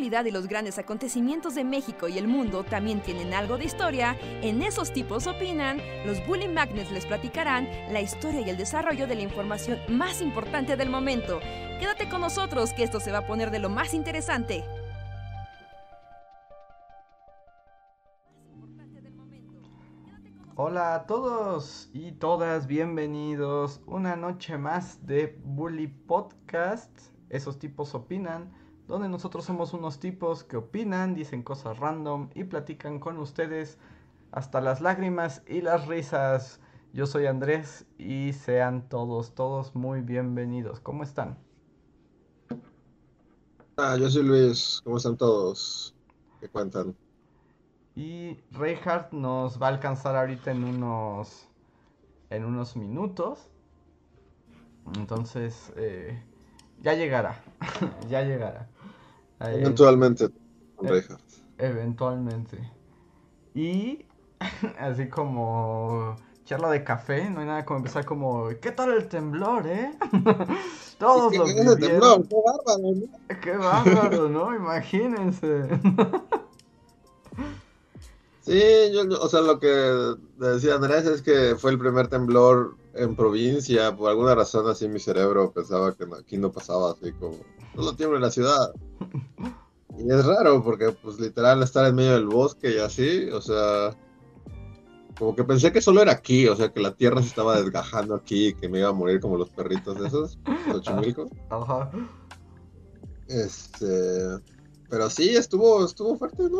actualidad y los grandes acontecimientos de México y el mundo también tienen algo de historia, en esos tipos opinan, los Bully Magnets les platicarán la historia y el desarrollo de la información más importante del momento. Quédate con nosotros que esto se va a poner de lo más interesante. Hola a todos y todas, bienvenidos una noche más de Bully Podcast. Esos tipos opinan, donde nosotros somos unos tipos que opinan, dicen cosas random y platican con ustedes hasta las lágrimas y las risas. Yo soy Andrés y sean todos, todos muy bienvenidos. ¿Cómo están? Ah, yo soy Luis. ¿Cómo están todos? ¿Qué cuentan? Y Reinhardt nos va a alcanzar ahorita en unos en unos minutos. Entonces, eh, ya llegará. ya llegará. Eventualmente, Reinhardt. Eventualmente. Y así como charla de café, no hay nada como empezar como, ¿qué tal el temblor, eh? Todos los temblor, qué bárbaro, ¿no? Qué bárbaro, ¿no? Imagínense. Sí, yo, o sea, lo que decía Andrés es que fue el primer temblor en provincia. Por alguna razón, así mi cerebro pensaba que aquí no pasaba así como. Solo tiembla en la ciudad. Y es raro porque, pues, literal, estar en medio del bosque y así, o sea. Como que pensé que solo era aquí, o sea, que la tierra se estaba desgajando aquí, que me iba a morir como los perritos de esos, los. Ajá. Este. Pero sí, estuvo, estuvo fuerte, ¿no?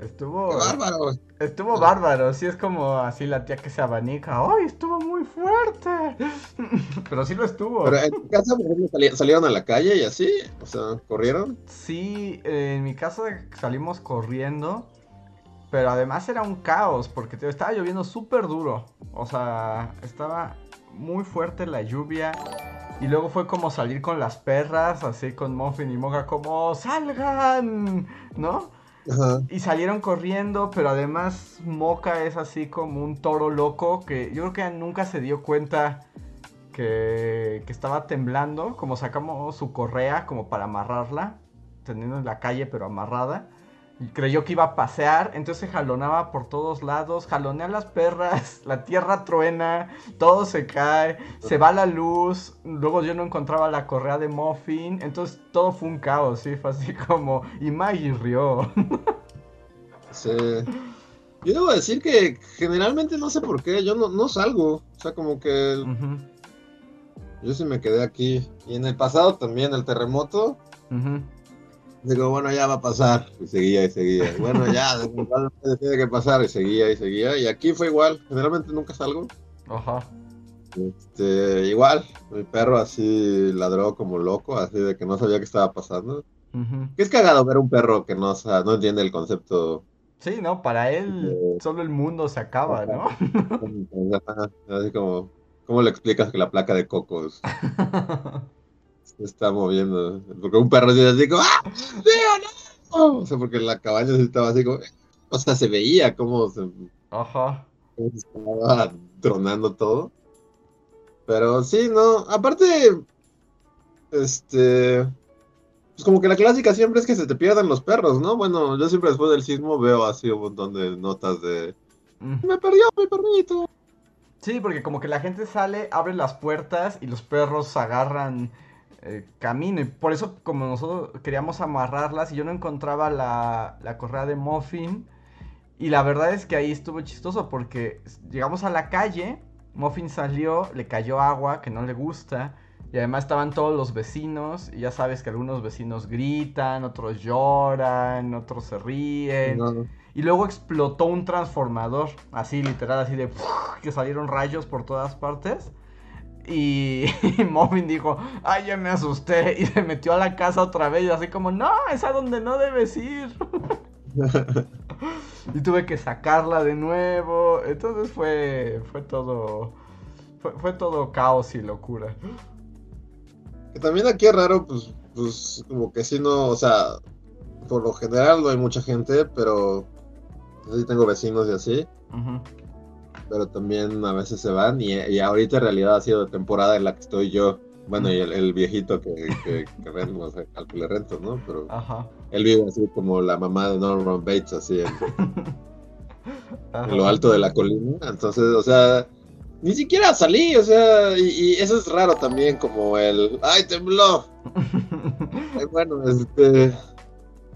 Estuvo. bárbaro. Estuvo bárbaro. Sí, es como así la tía que se abanica. ¡Ay, estuvo muy fuerte! Pero sí lo estuvo. Pero en tu casa, salieron a la calle y así. O sea, ¿corrieron? Sí, en mi casa salimos corriendo. Pero además era un caos porque estaba lloviendo súper duro. O sea, estaba muy fuerte la lluvia. Y luego fue como salir con las perras, así con Muffin y Moga, como ¡salgan! ¿No? Y salieron corriendo, pero además Moca es así como un toro loco que yo creo que nunca se dio cuenta que, que estaba temblando, como sacamos su correa como para amarrarla, teniendo en la calle pero amarrada creyó que iba a pasear, entonces jalonaba por todos lados, jalonea las perras, la tierra truena, todo se cae, se va la luz, luego yo no encontraba la correa de Muffin, entonces todo fue un caos, sí, fue así como, y Maggie rió. Sí. Yo debo decir que generalmente no sé por qué, yo no, no salgo, o sea, como que... Yo sí me quedé aquí. Y en el pasado también, el terremoto. Digo, bueno, ya va a pasar. Y seguía y seguía. Bueno, ya, tiene que pasar. Y seguía y seguía. Y aquí fue igual. Generalmente nunca salgo. Ajá. Este, igual, mi perro así ladró como loco, así de que no sabía qué estaba pasando. Que es cagado ver un perro que no, no entiende el concepto. Sí, no, para él solo el mundo se acaba, ¿no? Así como, ¿cómo le explicas que la placa de cocos está moviendo. Porque un perro dice así como, ¡ah! no! O sea, porque la cabaña estaba así como, o sea, se veía como se, Ajá. Cómo se estaba tronando todo. Pero sí, no, aparte, este, pues como que la clásica siempre es que se te pierdan los perros, ¿no? Bueno, yo siempre después del sismo veo así un montón de notas de, me perdió mi perrito. Sí, porque como que la gente sale, abre las puertas y los perros agarran eh, camino. Y por eso, como nosotros queríamos amarrarlas y yo no encontraba la, la correa de Muffin. Y la verdad es que ahí estuvo chistoso porque llegamos a la calle, Muffin salió, le cayó agua que no le gusta. Y además estaban todos los vecinos. Y ya sabes que algunos vecinos gritan, otros lloran, otros se ríen. Y luego explotó un transformador, así literal, así de que salieron rayos por todas partes. Y, y dijo, ay, ya me asusté. Y se metió a la casa otra vez. Y así como, no, es a donde no debes ir. y tuve que sacarla de nuevo. Entonces fue, fue todo, fue, todo caos y locura. Que también aquí es raro, pues, pues como que si no, o sea, por lo general no hay mucha gente, pero sí tengo vecinos y así pero también a veces se van y, ahorita en realidad ha sido temporada en la que estoy yo. Bueno, y el, viejito que, que, rento, o sea, al que le rento, ¿no? Pero, Ajá. él vive así como la mamá de Norman Bates, así en, en lo alto de la colina. Entonces, o sea, ni siquiera salí, o sea, y, eso es raro también, como el, ¡ay, tembló! bueno, este...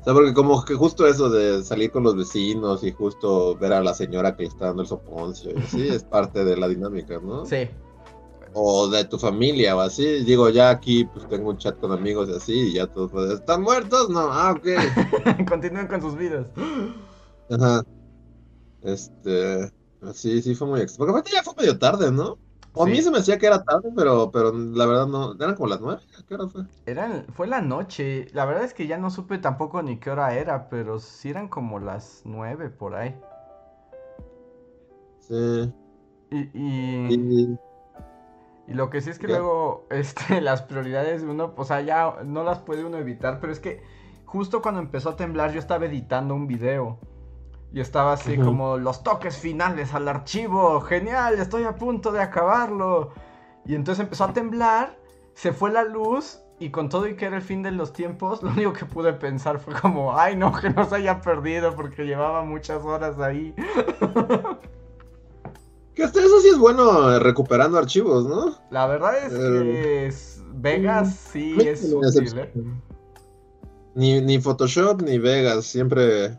O sea, porque como que justo eso de salir con los vecinos y justo ver a la señora que le está dando el soponcio, y así es parte de la dinámica, ¿no? Sí. O de tu familia o así. Digo, ya aquí pues tengo un chat con amigos y así, y ya todos pues, ¿están muertos? No, ah, ok. Continúen con sus vidas. Ajá. Este... Sí, sí, fue muy extraño. Porque aparte ya fue medio tarde, ¿no? A mí se me decía que era tarde, pero, pero la verdad no. Eran como las nueve. ¿Qué hora fue? Eran, fue la noche. La verdad es que ya no supe tampoco ni qué hora era, pero sí eran como las nueve por ahí. Sí. Y, y, y... lo que sí es que luego, este, las prioridades de uno, o sea, ya no las puede uno evitar, pero es que justo cuando empezó a temblar yo estaba editando un video. Y estaba así como los toques finales al archivo. Genial, estoy a punto de acabarlo. Y entonces empezó a temblar, se fue la luz y con todo y que era el fin de los tiempos, lo único que pude pensar fue como, ay no, que no se haya perdido porque llevaba muchas horas ahí. Que hasta eso sí es bueno eh, recuperando archivos, ¿no? La verdad es que eh, Vegas sí es útil, ¿eh? Ni, ni Photoshop ni Vegas, siempre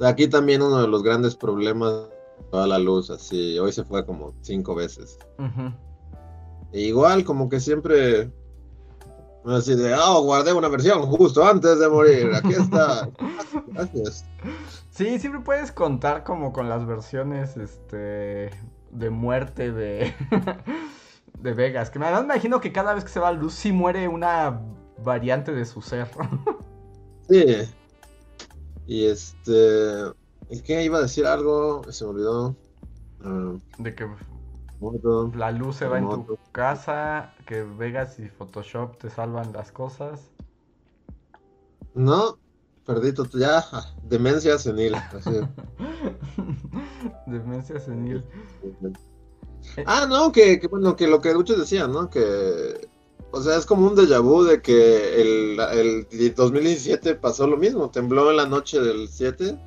Aquí también uno de los grandes problemas toda la luz, así, hoy se fue como cinco veces. E igual, como que siempre, así de, oh, guardé una versión justo antes de morir, aquí está. Gracias. Sí, siempre puedes contar como con las versiones, este, de muerte de, de Vegas, que me imagino que cada vez que se va a luz sí muere una variante de su ser. sí. Y este. ¿El qué iba a decir algo? Se me olvidó. Ah, de que la luz se va en tu casa, que Vegas y Photoshop te salvan las cosas. No, perdito, ya, demencia senil. demencia senil. Ah, no, que, que, bueno, que lo que muchos decían, ¿no? Que o sea, es como un déjà vu de que el, el 2017 pasó lo mismo, tembló en la noche del 7.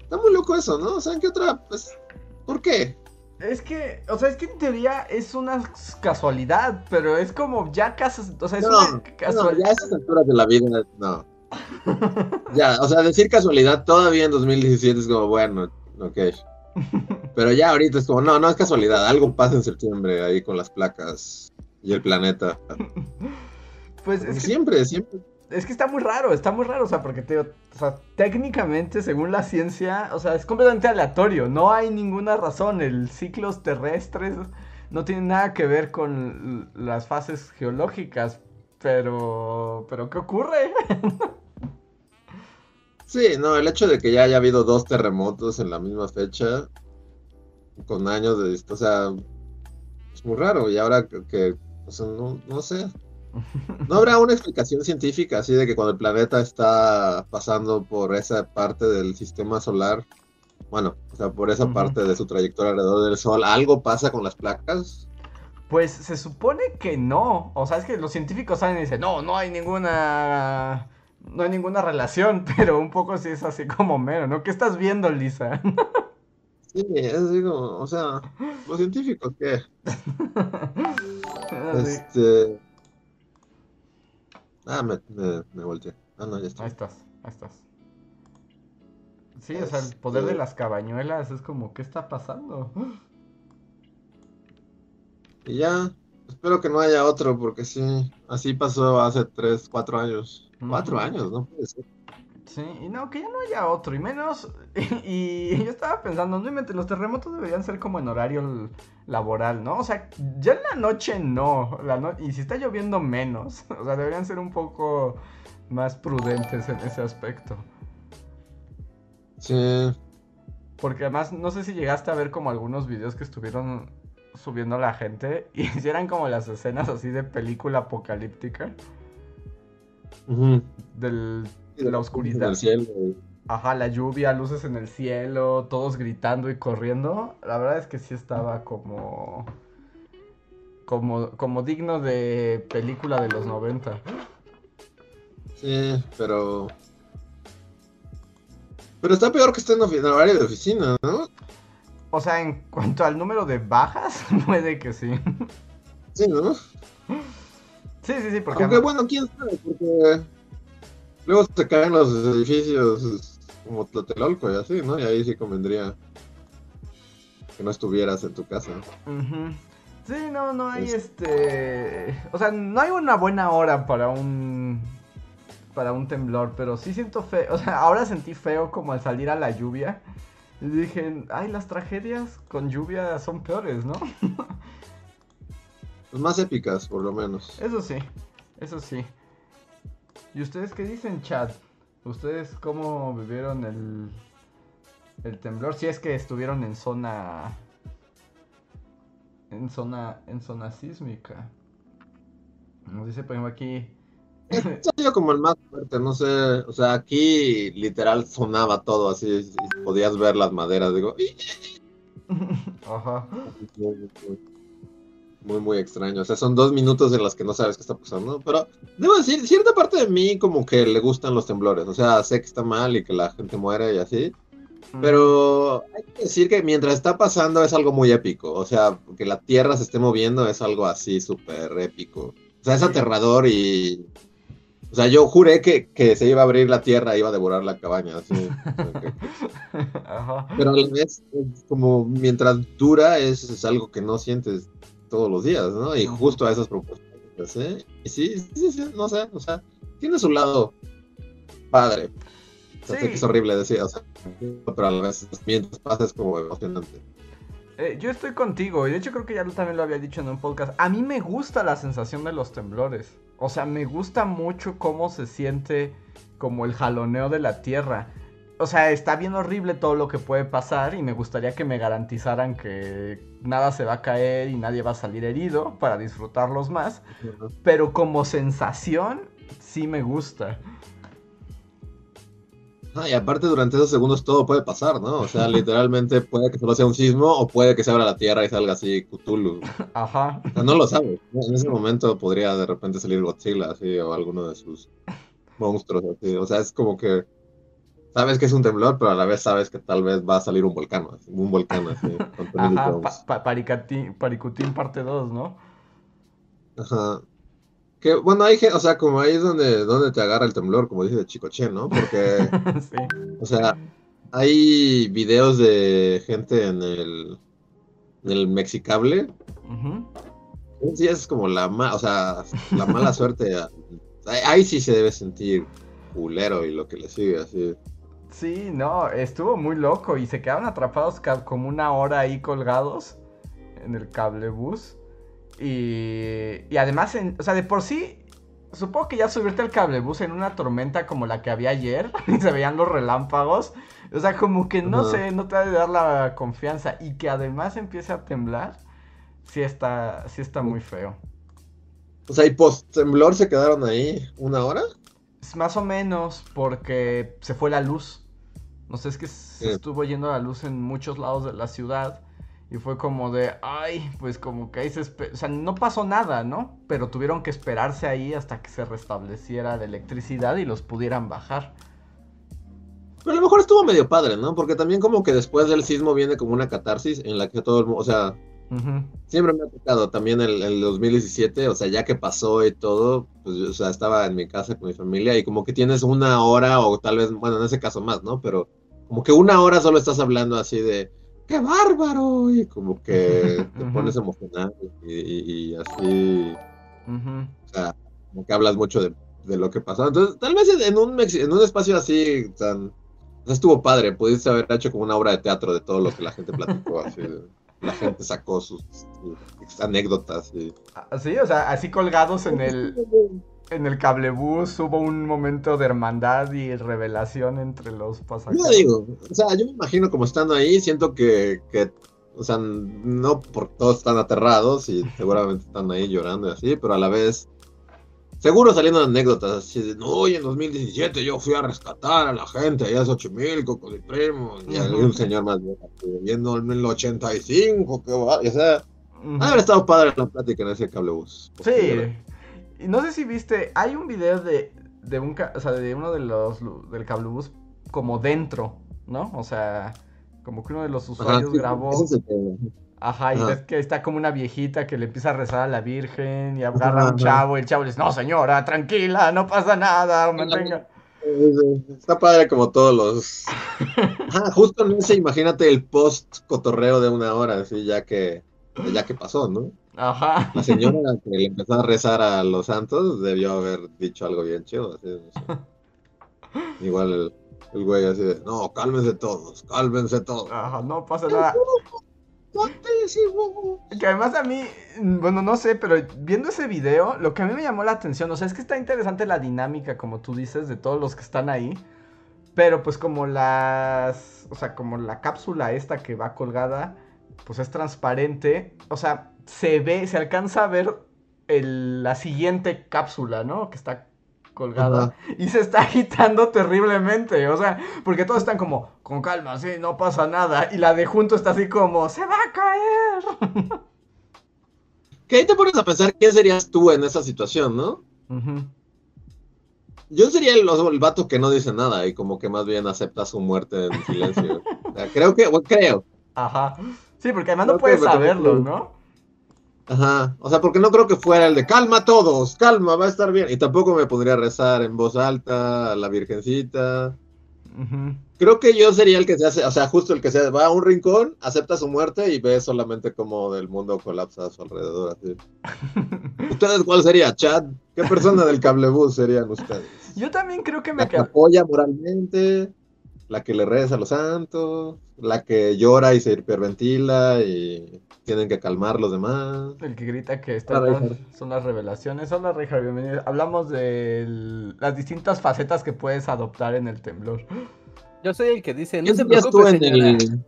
Está muy loco eso, ¿no? O sea, ¿en qué otra? Pues, ¿por qué? Es que, o sea, es que en teoría es una casualidad, pero es como ya casi, o sea, es una casualidad. No, ya a esas alturas de la vida, no. ya, o sea, decir casualidad todavía en 2017 es como, bueno, ok. Pero ya ahorita es como, no, no es casualidad, algo pasa en septiembre ahí con las placas y el planeta. Pues es siempre, siempre. Es que está muy raro, está muy raro, o sea, porque te, o sea, técnicamente, según la ciencia, o sea, es completamente aleatorio, no hay ninguna razón, el ciclos terrestres no tiene nada que ver con las fases geológicas, pero, pero ¿qué ocurre? sí, no, el hecho de que ya haya habido dos terremotos en la misma fecha, con años de o sea, es muy raro, y ahora que no, sé. ¿No habrá una explicación científica así de que cuando el planeta está pasando por esa parte del sistema solar, bueno, o sea, por esa parte de su trayectoria alrededor del Sol, algo pasa con las placas? Pues se supone que no. O sea, es que los científicos salen y dicen, no, no hay ninguna... No hay ninguna relación, pero un poco sí es así como mero, ¿no? ¿Qué estás viendo, Lisa? Sí, es digo, o sea, los científicos, ¿qué? este... Ah, me, me, me volteé. Ah, no, ya está. Ahí estás, ahí estás. Sí, o sea, el poder de este las cabañuelas es como, ¿qué está pasando? Y ya, espero que no haya otro, porque sí, así pasó hace 3, 4 años. 4 años, no puede ser. Sí, y no, que ya no haya otro, y menos, y, yo estaba pensando, no los terremotos deberían ser como en horario laboral, ¿no? O sea, ya en la noche no, la y si está lloviendo menos, o sea, deberían ser un poco más prudentes en ese aspecto. Sí. Porque además, no sé si llegaste a ver como algunos videos que estuvieron subiendo la gente y hicieran como las escenas así de película apocalíptica. Del la oscuridad. Ajá, la lluvia, luces en el cielo, todos gritando y corriendo. La verdad es que sí estaba como. Como, como digno de película de los 90. Sí, pero. Pero está peor que esté en el horario de oficina, ¿no? O sea, en cuanto al número de bajas, puede que sí. Sí, ¿no? Sí, sí, sí, porque... Aunque bueno, quién sabe, porque luego se caen los edificios como Tlatelolco y así, ¿no? Y ahí sí convendría que no estuvieras en tu casa. Sí, no, no hay este... O sea, no hay una buena hora para un... Para un temblor, pero sí siento feo. O sea, ahora sentí feo como al salir a la lluvia. Y dije, ay, las tragedias con lluvia son peores, ¿no? Pues más épicas, por lo menos. Eso sí, eso sí. ¿Y ustedes qué dicen, chat? ¿Ustedes cómo vivieron el, el temblor? Si es que estuvieron en zona en zona en zona sísmica. Nos dice por ejemplo aquí ha sido como el más fuerte, no sé, o sea, aquí literal sonaba todo así, podías ver las maderas, digo. Ajá. Muy, muy extraño. O sea, son dos minutos en los que no sabes qué está pasando. Pero debo decir, cierta parte de mí como que le gustan los temblores. O sea, sé que está mal y que la gente muere y así. Pero hay que decir que mientras está pasando es algo muy épico. O sea, que la tierra se esté moviendo es algo así súper épico. O sea, es aterrador y o sea, yo juré que, se iba a abrir la tierra, iba a devorar la cabaña. Así, Pero a la vez, como mientras dura, es, algo que no sientes todos los días, ¿no? Y justo a esas propuestas. ¿eh? Y sí, sí, sí, no sé, o sea, tiene su lado padre. O sea, sé que es horrible decir, o sea, pero a la vez, mientras pasa, es como emocionante. Eh, yo estoy contigo, y de hecho creo que ya también lo había dicho en un podcast. A mí me gusta la sensación de los temblores. O sea, me gusta mucho cómo se siente como el jaloneo de la tierra. O sea, está bien horrible todo lo que puede pasar y me gustaría que me garantizaran que nada se va a caer y nadie va a salir herido para disfrutarlos más. Pero como sensación, sí me gusta. Ah, y aparte durante esos segundos todo puede pasar, ¿no? O sea, literalmente puede que solo sea un sismo o puede que se abra la tierra y salga así Cthulhu. Ajá. O sea, no lo sabes. En ese momento podría de repente salir Godzilla así o alguno de sus monstruos así. O sea, es como que sabes que es un temblor, pero a la vez sabes que tal vez va a salir un volcán, un volcán así. Ajá, Paricutín parte 2, ¿no? Ajá. Que bueno, hay o sea, como ahí es donde, donde te agarra el temblor, como dice de Chicoche, ¿no? Porque, sí. o sea, hay videos de gente en el, en el Mexicable. Sí, es como la, o sea, la mala suerte. Ahí sí se debe sentir culero y lo que le sigue, así. Sí, no, estuvo muy loco y se quedaron atrapados como una hora ahí colgados en el cable bus. Y, y además, o sea, de por sí, supongo que ya subirte al cablebus en una tormenta como la que había ayer y se veían los relámpagos. O sea, como que no sé, no te ha de dar la confianza. Y que además empiece a temblar, sí está, sí está muy feo. O sea, ¿y post temblor se quedaron ahí una hora? Más o menos, porque se fue la luz. No sé, es que se estuvo yendo la luz en muchos lados de la ciudad. Y fue como de, ay, pues como que ahí se... O sea, no pasó nada, ¿no? Pero tuvieron que esperarse ahí hasta que se restableciera la electricidad y los pudieran bajar. Pero a lo mejor estuvo medio padre, ¿no? Porque también como que después del sismo viene como una catarsis en la que todo el mundo, o sea, siempre me ha tocado también el, el, 2017, o sea, ya que pasó y todo, pues, o sea, estaba en mi casa con mi familia y como que tienes una hora o tal vez, bueno, en ese caso más, ¿no? Pero como que una hora solo estás hablando así de ¡qué bárbaro! Y como que te pones emocionado y, así. O sea, como que hablas mucho de, lo que pasó. Entonces, tal vez en un, en un espacio así tan. estuvo padre, pudiste haber hecho como una obra de teatro de todo lo que la gente platicó. así, la gente sacó sus, sus anécdotas. Y... Ah, sí, o sea, así colgados en el en el cablebús hubo un momento de hermandad y revelación entre los pasajeros. Yo digo, o sea, yo me imagino como estando ahí, siento que, que o sea, no por todos están aterrados y seguramente están ahí llorando y así, pero a la vez, seguro saliendo anécdotas así de, no, y en 2017 yo fui a rescatar a la gente allá en Xochimilco con mi primo, y hay un señor más viendo en el 85, que va, o sea, haber estado padre la plática en ese cablebús. Sí. Y no sé si viste, hay un video de, de un, o sea, de uno de los del cablebús como dentro, ¿no? O sea, como que uno de los usuarios grabó. Ajá, y ves que está como una viejita que le empieza a rezar a la Virgen y agarra a un chavo y el chavo le dice, no señora, tranquila, no pasa nada, mantenga. Está padre como todos los... Ah, justo en ese, imagínate el post cotorreo de una hora, así ya que, ya que pasó, ¿no? Ajá. La señora que le empezó a rezar a los santos debió haber dicho algo bien chido, así, Igual el, el güey así de, no, cálmense todos, cálmense todos. Ajá, no pasa nada. Que además a mí, bueno, no sé, pero viendo ese video, lo que a mí me llamó la atención, o sea, es que está interesante la dinámica, como tú dices, de todos los que están ahí. Pero pues como las, o sea, como la cápsula esta que va colgada, pues es transparente, o sea, se ve, se alcanza a ver la siguiente cápsula, ¿no? Que está colgada y se está agitando terriblemente, o sea, porque todos están como, con calma, sí, no pasa nada, y la de junto está así como, se va a caer. Que ahí te pones a pensar quién serías tú en esa situación, ¿no? Yo sería el, el, vato que no dice nada y como que más bien acepta su muerte en silencio. creo que, creo. Ajá. Sí, porque además no puedes saberlo, ¿no? Ajá, o sea, porque no creo que fuera el de calma a todos, calma, va a estar bien. Y tampoco me podría rezar en voz alta a la Virgencita. Creo que yo sería el que se hace, o sea, justo el que se va a un rincón, acepta su muerte y ve solamente como el mundo colapsa a su alrededor. Así. ¿Ustedes cuál sería, Chad? ¿Qué persona del cablebús serían ustedes? Yo también creo que me... La que apoya moralmente, la que le reza a los santos, la que llora y se hiperventila y tienen que calmar los demás. El que grita que son las revelaciones. Hola, Reja, bienvenido. Hablamos de las distintas facetas que puedes adoptar en el temblor. Yo soy el que dice, no se preocupe, en el...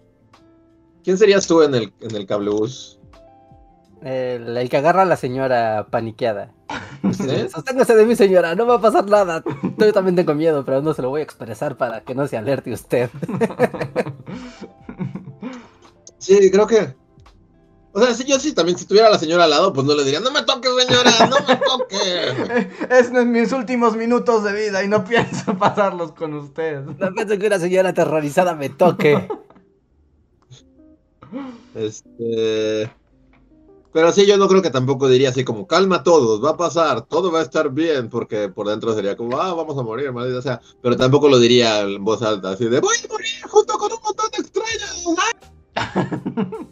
¿Quién serías tú en el, en el cablebús? El, que agarra a la señora paniqueada. ¿Sí? Sosténgase de mi señora, no va a pasar nada. Yo también tengo miedo, pero no se lo voy a expresar para que no se alerte usted. sí, creo que o sea, si yo sí también, si tuviera a la señora al lado, pues no le diría, no me toques, señora, no me toque. es en mis últimos minutos de vida y no pienso pasarlos con usted. No pienso que una señora aterrorizada me toque. Este. Pero sí, yo no creo que tampoco diría así como, calma a todos, va a pasar, todo va a estar bien, porque por dentro sería como, ah, vamos a morir, maldita o sea. Pero tampoco lo diría en voz alta, así de, voy a morir junto con un montón de extraños.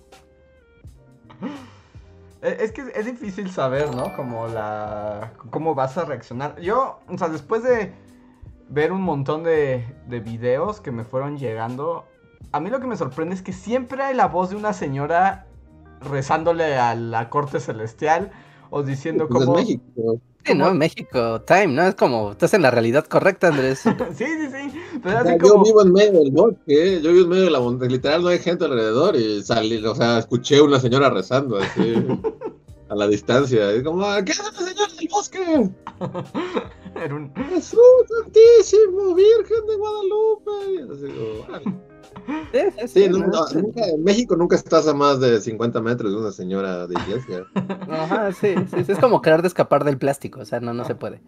Es que es difícil saber, ¿no? Como la... cómo vas a reaccionar. Yo, o sea, después de ver un montón de, de videos que me fueron llegando, a mí lo que me sorprende es que siempre hay la voz de una señora rezándole a la corte celestial o diciendo pues como... México. Sí, ¿no? México, time, ¿no? Es como, estás en la realidad correcta, Andrés. sí, sí, sí. Yo vivo en medio del bosque, ¿eh? yo vivo en medio de la montaña, literal no hay gente alrededor y salí, o sea, escuché una señora rezando así, a la distancia. Y como, ¿qué hace la señora del bosque? Era un... Jesús Santísimo, Virgen de Guadalupe. Así como, Sí, en México nunca estás a más de 50 metros de una señora de iglesia. Ajá, sí, sí, es como querer de escapar del plástico, o sea, no, no se puede.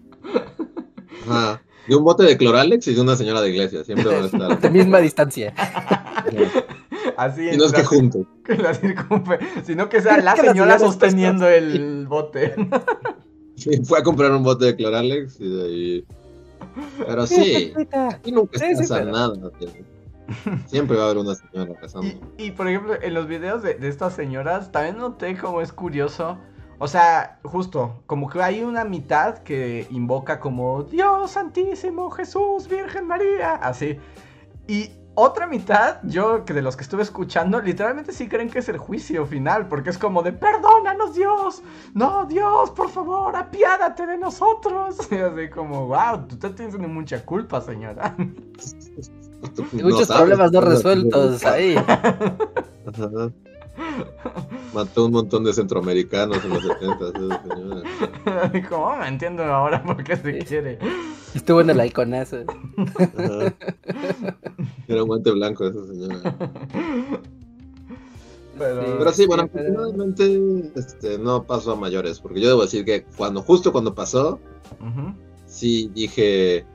Ajá, de un bote de cloralex y de una señora de iglesia, siempre van a estar. De misma distancia. Así y no es que juntos. sino que sea la señora sosteniendo el bote. Sí, fue a comprar un bote de cloralex y de ahí... Pero sí, aquí nunca pasa nada. Siempre va a haber una señora casando. Y, por ejemplo, en los videos de, estas señoras, también noté como es curioso. O sea, justo, como que hay una mitad que invoca como Dios Santísimo, Jesús, Virgen María, así. Y otra mitad, yo que de los que estuve escuchando, literalmente sí creen que es el juicio final, porque es como de perdónanos Dios, no Dios, por favor, apiádate de nosotros. Y así como, wow, tú te tienes mucha culpa, señora. muchos problemas no resueltos ahí. Mató un montón de centroamericanos en los 70. ¿Cómo? Me entiendo ahora por qué se quiere. Estuvo en el iconazo. Era un guante blanco esa señora. Pero, sí, bueno, afortunadamente este, no pasó a mayores, porque yo debo decir que cuando justo cuando pasó, sí dije,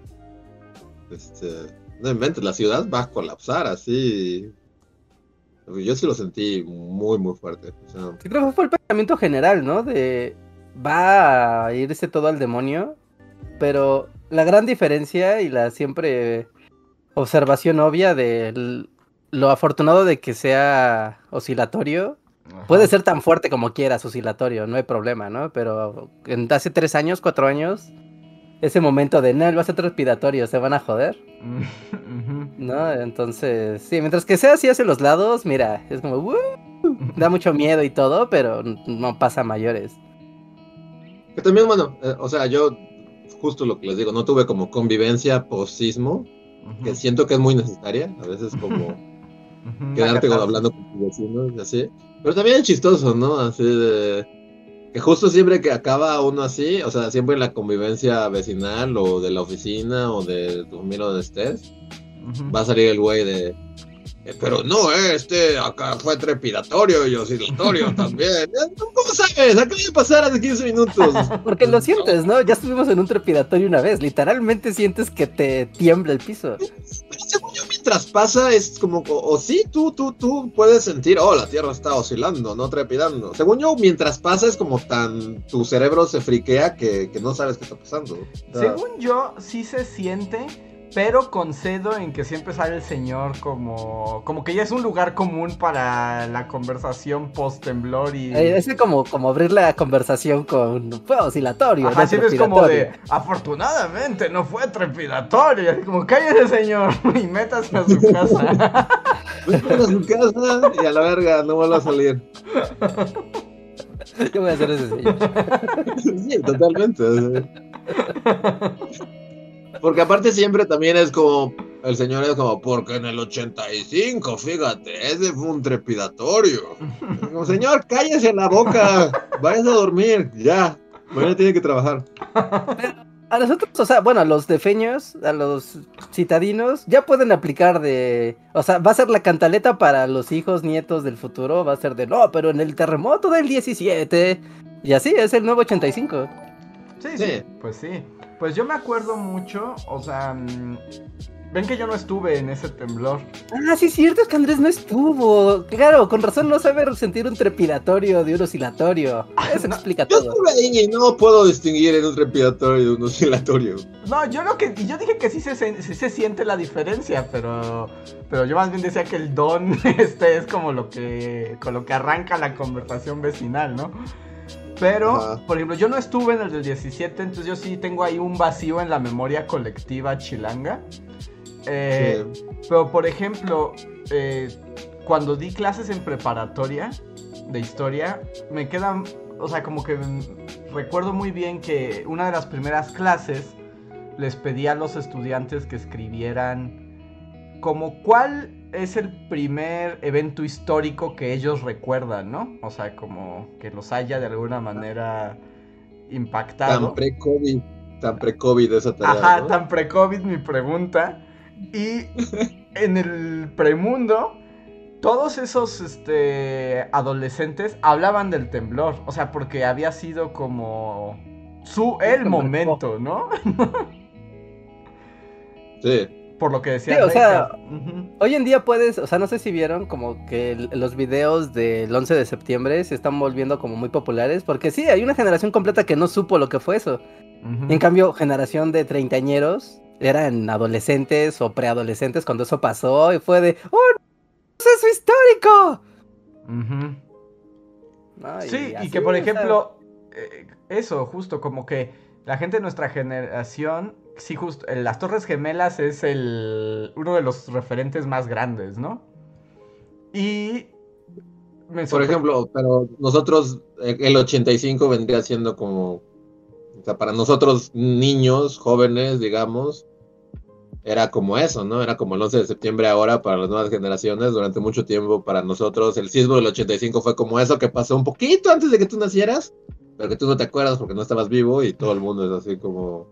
este, no inventes, la ciudad va a colapsar así. Yo sí lo sentí muy, muy fuerte. creo que fue el pensamiento general, ¿no? De va a irse todo al demonio, pero la gran diferencia y la siempre observación obvia de lo afortunado de que sea oscilatorio. Puede ser tan fuerte como quieras, oscilatorio, no hay problema, ¿no? Pero en, hace tres años, cuatro años, ese momento de, no, va a ser respiratorio, se van a joder. ¿No? Entonces, sí, mientras que sea así hacia los lados, mira, es como, da mucho miedo y todo, pero no pasa mayores. Que también, bueno, eh, o sea, yo, justo lo que les digo, no tuve como convivencia post-sismo, que siento que es muy necesaria, a veces como quedarte hablando con tus vecinos y así. Pero también es chistoso, ¿no? Así de justo siempre que acaba uno así, o sea, siempre en la convivencia vecinal o de la oficina o de tu familia donde estés, va a salir el güey de, eh, pero no, eh, este acá fue trepidatorio y oscilatorio también. Eh, ¿Cómo sabes? Acaba de pasar hace 15 minutos. Porque lo sientes, ¿no? Ya estuvimos en un trepidatorio una vez. Literalmente sientes que te tiembla el piso. según yo, mientras pasa, es como, o, sí, tú, tú, tú puedes sentir, oh, la tierra está oscilando, no trepidando. Según yo, mientras pasa, es como tan, tu cerebro se friquea que, que no sabes qué está pasando. Según yo, sí se siente pero concedo en que siempre sale el señor como como que ya es un lugar común para la conversación post temblor y eh, es como como abrir la conversación con fue oscilatorio así es como de afortunadamente no fue trepidatorio así como cállese señor y métase a su casa Métase a su casa y a la verga no vuelva a salir. Yo voy a hacer ese señor. Sí totalmente porque aparte siempre también es como, el señor es como, porque en el 85, fíjate, ese fue un trepidatorio. Señor, cállese la boca, váyase a dormir, ya, mañana tiene que trabajar. A nosotros, o sea, bueno, a los defeños, a los citadinos, ya pueden aplicar de. O sea, va a ser la cantaleta para los hijos, nietos del futuro. Va a ser de no, pero en el terremoto del 17. Y así es el nuevo 85. Sí, sí, sí. pues sí. Pues yo me acuerdo mucho, o sea, mm, ven que yo no estuve en ese temblor. Ah, sí, cierto, es que Andrés no estuvo. Claro, con razón no sabe sentir un trepidatorio de un oscilatorio. Eso explica todo. Yo estuve ahí y no puedo distinguir en un trepidatorio de un oscilatorio. No, yo lo que yo dije que sí se, se siente la diferencia, pero pero yo más bien decía que el don este es como lo que con lo que arranca la conversación vecinal, ¿no? Pero, por ejemplo, yo no estuve en el del 17, entonces yo sí tengo ahí un vacío en la memoria colectiva chilanga. Eh, pero, por ejemplo, eh, cuando di clases en preparatoria de historia, me quedan, o sea, como que recuerdo muy bien que una de las primeras clases les pedí a los estudiantes que escribieran como cuál es el primer evento histórico que ellos recuerdan, ¿no? O sea, como que los haya de alguna manera impactado. Tan pre-COVID, tan pre-COVID esa tarea. Ajá, tan pre-COVID mi pregunta. Y en el premundo, todos esos este, adolescentes hablaban del temblor. O sea, porque había sido como su el momento, ¿no? sí por lo que decía. Sí, o sea, hoy en día puedes, o sea, no sé si vieron como que los videos del 11 de septiembre se están volviendo como muy populares, porque sí, hay una generación completa que no supo lo que fue eso. en cambio, generación de treintañeros eran adolescentes o preadolescentes cuando eso pasó y fue de, ¡Oh, eso es histórico! sí, y, que por ejemplo, eh, eso, justo como que la gente de nuestra generación sí, justo, eh, las Torres Gemelas es el, uno de los referentes más grandes, ¿no? Y... Por ejemplo, pero nosotros, eh, el 85 vendría siendo como, o sea, para nosotros niños, jóvenes, digamos, era como eso, ¿no? Era como el 11 de septiembre ahora para las nuevas generaciones. Durante mucho tiempo para nosotros el sismo del 85 fue como eso que pasó un poquito antes de que tú nacieras, pero que tú no te acuerdas porque no estabas vivo y todo el mundo es así como...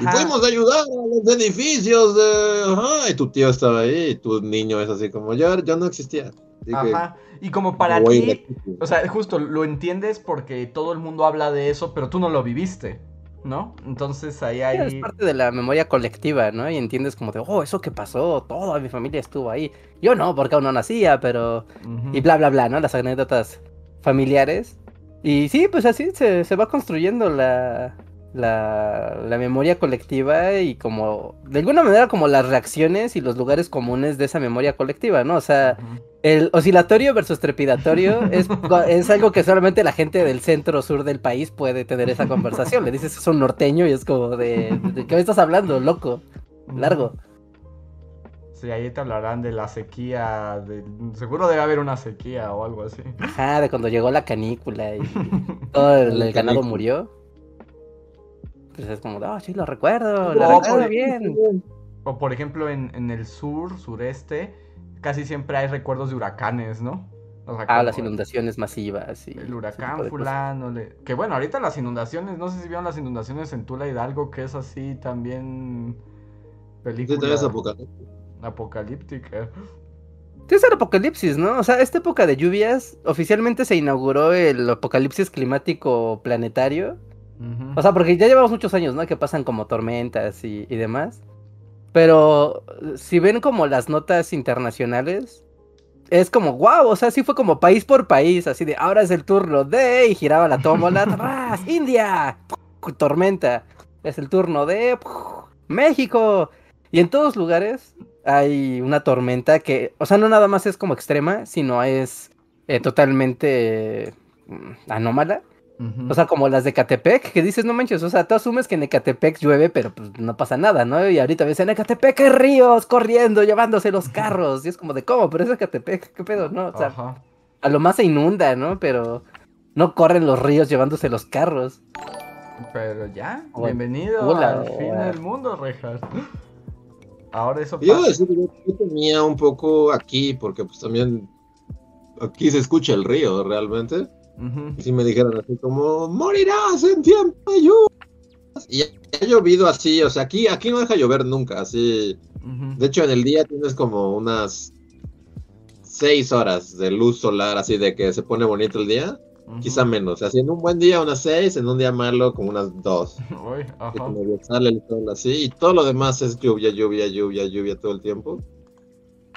Y fuimos a ayudar a los edificios de... Ajá, y tu tío estaba ahí y tu niño es así como yo, yo no existía. Ajá. Y como para ti, o sea, justo lo entiendes porque todo el mundo habla de eso, pero tú no lo viviste, ¿no? Entonces ahí hay... Es parte de la memoria colectiva, ¿no? Y entiendes como de, oh, eso que pasó, toda mi familia estuvo ahí. Yo no, porque aún no nacía, pero... Y bla, bla, bla, ¿no? Las anécdotas familiares. Y sí, pues así se, se va construyendo la, la, la, memoria colectiva y como, de alguna manera como las reacciones y los lugares comunes de esa memoria colectiva, ¿no? O sea, el oscilatorio versus trepidatorio es, es, algo que solamente la gente del centro sur del país puede tener esa conversación. Le dices es un norteño y es como de, ¿de qué me estás hablando, loco? Largo. Sí, ahí te hablarán de la sequía, de... seguro debe haber una sequía o algo así. Ajá, de cuando llegó la canícula y todo el, el ganado murió. Pues es como, oh, sí, lo recuerdo, lo recuerdo bien. O por ejemplo, en, en, el sur, sureste, casi siempre hay recuerdos de huracanes, ¿no? O sea, ah, las inundaciones masivas. Y el huracán fulano. Le... Que bueno, ahorita las inundaciones, no sé si vieron las inundaciones en Tula Hidalgo, que es así también... Película... Sí, apocalíptica. Es el apocalipsis, ¿no? O sea, esta época de lluvias, oficialmente se inauguró el apocalipsis climático planetario o sea, porque ya llevamos muchos años, ¿no? Que pasan como tormentas y, demás. Pero si ven como las notas internacionales, es como, wow, o sea, sí fue como país por país, así de, ahora es el turno de, y giraba la tómbola, ¡ras! India, tormenta, es el turno de México. Y en todos lugares hay una tormenta que, o sea, no nada más es como extrema, sino es eh, totalmente mm, anómala. O sea, como las de Catepec, que dices, no manches, o sea, tú asumes que en Ecatepec llueve, pero pues no pasa nada, ¿no? Y ahorita ves en Ecatepec hay ríos corriendo, llevándose los carros, y es como de, ¿cómo? Pero es Ecatepec, ¿qué pedo? No, o sea, a lo más se inunda, ¿no? Pero no corren los ríos llevándose los carros. Pero ya, bienvenido al fin del mundo, Rejas. Ahora eso pasa. Yo, decir, yo tenía un poco aquí, porque pues también aquí se escucha el río realmente. Si me dijeran así como, morirás en tiempo de. Y ha llovido así, o sea, aquí, aquí no deja llover nunca, así. De hecho, en el día tienes como unas seis horas de luz solar, así de que se pone bonito el día. Quizá menos, así en un buen día unas seis, en un día malo como unas dos. sale el sol así, y todo lo demás es lluvia, lluvia, lluvia, lluvia todo el tiempo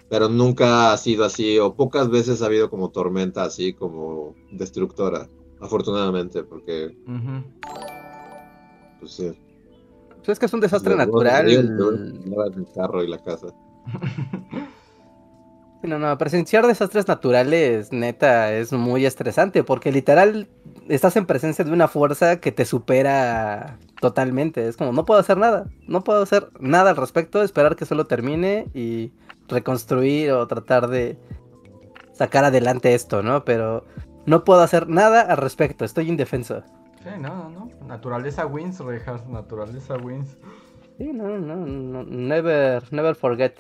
pero nunca ha sido así, o pocas veces ha habido como tormenta así, como destructora, afortunadamente, porque... Pues sí. Pues es que es un desastre natural. El carro y la casa. No, no, presenciar desastres naturales, neta, es muy estresante, porque literal estás en presencia de una fuerza que te supera totalmente. Es como, no puedo hacer nada, no puedo hacer nada al respecto, esperar que solo termine y reconstruir o tratar de sacar adelante esto, ¿no? Pero no puedo hacer nada al respecto, estoy indefenso. Sí, no, no. Naturaleza wins, Rejas, naturaleza wins. Sí, no, no, no, never, never forget.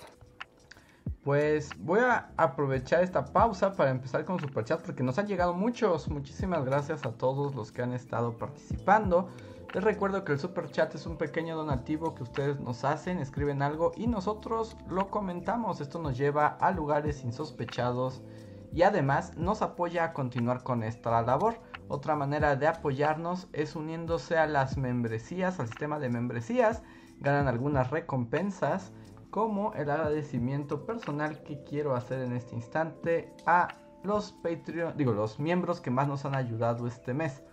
Pues voy a aprovechar esta pausa para empezar con Superchat porque nos han llegado muchos. Muchísimas gracias a todos los que han estado participando. Les recuerdo que el super chat es un pequeño donativo que ustedes nos hacen, escriben algo y nosotros lo comentamos. Esto nos lleva a lugares insospechados y además nos apoya a continuar con esta labor. Otra manera de apoyarnos es uniéndose a las membresías, al sistema de membresías. Ganan algunas recompensas como el agradecimiento personal que quiero hacer en este instante a los Patreon, digo, los miembros que más nos han ayudado este mes.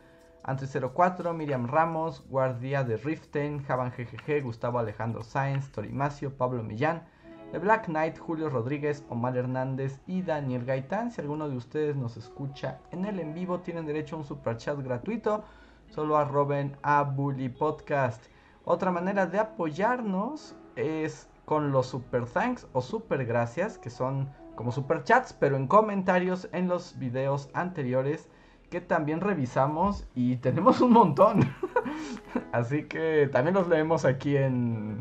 Ante04, Miriam Ramos, Guardia de Riften, Javan GGG, Gustavo Alejandro Sáenz, Torimacio, Pablo Millán, The Black Knight, Julio Rodríguez, Omar Hernández y Daniel Gaitán. Si alguno de ustedes nos escucha en el en vivo, tienen derecho a un super chat gratuito. Solo arroben a Bully Podcast. Otra manera de apoyarnos es con los super thanks o super gracias, que son como super chats, pero en comentarios en los videos anteriores que también revisamos y tenemos un montón. Así que también los leemos aquí en...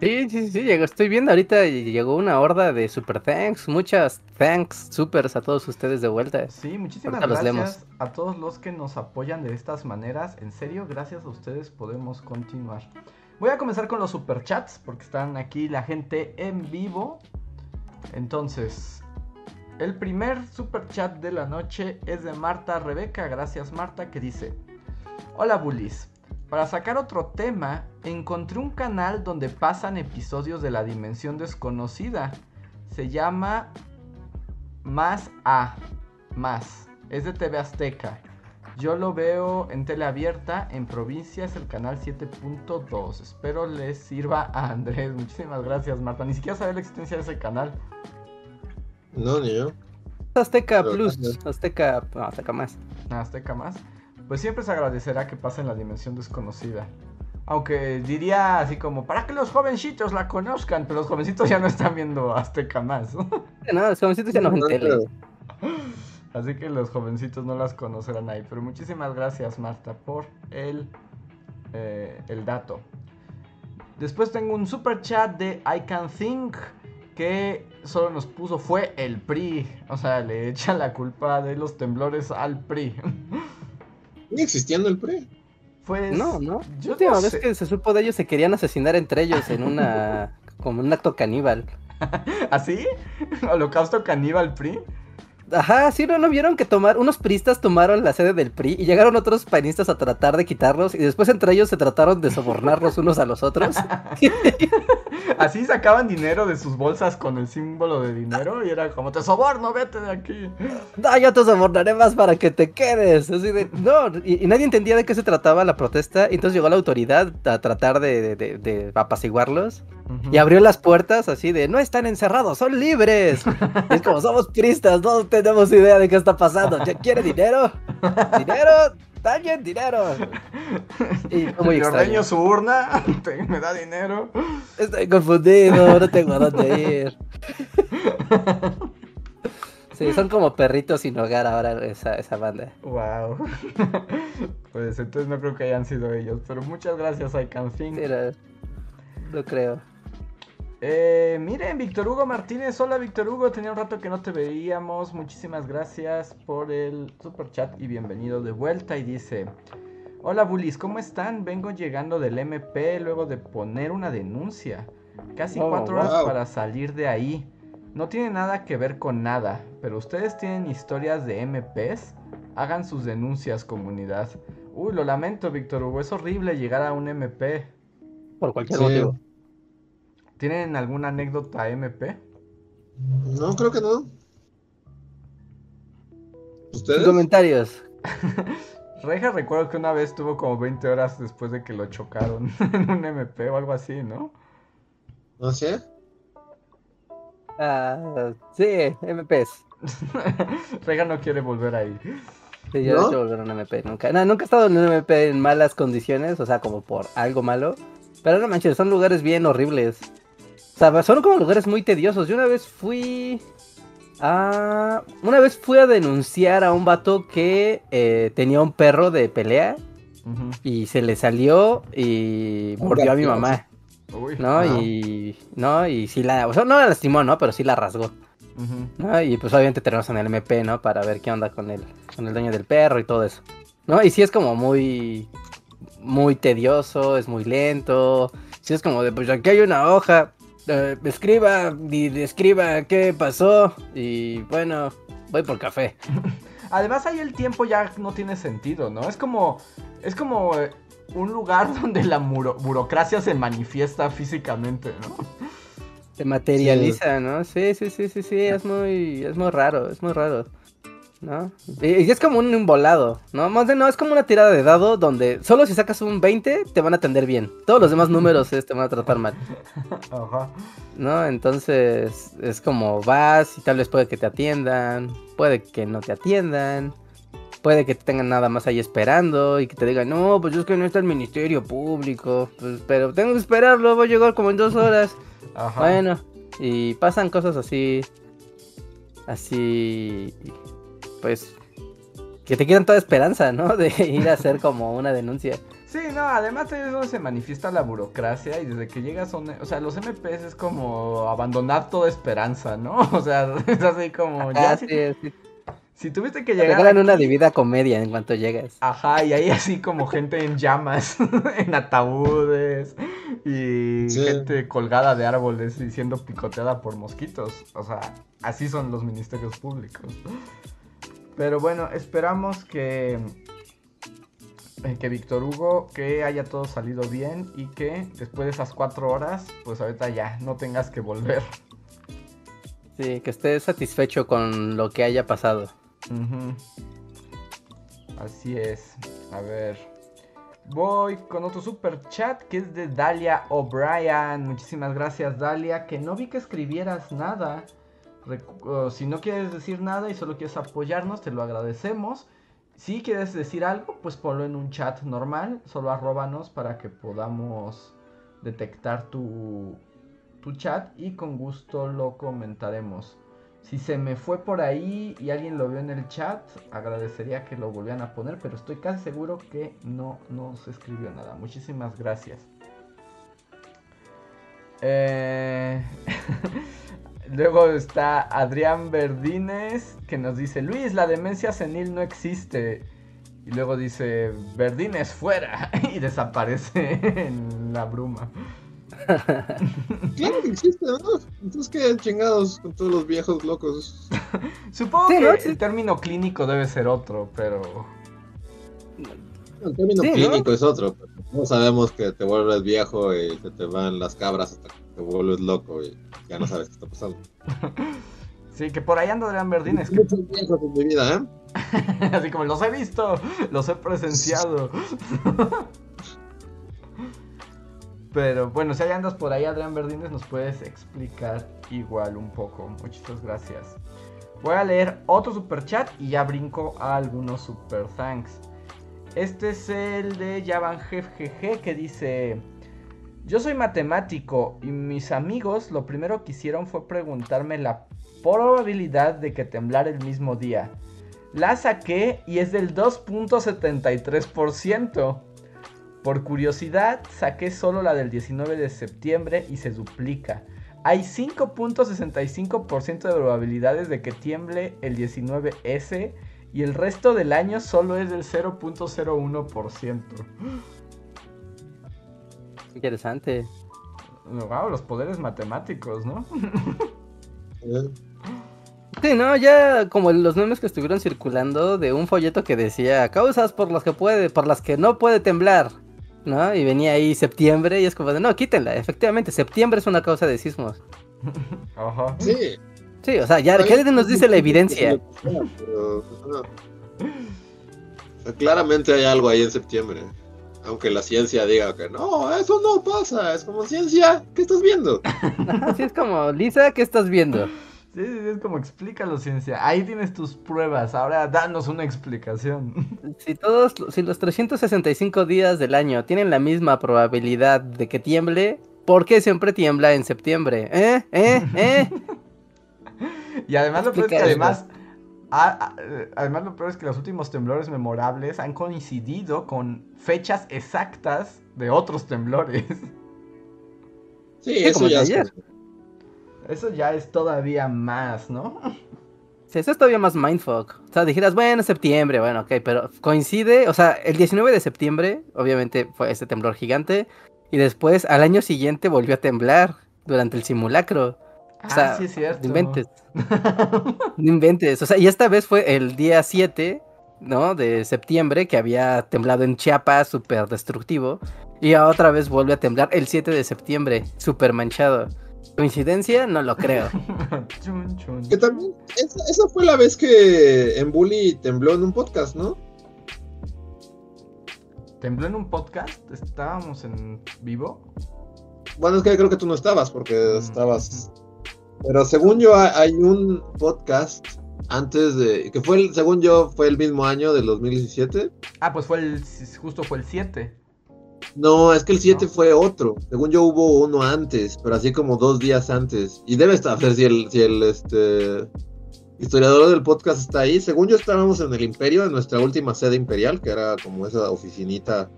Sí, sí, sí, llegó, estoy viendo ahorita y llegó una horda de super thanks, muchas thanks, supers a todos ustedes de vuelta. Sí, muchísimas gracias a todos los que nos apoyan de estas maneras. En serio, gracias a ustedes podemos continuar. Voy a comenzar con los super chats porque están aquí la gente en vivo. Entonces, el primer super chat de la noche es de Marta Rebeca. Gracias Marta que dice, hola bullies. para sacar otro tema, encontré un canal donde pasan episodios de la dimensión desconocida. Se llama Más A. Más. Es de TV Azteca. Yo lo veo en tele abierta, en provincia es el canal 7.2. Espero les sirva a Andrés. Muchísimas gracias, Marta. Ni siquiera sabía la existencia de ese canal. No, ni yo. Azteca Plus, Azteca, no, Azteca más. Azteca más. Pues siempre se agradecerá que pasen la dimensión desconocida. Aunque diría así como, para que los jovencitos la conozcan, pero los jovencitos ya no están viendo Azteca más. no, los jovencitos ya no ven tele. Así que los jovencitos no las conocerán ahí. Pero muchísimas gracias, Marta, por el, eh, el dato. Después tengo un super chat de I Can Think que solo nos puso fue el PRI. O sea, le echa la culpa de los temblores al PRI. ¿Sigue existiendo el PRI? Pues. No, no. Yo la vez que se supo de ellos se querían asesinar entre ellos en una. como un acto caníbal. ¿Así? ¿Holocausto caníbal PRI? Ajá, sí, no, no vieron que tomar unos priistas tomaron la sede del PRI y llegaron otros panistas a tratar de quitarlos y después entre ellos se trataron de sobornarlos unos a los otros. Así sacaban dinero de sus bolsas con el símbolo de dinero y era como te soborno, vete de aquí. No, yo te sobornaré más para que te quedes. Así de, no, y, nadie entendía de qué se trataba la protesta. Y entonces llegó la autoridad a tratar de, apaciguarlos. Y abrió las puertas así de, no están encerrados, son libres. es como somos priistas, no tenemos idea de qué está pasando. ¿Ya quiere dinero? ¿Dinero? ¡Dañen dinero! Y muy ordeño su urna, me da dinero. Estoy confundido, no tengo a dónde ir. Sí, son como perritos sin hogar ahora esa, esa banda. Wow. Pues entonces no creo que hayan sido ellos, pero muchas gracias, I Can Think. no creo. Eh, miren, Víctor Hugo Martínez. Hola, Víctor Hugo. Tenía un rato que no te veíamos. Muchísimas gracias por el super chat y bienvenido de vuelta. Y dice: Hola, bullies, ¿cómo están? Vengo llegando del MP luego de poner una denuncia. Casi oh, cuatro horas para salir de ahí. No tiene nada que ver con nada, pero ustedes tienen historias de MPs. Hagan sus denuncias, comunidad. Uy, lo lamento, Víctor Hugo. Es horrible llegar a un MP. Por cualquier motivo. ¿Tienen alguna anécdota MP? No, creo que no. ¿Ustedes? Comentarios. Reja recuerdo que una vez estuvo como 20 horas después de que lo chocaron en un MP o algo así, ¿no? ¿No sé? Ah, sí, MPs. Reja no quiere volver ahí. Sí, yo no quiero volver a un MP nunca. No, nunca he estado en un MP en malas condiciones, o sea, como por algo malo. Pero no manches, son lugares bien horribles. Sea, son como lugares muy tediosos. Yo una vez fui a... Una vez fui a denunciar a un vato que eh, tenía un perro de pelea. Y se le salió y mordió a mi mamá. ¿No? Y. No, y sí la. O sea, no la lastimó, ¿no? Pero sí la rasgó. ¿no? Y pues obviamente tenemos en el MP, ¿no? Para ver qué onda con el, con el dueño del perro y todo eso. ¿No? Y sí es como muy. Muy tedioso, es muy lento. Sí es como de, pues aquí hay una hoja. Eh, escriba y escriba qué pasó y bueno, voy por café. Además ahí el tiempo ya no tiene sentido, ¿no? Es como es como eh, un lugar donde la burocracia se manifiesta físicamente, ¿no? Se materializa, ¿no? Sí, sí, sí, sí, sí, es muy es muy raro, es muy raro. ¿No? Y, es como un volado, ¿no? Más de no, es como una tirada de dado donde solo si sacas un 20 te van a atender bien. Todos los demás números te van a tratar mal. Ajá. ¿No? Entonces es como vas y tal vez puede que te atiendan, puede que no te atiendan. Puede que te tengan nada más ahí esperando y que te digan, no, pues es que no está el Ministerio Público, pues, pero tengo que esperarlo, voy a llegar como en dos horas. Ajá. Bueno, y pasan cosas así, así pues, que te quieran toda esperanza, ¿no? De ir a hacer como una denuncia. Sí, no, además de eso se manifiesta la burocracia y desde que llegas a un... O sea, los MPs es como abandonar toda esperanza, ¿no? O sea, es así como... Ya, sí, sí. Si tuviste que llegar... Te regalan una divida comedia en cuanto llegas. Ajá, y hay así como gente en llamas, en ataúdes, y gente colgada de árboles y siendo picoteada por mosquitos. O sea, así son los ministerios públicos. Pero bueno, esperamos que eh, que Víctor Hugo, que haya todo salido bien y que después de esas cuatro horas, pues ahorita ya no tengas que volver. Sí, que estés satisfecho con lo que haya pasado. Así es. A ver. Voy con otro super chat que es de Dalia O'Brien. Muchísimas gracias, Dalia. Que no vi que escribieras nada. Si no quieres decir nada y solo quieres apoyarnos, te lo agradecemos. Si quieres decir algo, pues ponlo en un chat normal. Solo arróbanos para que podamos detectar tu, tu chat y con gusto lo comentaremos. Si se me fue por ahí y alguien lo vio en el chat, agradecería que lo volvieran a poner, pero estoy casi seguro que no, no se escribió nada. Muchísimas gracias. Eh, luego está Adrián Verdines que nos dice, Luis, la demencia senil no existe. Y luego dice, Verdines fuera y desaparece en la bruma. claro que existe, ¿no? Entonces, ¿qué chingados con todos los viejos locos? Supongo que el término clínico debe ser otro, pero. El término clínico es otro. Pero no sabemos que te vuelves viejo y se te van las cabras hasta que te vuelves loco y ya no sabes qué está pasando. sí, que por ahí ando Adrián Verdines. Muchos viejos en mi vida, ¿eh? Así como los he visto, los he presenciado. Pero bueno, si hay andas por ahí, Adrián Verdines, nos puedes explicar igual un poco. Muchas gracias. Voy a leer otro super chat y ya brinco a algunos super thanks. Este es el de Javan GG que dice: Yo soy matemático y mis amigos lo primero que hicieron fue preguntarme la probabilidad de que temblara el mismo día. La saqué y es del 2.73%. Por curiosidad, saqué solo la del 19 de septiembre y se duplica. Hay 5.65% de probabilidades de que tiemble el 19S y el resto del año solo es del 0.01%. Interesante. Wow, los poderes matemáticos, ¿no? Sí, no, ya como los memes que estuvieron circulando de un folleto que decía causas por las que puede, por las que no puede temblar. ¿no? Y venía ahí septiembre y es como de, no, quítenla. Efectivamente, septiembre es una causa de sismos. Ajá. Sí. Sí, o sea, ya, ¿qué nos dice la evidencia? claramente hay algo ahí en septiembre. Aunque la ciencia diga que no, eso no pasa. Es como ciencia, ¿qué estás viendo? Así es como, Lisa, ¿qué estás viendo? Sí, es como explícalo, ciencia. Ahí tienes tus pruebas. Ahora danos una explicación. Si todos, si los 365 días del año tienen la misma probabilidad de que tiemble, ¿por qué siempre tiembla en septiembre? ¿Eh? ¿Eh? ¿Eh? y además lo peor es que además, además lo peor es que los últimos temblores memorables han coincidido con fechas exactas de otros temblores. Sí, eso ya eso ya es todavía más, ¿no? Sí, eso es todavía más mindfuck. O sea, dijeras, bueno, septiembre, bueno, ok, pero coincide, o sea, el 19 de septiembre, obviamente fue ese temblor gigante, y después al año siguiente volvió a temblar durante el simulacro. O sea, ah, sí es cierto. No inventes. no inventes. O sea, y esta vez fue el día 7, ¿no? De septiembre, que había temblado en Chiapas, súper destructivo. Y otra vez vuelve a temblar el 7 de septiembre, súper manchado. ¿Coincidencia? No lo creo. Que también, esa, fue la vez que en Bully tembló en un podcast, ¿no? ¿Tembló en un podcast? ¿Estábamos en vivo? Bueno, es que creo que tú no estabas porque mm, estabas. Pero según yo, hay un podcast antes de. que fue, el, según yo, fue el mismo año del 2017. Ah, pues fue el. justo fue el 7. No, es que el 7 fue otro. Según yo hubo uno antes, pero así como dos días antes. Y debe estar, si el, si el este, historiador del podcast está ahí. Según yo estábamos en el Imperio, en nuestra última sede imperial, que era como esa oficinita.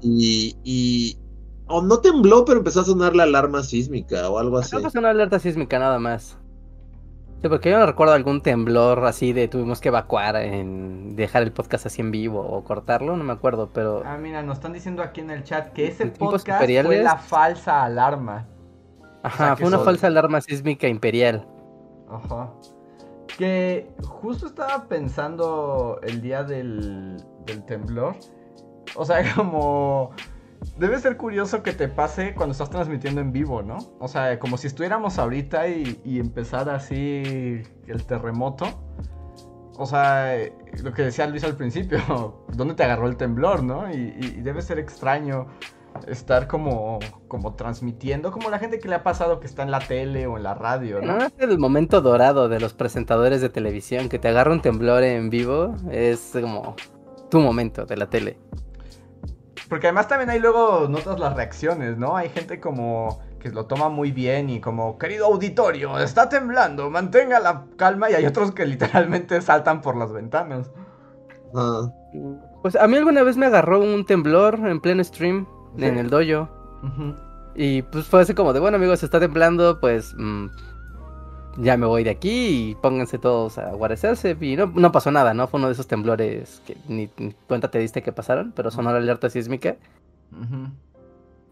Y, y o no tembló, pero empezó a sonar la alarma sísmica o algo así. No pasó una alerta sísmica nada más. Sí, porque yo no recuerdo algún temblor así de tuvimos que evacuar, en dejar el podcast así en vivo o cortarlo, no me acuerdo, pero... Ah, mira, nos están diciendo aquí en el chat que ese podcast fue la falsa alarma. Ajá, fue una falsa alarma sísmica imperial. Ajá. Que justo estaba pensando el día del, del temblor. O sea, como... Debe ser curioso que te pase cuando estás transmitiendo en vivo, ¿no? O sea, como si estuviéramos ahorita y, y empezara así el terremoto. O sea, lo que decía Luis al principio, ¿dónde te agarró el temblor, no? Y, debe ser extraño estar como, como transmitiendo, como la gente que le ha pasado que está en la tele o en la radio, ¿no? es el momento dorado de los presentadores de televisión, que te agarra un temblor en vivo, es como tu momento de la tele. Porque además también hay luego notas las reacciones, ¿no? Hay gente como que lo toma muy bien y como, querido auditorio, está temblando, mantenga la calma y hay otros que literalmente saltan por las ventanas. Ah. Pues a mí alguna vez me agarró un temblor en pleno stream en el dojo. Y pues fue así como de, bueno amigos, está temblando, pues mm, ya me voy de aquí y pónganse todos a guarecerse. Y no, no, pasó nada, ¿no? Fue uno de esos temblores que ni, cuenta te diste que pasaron, pero sonó la alerta sísmica.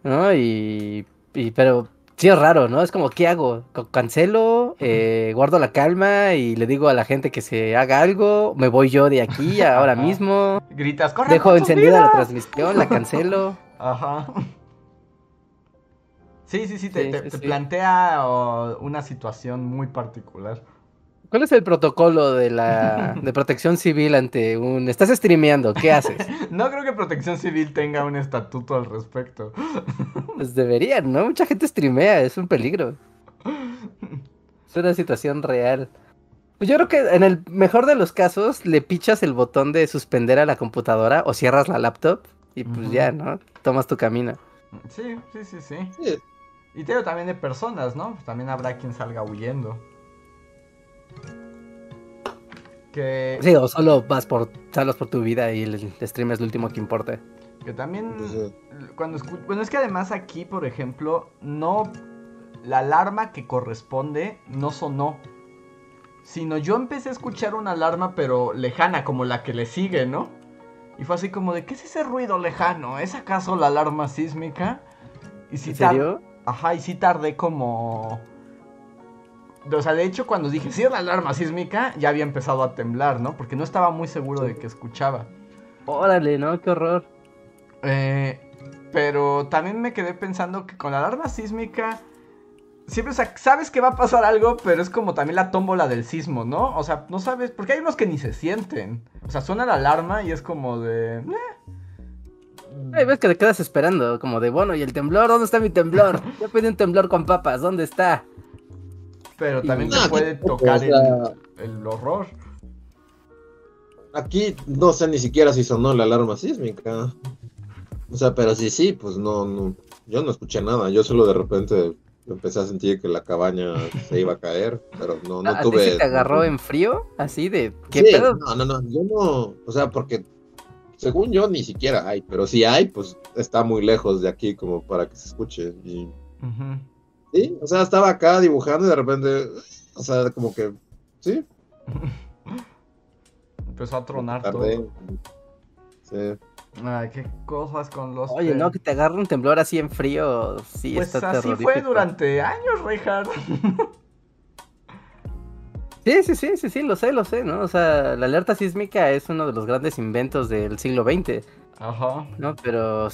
¿No? Y, y, pero sí es raro, ¿no? Es como, ¿qué hago? ¿Cancelo? Eh, ¿Guardo la calma y le digo a la gente que se haga algo? ¿Me voy yo de aquí ahora mismo? Gritas, corre. Dejo encendida la transmisión, la cancelo. Ajá. Sí, sí, sí, te, plantea una situación muy particular. ¿Cuál es el protocolo de la de protección civil ante un... Estás streameando, ¿qué haces? no creo que protección civil tenga un estatuto al respecto. pues deberían, ¿no? Mucha gente streamea, es un peligro. Es una situación real. Pues yo creo que en el mejor de los casos le pichas el botón de suspender a la computadora o cierras la laptop y pues ya, ¿no? Tomas tu camino. Sí, sí, sí, sí. Y te también de personas, ¿no? Pues también habrá quien salga huyendo. Que... Sí, o solo vas por, salas por tu vida y el stream es lo último que importa. Que también, pues cuando bueno, es que además aquí, por ejemplo, no, la alarma que corresponde no sonó. Sino yo empecé a escuchar una alarma pero lejana, como la que le sigue, ¿no? Y fue así como de, ¿qué es ese ruido lejano? ¿Es acaso la alarma sísmica? Y si ¿En serio? Ajá, y sí tardé como... O sea, de hecho cuando dije, sí, la alarma sísmica, ya había empezado a temblar, ¿no? Porque no estaba muy seguro de que escuchaba. Órale, ¿no? Qué horror. Eh, pero también me quedé pensando que con la alarma sísmica siempre sabes que va a pasar algo, pero es como también la tómbola del sismo, ¿no? O sea, no sabes, porque hay unos que ni se sienten. O sea, suena la alarma y es como de... Eh. Hay ves que te quedas esperando, como de, bueno, ¿y el temblor? ¿Dónde está mi temblor? Yo pedí un temblor con papas, ¿dónde está? Pero también te puede tocar el, el horror. Aquí no sé ni siquiera si sonó la alarma sísmica. O sea, pero sí, sí, pues no, no, yo no escuché nada, yo solo de repente empecé a sentir que la cabaña se iba a caer, pero no, no tuve. te agarró en frío? Así de. ¿Qué pedo? No, no, no. Yo no. O sea, porque según yo ni siquiera hay, pero si hay, pues está muy lejos de aquí como para que se escuche. Y... Sí, o sea, estaba acá dibujando y de repente. O sea, como que. Sí. Empezó a tronar todo. Sí. Ay, qué cosas con los. Oye, no, que te agarre un temblor así en frío. Sí, pues así fue durante años, Richard. Sí, sí, sí, sí, sí, lo sé, lo sé, ¿no? O sea, la alerta sísmica es uno de los grandes inventos del siglo XX. Ajá. ¿No? Pero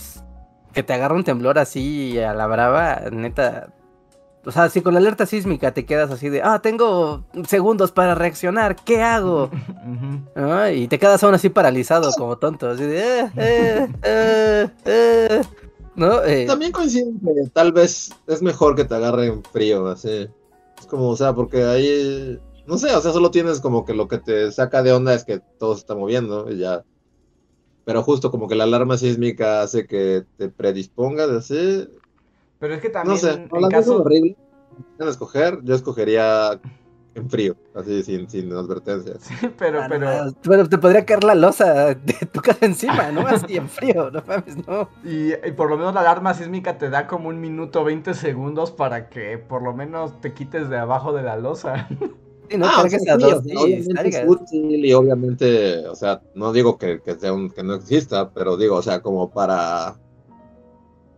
que te agarre un temblor así a la brava, neta, o sea, si con la alerta sísmica te quedas así de, ah, tengo segundos para reaccionar, ¿qué hago? Y te quedas aún así paralizado como tonto, así de, eh, eh, eh, eh". ¿no? También coincide que tal vez es mejor que te agarre en frío, así. Es como, o sea, porque ahí, no sé, o sea, solo tienes como que lo que te saca de onda es que todo se está moviendo y ya. Pero justo como que la alarma sísmica hace que te predispongas, así, pero es que también. No sé, en caso horrible. escoger, yo escogería en frío, así sin, sin advertencias. Sí, pero, ah, pero. Pero te podría caer la losa de tu casa encima, ¿no? Así en frío, no mames, no. Y, por lo menos la alarma sísmica te da como un minuto 20 segundos para que por lo menos te quites de abajo de la losa. Sí, no, ah, sí, es útil y obviamente, o sea, no digo que, que, sea un, que no exista, pero digo, o sea, como para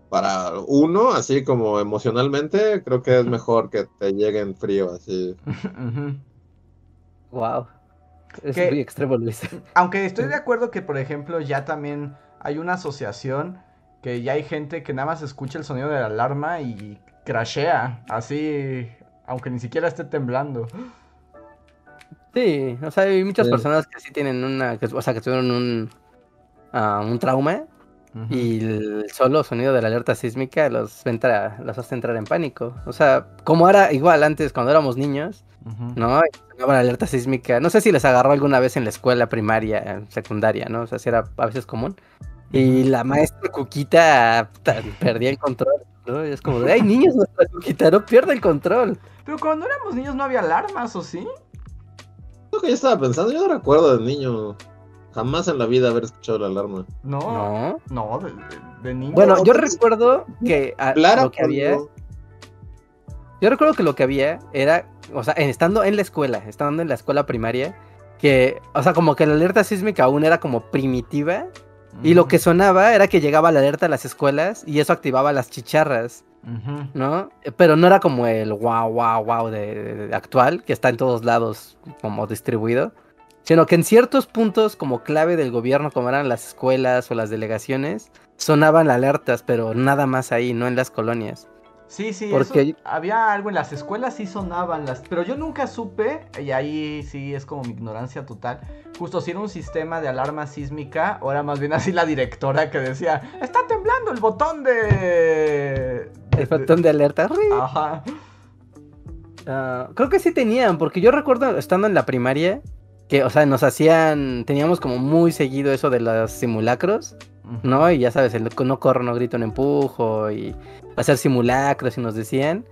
para uno, así como emocionalmente, creo que es mejor que te llegue en frío, así. Wow. Es muy extremo, Luis. Aunque estoy de acuerdo que, por ejemplo, ya también hay una asociación que ya hay gente que nada más escucha el sonido de la alarma y crashea, así, aunque ni siquiera esté temblando. Sí, o sea, hay muchas personas que sí tienen una, o sea, que tuvieron un, uh, un trauma y el solo sonido de la alerta sísmica los, entra, los hace entrar en pánico. O sea, como era igual antes cuando éramos niños, ¿no? Y la alerta sísmica, no sé si les agarró alguna vez en la escuela primaria, secundaria, ¿no? O sea, si era a veces común. Y la maestra Cuquita perdía el control, ¿no? Y es como de, ay, niños, nuestra Cuquita no pierde el control. Pero cuando éramos niños no había alarmas, ¿o sí? Lo que yo estaba pensando, yo no recuerdo de niño jamás en la vida haber escuchado la alarma. No, no, de, niño. Bueno, yo recuerdo que lo que había. Yo recuerdo que lo que había era, o sea, estando en la escuela, estando en la escuela primaria, que, o sea, como que la alerta sísmica aún era como primitiva y lo que sonaba era que llegaba la alerta a las escuelas y eso activaba las chicharras, ¿no? Pero no era como el wow, wow, wow de, actual, que está en todos lados como distribuido, sino que en ciertos puntos como clave del gobierno, como eran las escuelas o las delegaciones, sonaban alertas, pero nada más ahí, no en las colonias. Sí, sí, Porque... había algo en las escuelas, sí sonaban las, pero yo nunca supe, y ahí sí es como mi ignorancia total, justo si era un sistema de alarma sísmica, o era más bien así la directora que decía, está temblando el botón de... El botón de alerta. Ajá. Ah, creo que sí tenían, porque yo recuerdo estando en la primaria, que, o sea, nos hacían, teníamos como muy seguido eso de los simulacros, ¿no? Y ya sabes, el no corro, no grito, no empujo, y hacer simulacros y nos decían.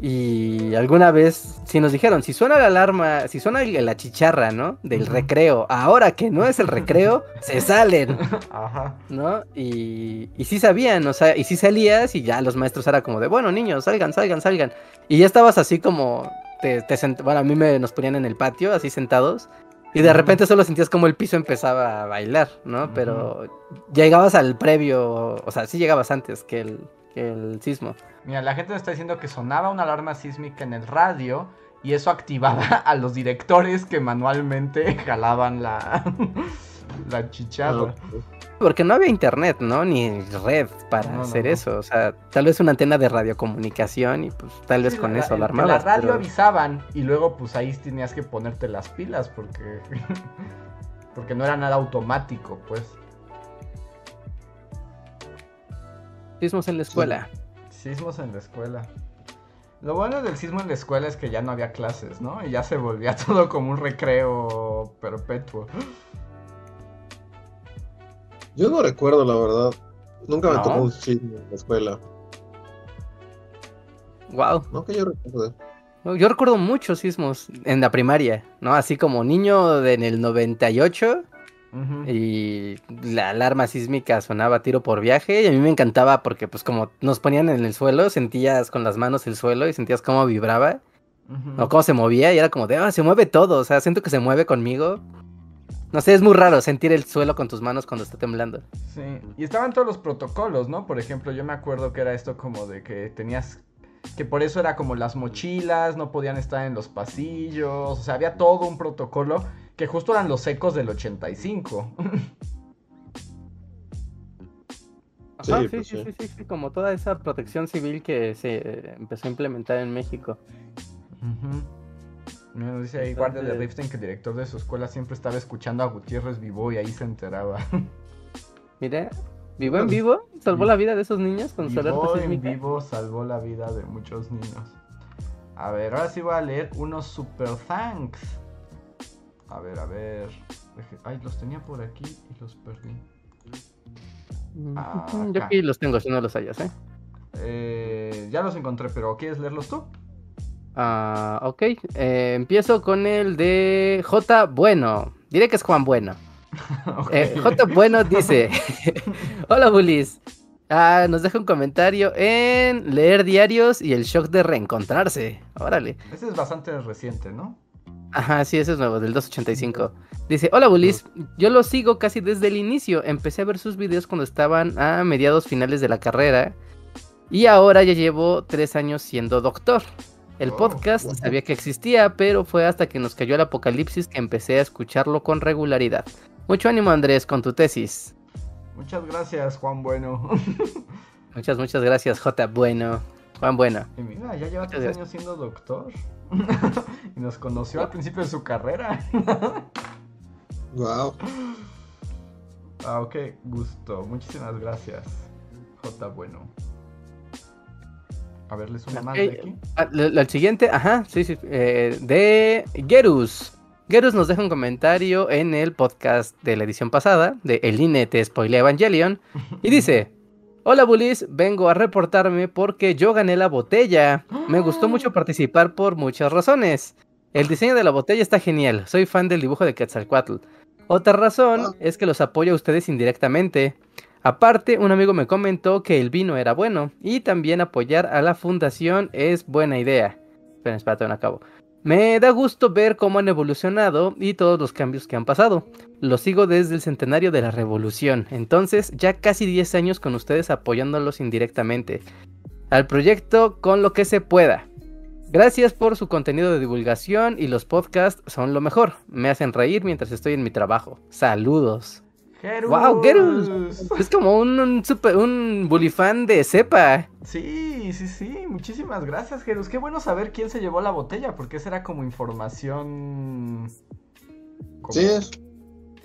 Y alguna vez sí nos dijeron, si suena la alarma, si suena la chicharra, ¿no? Del recreo, ahora que no es el recreo, se salen. Ajá. ¿No? Y, y sí sabían, o sea, y sí salías y ya los maestros era como de, bueno, niños, salgan, salgan, salgan. Y ya estabas así como, te, te bueno, a mí me nos ponían en el patio, así sentados. Y de repente solo sentías como el piso empezaba a bailar, ¿no? Pero llegabas al previo, o sea, sí llegabas antes que el, el sismo. Mira, la gente nos está diciendo que sonaba una alarma sísmica en el radio y eso activaba a los directores que manualmente jalaban la, la chicharra. Porque no había internet, ¿no? Ni red para hacer eso. O sea, tal vez una antena de radiocomunicación y pues tal vez con eso alarmabas. La radio avisaban y luego pues ahí tenías que ponerte las pilas porque... porque no era nada automático, pues. Sismos en la escuela. Sismos en la escuela. Lo bueno del sismo en la escuela es que ya no había clases, ¿no? Y ya se volvía todo como un recreo perpetuo. Yo no recuerdo, la verdad. Nunca me tocó un sismo en la escuela. Wow. No que yo recuerde. Yo recuerdo muchos sismos en la primaria, ¿no? Así como niño de, en el 98 y la alarma sísmica sonaba tiro por viaje y a mí me encantaba porque pues como nos ponían en el suelo, sentías con las manos el suelo y sentías cómo vibraba o cómo se movía y era como de, ah, se mueve todo, o sea, siento que se mueve conmigo. No sé, es muy raro sentir el suelo con tus manos cuando está temblando. Sí, y estaban todos los protocolos, ¿no? Por ejemplo, yo me acuerdo que era esto como de que tenías que por eso era como las mochilas, no podían estar en los pasillos, o sea, había todo un protocolo que justo eran los ecos del 85. Ajá, sí, pues sí, sí, sí, como toda esa protección civil que se eh, empezó a implementar en México. Me dice ahí guardia de Riften que el director de su escuela siempre estaba escuchando a Gutiérrez Vivo y ahí se enteraba. Mire, vivo en vivo salvó la vida de esos niños con su alerta en vivo salvó la vida de muchos niños. A ver, ahora sí voy a leer unos super thanks. A ver, a ver. Ay, los tenía por aquí y los perdí. Ah, Yo aquí los tengo, si no los hayas, ¿eh? ¿eh? Ya los encontré, pero ¿quieres leerlos tú? Ah, ok. Eh, empiezo con el de J. Bueno. Diré que es Juan Bueno. Eh, J. Bueno dice: Hola, Bulis. Ah, nos deja un comentario en leer diarios y el shock de reencontrarse. Órale. Ese es bastante reciente, ¿no? Ajá, sí, ese es nuevo, del 285. Dice, hola Bulis, yo lo sigo casi desde el inicio. Empecé a ver sus videos cuando estaban a mediados finales de la carrera. Y ahora ya llevo tres años siendo doctor. El Oh, podcast wow. sabía que existía, pero fue hasta que nos cayó el apocalipsis que empecé a escucharlo con regularidad. Mucho ánimo Andrés con tu tesis. Muchas gracias, Juan Bueno. Muchas, muchas gracias, J. Bueno. Juan Bueno. Y mira, ya lleva Muchas tres gracias. años siendo doctor. y nos conoció al principio de su carrera. Wow. ah, ok, gusto. Muchísimas gracias, J. Bueno. A ver, ¿les una más Ok, de aquí? ah, el siguiente, ajá, sí, sí, eh, de Gerus. Gerus nos deja un comentario en el podcast de la edición pasada, de El INE te spoilea Evangelion, y dice, Hola Bullies, vengo a reportarme porque yo gané la botella. Me gustó mucho participar por muchas razones. El diseño de la botella está genial, soy fan del dibujo de Quetzalcoatl. Otra razón es que los apoyo a ustedes indirectamente. Aparte, un amigo me comentó que el vino era bueno y también apoyar a la fundación es buena idea. Esperen, espérate, no acabo. Me da gusto ver cómo han evolucionado y todos los cambios que han pasado. Los sigo desde el centenario de la revolución, entonces ya casi 10 años con ustedes apoyándolos indirectamente. Al proyecto con lo que se pueda. Gracias por su contenido de divulgación y los podcasts son lo mejor. Me hacen reír mientras estoy en mi trabajo. Saludos. ¡Gerus! ¡Wow, Gerus! Es como un, un, super, un de cepa. Sí, sí, sí. Muchísimas gracias, Gerus. Qué bueno saber quién se llevó la botella, porque esa era como información. Como, Sí,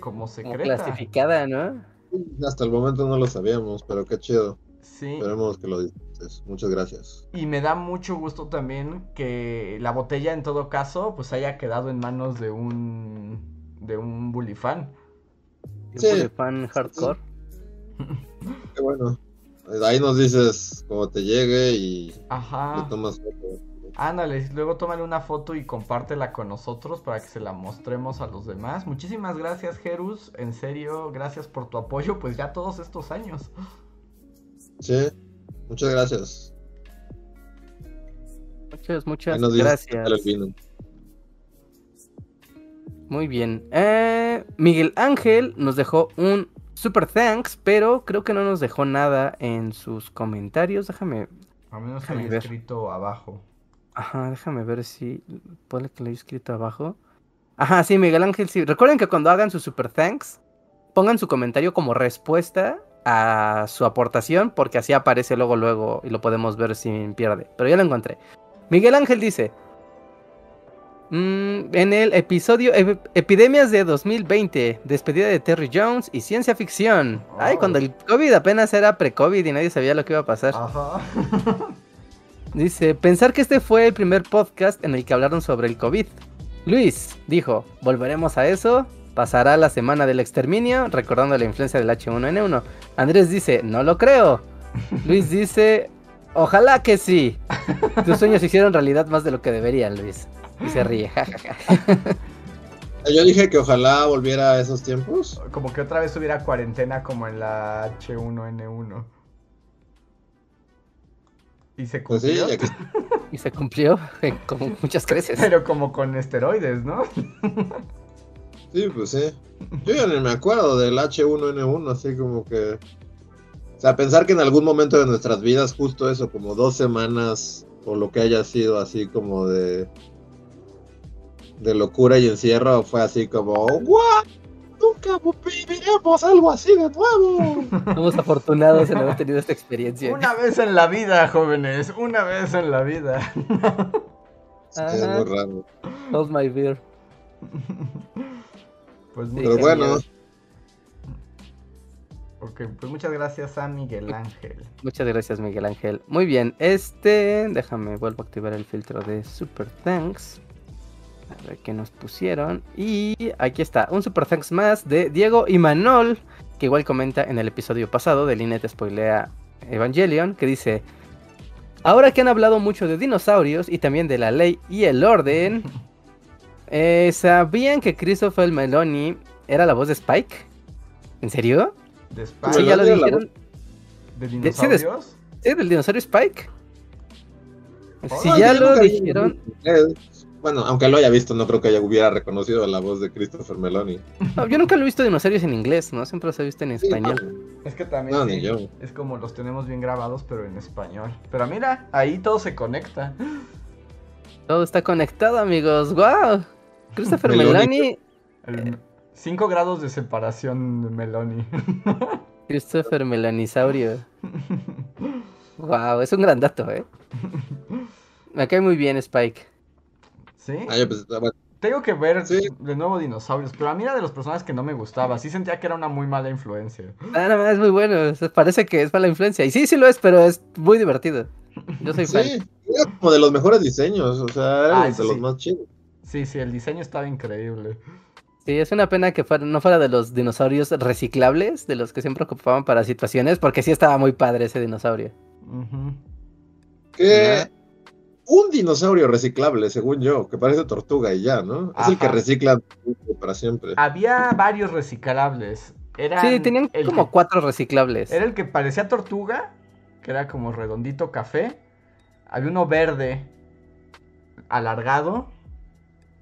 como Como secreta. clasificada, ¿no? hasta el momento no lo sabíamos, pero qué chido. Sí. Esperemos que lo disfrutes. Muchas gracias. Y me da mucho gusto también que la botella en todo caso pues haya quedado en manos de un de un bully fan. Sí. Bullyfan hardcore. Qué bueno. Ahí nos dices cómo te llegue y le Ajá. tomas foto. Ándale, luego tómale una foto y compártela con nosotros para que se la mostremos a los demás. Muchísimas gracias, Gerus. En serio, gracias por tu apoyo, pues ya todos estos años. Sí, muchas gracias. Muchas, muchas gracias. Muy bien. Eh, Miguel Ángel nos dejó un super thanks, pero creo que no nos dejó nada en sus comentarios. Déjame, A menos que haya escrito abajo. ajá, déjame ver si puede que lo haya escrito abajo. Ajá, sí, Miguel Ángel, sí. Recuerden que cuando hagan su super thanks, pongan su comentario como respuesta a su aportación, porque así aparece luego, luego y lo podemos ver sin pierde. Pero ya lo encontré. Miguel Ángel dice: mm, En el episodio Ep- Epidemias de 2020, despedida de Terry Jones y ciencia ficción. Ay, Oh. cuando el COVID apenas era pre-COVID y nadie sabía lo que iba a pasar. Ajá. Dice, pensar que este fue el primer podcast en el que hablaron sobre el COVID. Luis dijo, volveremos a eso. Pasará la semana del exterminio, recordando la influencia del H1N1. Andrés dice, no lo creo. Luis dice, ojalá que sí. Tus sueños se hicieron realidad más de lo que deberían, Luis. Y se ríe. jajaja. Yo dije que ojalá volviera a esos tiempos. Como que otra vez hubiera cuarentena como en la H1N1. Y se Pues sí, cumplió. que y se cumplió eh, con muchas creces. Pero como con esteroides, ¿no? Sí, pues sí. Yo ya ni me acuerdo del H1N1, así como que... O sea, pensar que en algún momento de nuestras vidas, justo eso, como dos semanas, o lo que haya sido así como de... De locura y encierro, fue así como... ¡Guau! Nunca viviremos algo así de nuevo. Somos afortunados en haber tenido esta experiencia. Una vez en la vida, jóvenes. Una vez en la vida. Sí, es muy raro. Hold my beer. Pues Sí, Pero bueno, ok, pues muchas gracias a Miguel Ángel. Muchas gracias, Miguel Ángel. Muy bien, este. Déjame, vuelvo a activar el filtro de Super Thanks. A ver qué nos pusieron. Y aquí está, un Super Thanks más de Diego y Manol, que igual comenta en el episodio pasado de Linet Spoilea Evangelion, que dice. Ahora que han hablado mucho de dinosaurios y también de la ley y el orden, eh, ¿sabían que Christopher Meloni era la voz de Spike? ¿En serio? De Spike, Sí, ya lo Meloni era la dijeron. de sí, de- dinosaurios. ¿Sí, del dinosaurio Spike? Si ya lo vi- dijeron, bueno, aunque lo haya visto, no creo que haya hubiera reconocido la voz de Christopher Meloni. No, yo nunca lo he visto dinosaurios en inglés, ¿no? Siempre los he visto en Sí, español. Es que también No, sí, ni yo. es como los tenemos bien grabados, pero en español. Pero mira, ahí todo se conecta. Todo está conectado, amigos. ¡Wow! Christopher Meloni. Cinco grados de separación de Meloni. Christopher Melonisaurio. wow, es un gran dato, ¿eh? Me cae muy bien Spike. ¿Sí? Ah, pues, Tengo que ver de nuevo dinosaurios, pero a mí era de los personajes que no me gustaba. Sí sentía que era una muy mala influencia. Ah, no, es muy bueno. Parece que es mala influencia. Y sí, sí lo es, pero es muy divertido. Yo soy fan. Sí, era como de los mejores diseños. O sea, era ah, de los más chidos. Sí, sí, el diseño estaba increíble. Sí, es una pena que no fuera de los dinosaurios reciclables, de los que siempre ocupaban para situaciones, porque sí estaba muy padre ese dinosaurio. Que un dinosaurio reciclable, según yo, que parece tortuga y ya, ¿no? Es el que recicla para siempre. Había varios reciclables. sí, tenían como cuatro reciclables. Era el que parecía tortuga, que era como redondito café. Había uno verde, alargado.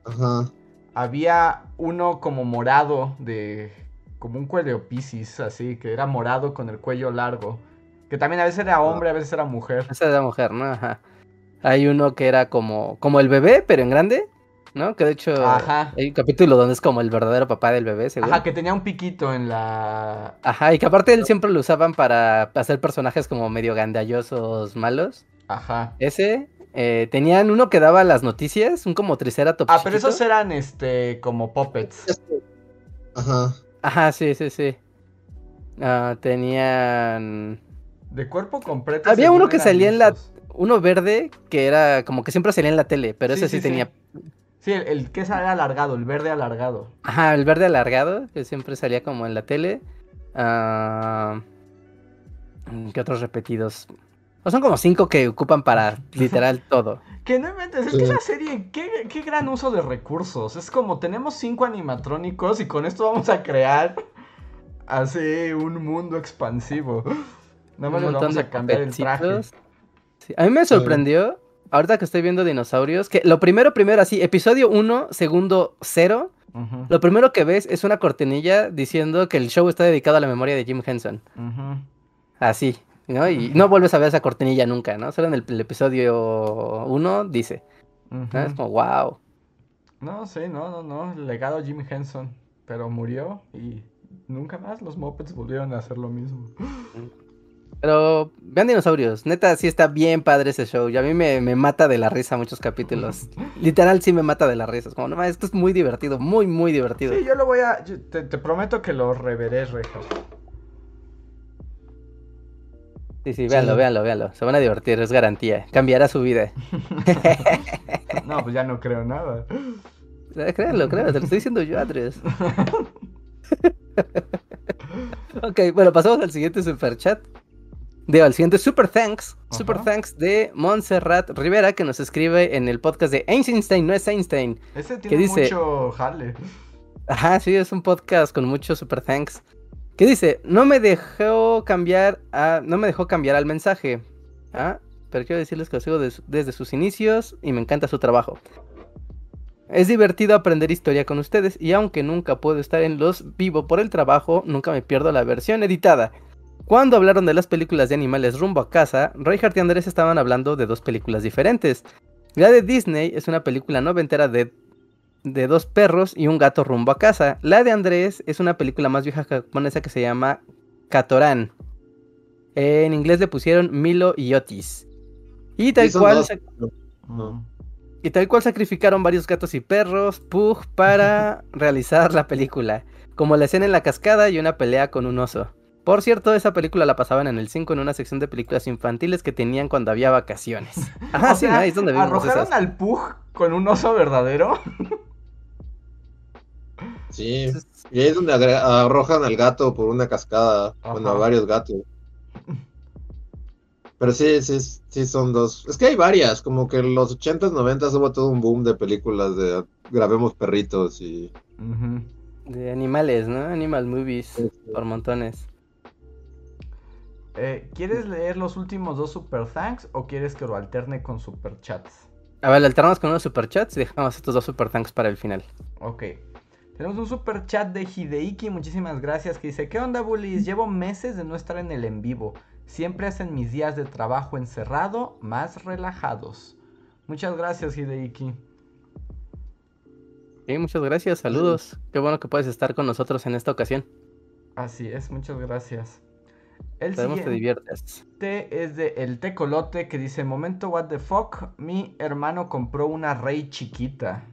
Ajá había uno como morado de como un cuello piscis, así, que era morado con el cuello largo. Que también a veces era hombre, a veces era mujer. A veces era mujer, ¿no? Ajá. Hay uno que era como, como el bebé, pero en grande, ¿no? Que de hecho hay un capítulo donde es como el verdadero papá del bebé, seguro. Ajá, que tenía un piquito en la... Ajá, y que aparte él siempre lo usaban para hacer personajes como medio gandallosos malos. Ajá. Ese, eh, tenían uno que daba las noticias, un como triceratops. Ah, pero esos eran este como puppets. Ajá. Ajá, sí, sí, sí. Ah, tenían. De cuerpo completo. Había uno que salía en la. Uno verde que era como que siempre salía en la tele, pero ese sí, tenía. Sí, el, que salía alargado, el verde alargado. Ajá, el verde alargado, que siempre salía como en la tele. Ah, ¿Qué otros repetidos? son como cinco que ocupan para literal todo. Que no inventes, es que esa serie, qué, qué, gran uso de recursos. Es como tenemos cinco animatrónicos y con esto vamos a crear así un mundo expansivo. Nada más le vamos a cambiar el traje. A mí me sorprendió, ahorita que estoy viendo dinosaurios, que lo primero, primero, así, episodio 1, segundo 0. Lo primero que ves es una cortinilla diciendo que el show está dedicado a la memoria de Jim Henson. Así, ¿no? Y no vuelves a ver esa cortinilla nunca, ¿no? Solo en el, episodio 1 dice. Es como, wow. No, sí, no, no, no. legado Jim Henson. Pero murió y nunca más los Muppets volvieron a hacer lo mismo. Pero vean dinosaurios, neta sí está bien padre ese show. Y a mí me, mata de la risa muchos capítulos. Literal sí me mata de la risa. Es como, no, esto es muy divertido, muy, muy divertido. Sí, yo lo voy a. te, prometo que lo reveré, Rejo. Sí, sí, véanlo, véanlo, véanlo. Se van a divertir, es garantía. Cambiará su vida. no, pues ya no creo nada. Créanlo, créanlo, te lo estoy diciendo yo, Andrés. ok, bueno, pasamos al siguiente super chat. Digo, al siguiente super thanks. Super thanks de Montserrat Rivera que nos escribe en el podcast de Einstein, no es Einstein. Ese tiene que dice, mucho jale. Ajá, sí, es un podcast con mucho super thanks. ¿Qué dice? No me dejó cambiar a, no me dejó cambiar al mensaje. ¿Ah? Pero quiero decirles que lo sigo desde sus inicios y me encanta su trabajo. Es divertido aprender historia con ustedes y aunque nunca puedo estar en los vivo por el trabajo, nunca me pierdo la versión editada. Cuando hablaron de las películas de animales rumbo a casa, Reinhardt y Andrés estaban hablando de dos películas diferentes. La de Disney es una película noventera de de dos perros y un gato rumbo a casa. La de Andrés es una película más vieja japonesa que se llama Katorán. En inglés le pusieron Milo y Otis. Y tal cual. Y tal cual sacrificaron varios gatos y perros, Pug, para realizar la película. Como la escena en la cascada y una pelea con un oso. Por cierto, esa película la pasaban en el 5 en una sección de películas infantiles que tenían cuando había vacaciones. Ah, sí, ahí es donde ¿Arrojaron al Pug con un oso verdadero? Sí, y ahí es donde arrojan al gato por una cascada, bueno, a varios gatos. Pero sí, sí, sí son dos. Es que hay varias, como que en los 80s, 90s hubo todo un boom de películas de grabemos perritos y... De animales, ¿no? Animal movies, por montones. Eh, ¿Quieres leer los últimos dos super thanks o quieres que lo alterne con super chats? A ver, alternamos con unos super chats y dejamos estos dos super thanks para el final. Ok. Tenemos un super chat de Hideiki, muchísimas gracias, que dice, ¿qué onda bullies? Llevo meses de no estar en el en vivo. Siempre hacen mis días de trabajo encerrado más relajados. Muchas gracias, Hideiki. Sí, muchas gracias, saludos. Qué bueno que puedes estar con nosotros en esta ocasión. Así es, muchas gracias. El Esperemos te es de El Tecolote que dice, momento what the fuck, mi hermano compró una rey chiquita.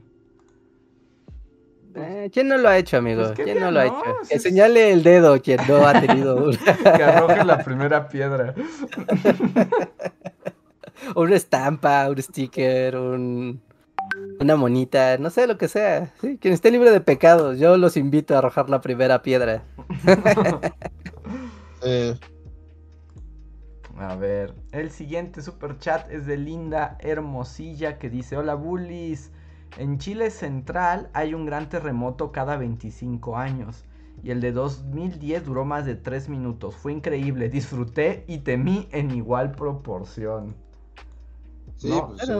Eh, ¿Quién no lo ha hecho, amigo? Pues, ¿Quién no lo ha hecho? Que señale el dedo quien no ha tenido que arroje la primera piedra. una estampa, un sticker, un... una monita, no sé lo que sea. Quien esté libre de pecados, yo los invito a arrojar la primera piedra. A ver, el siguiente super chat es de Linda Hermosilla que dice: Hola bullies. En Chile Central hay un gran terremoto cada 25 años. Y el de 2010 duró más de 3 minutos. Fue increíble. Disfruté y temí en igual proporción. Sí, pues sí,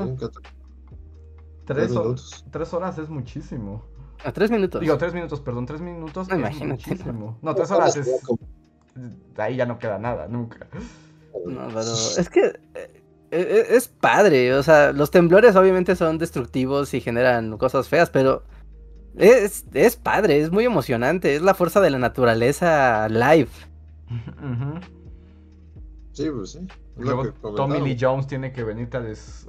tres, horas es muchísimo. A tres minutos. Digo, tres minutos, perdón, tres minutos no, es muchísimo. No, tres horas es. Ahí ya no queda nada, nunca. No, pero es que eh, eh, es padre, o sea, los temblores obviamente son destructivos y generan cosas feas, pero es, es padre, es muy emocionante, es la fuerza de la naturaleza live. Sí, pues sí. Luego Tommy Lee Jones tiene que venirte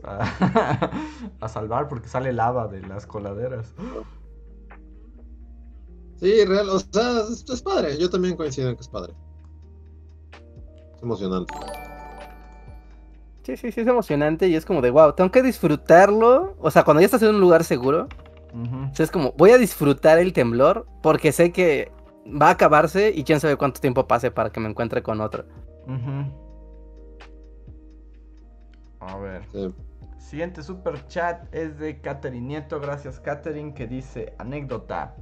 a, a, salvar porque sale lava de las coladeras. Sí, real, o sea, es, padre. Yo también coincido en que es padre. Es emocionante. Sí, sí, sí, es emocionante y es como de wow, tengo que disfrutarlo. O sea, cuando ya estás en un lugar seguro, es como voy a disfrutar el temblor porque sé que va a acabarse y quién sabe cuánto tiempo pase para que me encuentre con otro. A ver. Siguiente super chat es de Katherine Nieto. Gracias, Katherine, que dice: Anécdota.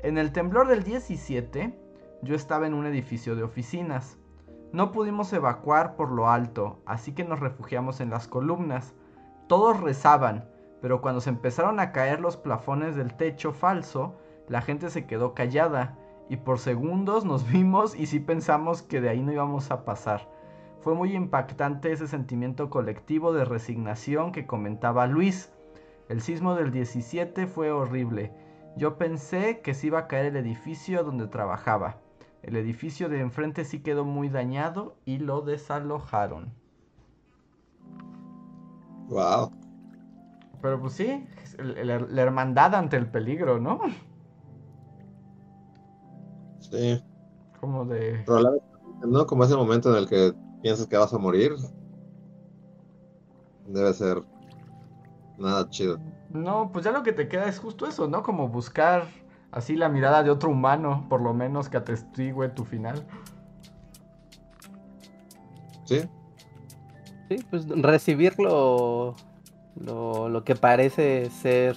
En el temblor del 17, yo estaba en un edificio de oficinas. No pudimos evacuar por lo alto, así que nos refugiamos en las columnas. Todos rezaban, pero cuando se empezaron a caer los plafones del techo falso, la gente se quedó callada y por segundos nos vimos y sí pensamos que de ahí no íbamos a pasar. Fue muy impactante ese sentimiento colectivo de resignación que comentaba Luis. El sismo del 17 fue horrible. Yo pensé que se iba a caer el edificio donde trabajaba. El edificio de enfrente sí quedó muy dañado y lo desalojaron. Wow. Pero pues sí, la hermandad ante el peligro, ¿no? Sí. Como de. ¿no? Como ese momento en el que piensas que vas a morir. Debe ser nada chido. No, pues ya lo que te queda es justo eso, ¿no? Como buscar así la mirada de otro humano, por lo menos que atestigue tu final. Sí. Sí, pues recibir lo, lo, que parece ser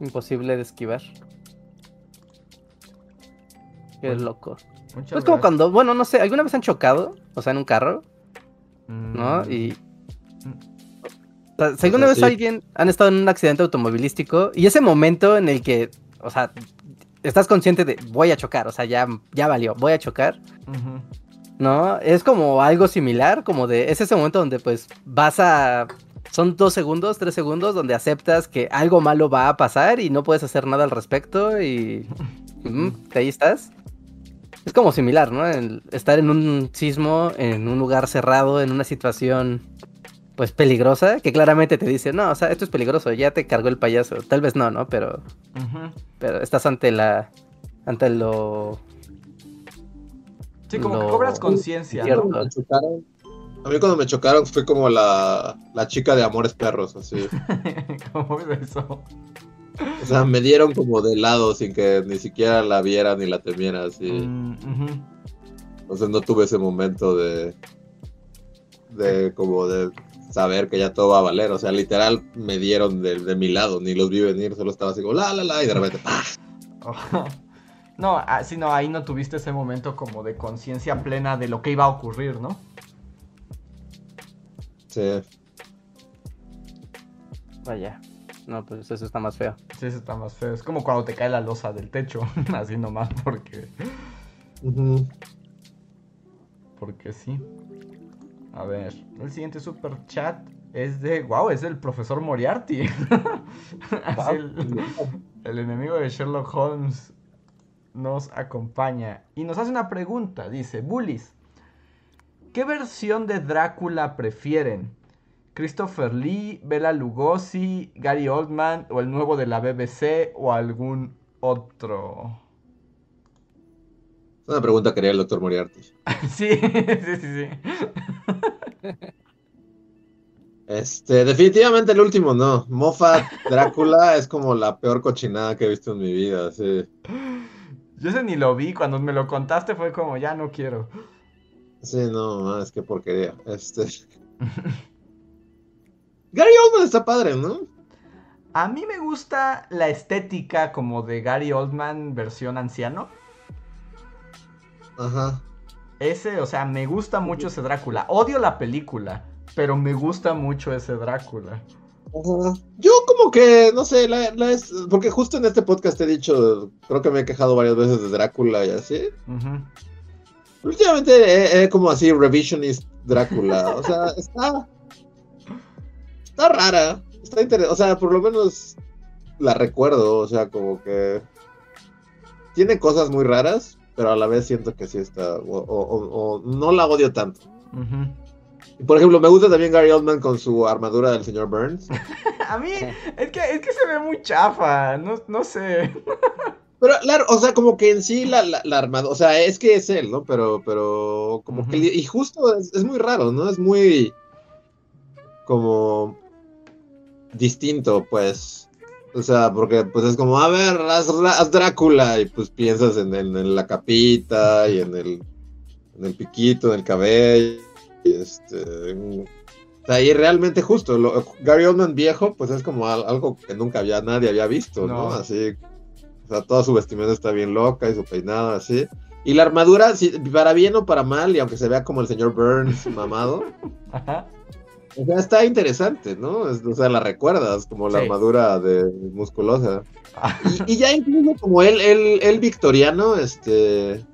imposible de esquivar. Qué loco. Es como cuando, bueno, no sé, ¿alguna vez han chocado? O sea, en un carro. ¿No? Mm. Y. O sea, ¿Alguna vez alguien han estado en un accidente automovilístico? Y ese momento en el que, o sea, estás consciente de voy a chocar, o sea, ya, ya valió, voy a chocar. ¿No? Es como algo similar, como de. Es ese momento donde, pues, vas a. Son dos segundos, tres segundos, donde aceptas que algo malo va a pasar y no puedes hacer nada al respecto y. ahí estás. Es como similar, ¿no? estar en un sismo, en un lugar cerrado, en una situación pues peligrosa, que claramente te dice, no, o sea, esto es peligroso, ya te cargó el payaso. Tal vez no, ¿no? Pero, pero estás ante la, ante lo... Sí, como que cobras conciencia. A mí cuando me chocaron fue como la, la chica de Amores Perros, así. ¿Cómo es eso? O sea, me dieron como de lado sin que ni siquiera la viera ni la temiera, así. Mm, o sea, no tuve ese momento de. de como de saber que ya todo va a valer. O sea, literal me dieron de, mi lado, ni los vi venir, solo estaba así como la la la y de repente No, así ah, no, ahí no tuviste ese momento como de conciencia plena de lo que iba a ocurrir, ¿no? Sí. Vaya. No, pues eso está más feo. Sí, eso está más feo. Es como cuando te cae la losa del techo, así nomás porque... Porque sí. A ver, el siguiente super chat es de, wow, es del profesor Moriarty. el, el enemigo de Sherlock Holmes nos acompaña y nos hace una pregunta. Dice, Bullies, ¿qué versión de Drácula prefieren? ¿Christopher Lee, Bela Lugosi, Gary Oldman o el nuevo de la BBC o algún otro? Una pregunta que haría el doctor Moriarty. sí, sí, sí, sí. Este, definitivamente el último no. Moffat Drácula es como la peor cochinada que he visto en mi vida, sí. Yo ese ni lo vi, cuando me lo contaste fue como, ya no quiero. Sí, no, es que porquería. Este. Gary Oldman está padre, ¿no? A mí me gusta la estética como de Gary Oldman versión anciano. Ajá. Ese, o sea, me gusta mucho ese Drácula. Odio la película, pero me gusta mucho ese Drácula. Yo como que, no sé, la, es, porque justo en este podcast he dicho, creo que me he quejado varias veces de Drácula y así. Últimamente he, como así revisionist Drácula, o sea, está, está rara, está interesante, o sea, por lo menos la recuerdo, o sea, como que tiene cosas muy raras, pero a la vez siento que sí está, o, no la odio tanto. Por ejemplo, me gusta también Gary Oldman con su armadura del señor Burns. a mí es que, es que se ve muy chafa, no, no sé. Pero claro, o sea, como que en sí la, la, armadura, o sea, es que es él, ¿no? Pero, pero, como que, y justo es, muy raro, ¿no? Es muy, como, distinto, pues. O sea, porque pues es como, a ver, haz, Drácula, y pues piensas en, en, la capita y en el, en el piquito, en el cabello este, ahí realmente justo, Gary Oldman viejo, pues es como algo que nunca había nadie había visto, ¿no? Así, o sea, toda su vestimenta está bien loca y su peinado así. Y la armadura, para bien o para mal, y aunque se vea como el señor Burns mamado, O sea, está interesante, ¿no? o sea, la recuerdas como la armadura de musculosa. y, ya incluso como él, él, él victoriano, este,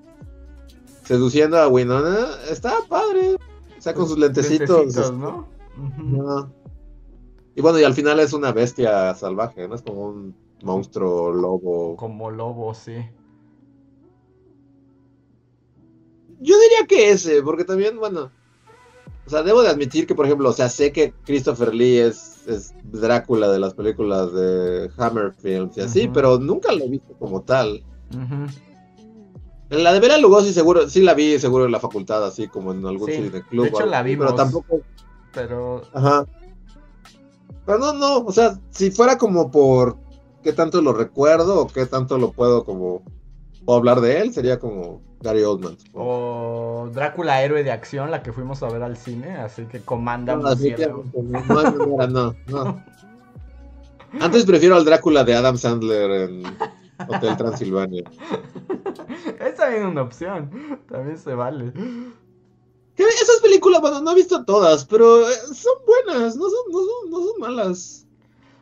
seduciendo a Winona, está padre sea, con sus lentecitos. Este, ¿no? Y bueno, y al final es una bestia salvaje, ¿no? Es como un monstruo lobo. Como lobo, sí. Yo diría que ese, porque también, bueno. O sea, debo de admitir que, por ejemplo, o sea, sé que Christopher Lee es, es Drácula de las películas de Hammer Films y así, pero nunca lo he visto como tal. La de Bela Lugosi seguro, sí la vi seguro en la facultad, así como en algún cine club. De hecho la vimos. Pero tampoco. Pero. Ajá. Pero no, no, o sea, si fuera como por qué tanto lo recuerdo o qué tanto lo puedo como o hablar de él, sería como Gary Oldman. O Drácula héroe de acción, la que fuimos a ver al cine, así que comanda no, así que, no, no, no. Antes prefiero al Drácula de Adam Sandler en Hotel Transilvania. es también una opción. También se vale. Esas películas, bueno, no he visto todas, pero eh, son buenas, no son, no son, no son malas.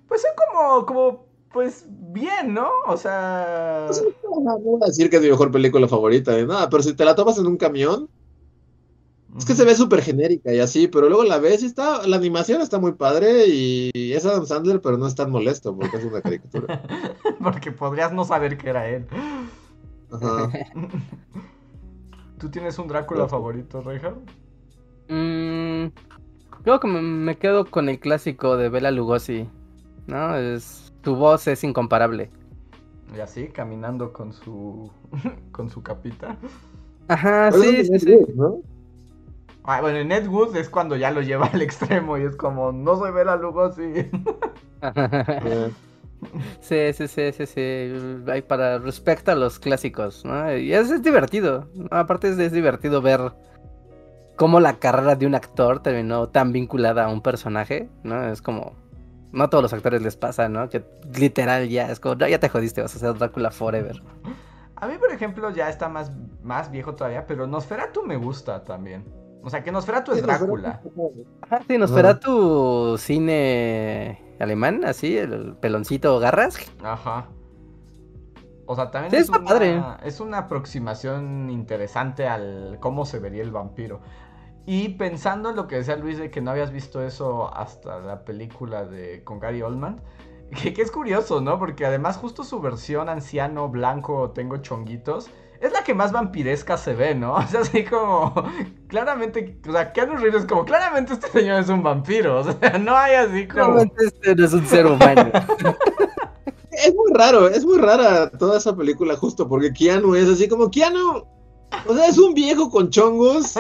Pues son como, como, pues bien, ¿no? O sea. no voy a decir que es mi mejor película favorita de nada, pero si te la tomas en un camión, es que se ve súper genérica y así, pero luego la ves y está, la animación está muy padre y es Adam Sandler, pero no es tan molesto porque es una caricatura. porque podrías no saber que era él. Ajá. ¿Tú tienes un Drácula favorito, Reinhardt? Mm, creo que me quedo con el clásico de Bela Lugosi, ¿no? Es, tu voz es incomparable. Y así, caminando con su, con su capita. Ajá, sí, sí, sí. ¿no? Ah, bueno, en Ed Wood es cuando ya lo lleva al extremo y es como, no soy Bela Lugosi. sí, sí, sí, sí, sí. Para respecto a los clásicos, ¿no? Y es, divertido. Aparte es, es, divertido ver cómo la carrera de un actor terminó tan vinculada a un personaje, ¿no? Es como, no a todos los actores les pasa, ¿no? Que literal ya es como, ya te jodiste, vas a ser Drácula forever. A mí, por ejemplo, ya está más, más viejo todavía, pero Nosferatu me gusta también. O sea, que Nosferatu es Drácula. Ah, sí, Nosferatu cine alemán, así, el peloncito garras. Ajá. O sea, también es, una, es una aproximación interesante al cómo se vería el vampiro. Y pensando en lo que decía Luis de que no habías visto eso hasta la película de con Gary Oldman, que, que es curioso, ¿no? Porque además justo su versión anciano, blanco, tengo chonguitos, es la que más vampiresca se ve, ¿no? O sea, así como, claramente, o sea, Keanu Reeves es como, claramente este señor es un vampiro, o sea, no hay así como... Claramente este no es un ser humano. es muy raro, es muy rara toda esa película justo porque Keanu es así como Keanu, o sea, es un viejo con chongos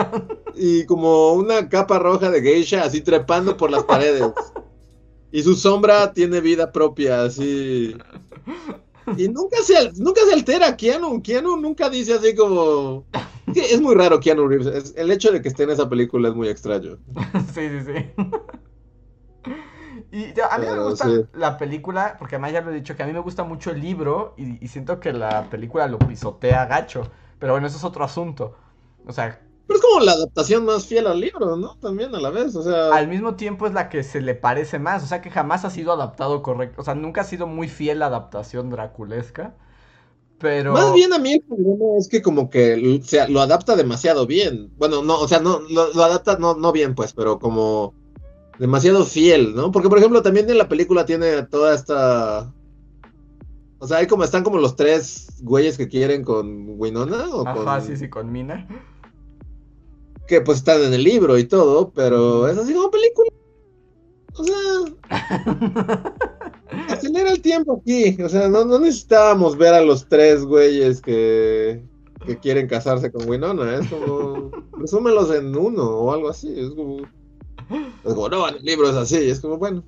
y como una capa roja de geisha así trepando por las paredes. Y su sombra tiene vida propia, así. Y nunca se, nunca se altera Keanu. Keanu nunca dice así como... Es muy raro Keanu Reeves. el hecho de que esté en esa película es muy extraño. sí, sí, sí. Y a mí me gusta la película, porque además ya lo he dicho, que a mí me gusta mucho el libro y, y, siento que la película lo pisotea gacho. Pero bueno, eso es otro asunto. O sea... Pero es como la adaptación más fiel al libro, ¿no? También a la vez, o sea... Al mismo tiempo es la que se le parece más, o sea que jamás ha sido adaptado correcto, o sea, nunca ha sido muy fiel la adaptación draculesca. Pero... Más bien a mí el problema es que como que o lo adapta demasiado bien. Bueno, no, o sea, no, lo, lo adapta no, no bien, pues, pero como demasiado fiel, ¿no? Porque, por ejemplo, también en la película tiene toda esta. O sea, hay como están como los tres güeyes que quieren con Winona o Ajá, sí, sí, con Mina. Que pues están en el libro y todo, pero es así como película. O sea. acelera el tiempo aquí. O sea, no, no necesitábamos ver a los tres güeyes que, que quieren casarse con Winona. Es como. Resúmelos en uno o algo así. Es como. Es como, no, el libro es así, es como, bueno.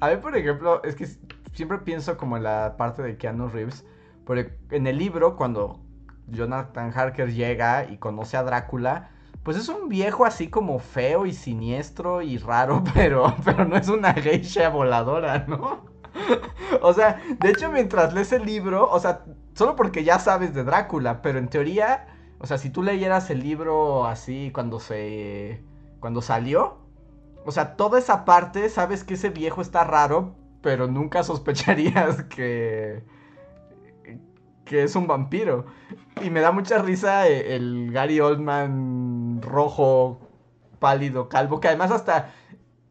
A ver, por ejemplo, es que siempre pienso como en la parte de Keanu Reeves, porque en el libro, cuando Jonathan Harker llega y conoce a Drácula, pues es un viejo así como feo y siniestro y raro, pero, pero no es una geisha voladora, ¿no? o sea, de hecho, mientras lees el libro, o sea, solo porque ya sabes de Drácula, pero en teoría, o sea, si tú leyeras el libro así cuando se cuando salió, o sea, toda esa parte, sabes que ese viejo está raro, pero nunca sospecharías que que es un vampiro. Y me da mucha risa eh, el Gary Oldman rojo, pálido, calvo, que además hasta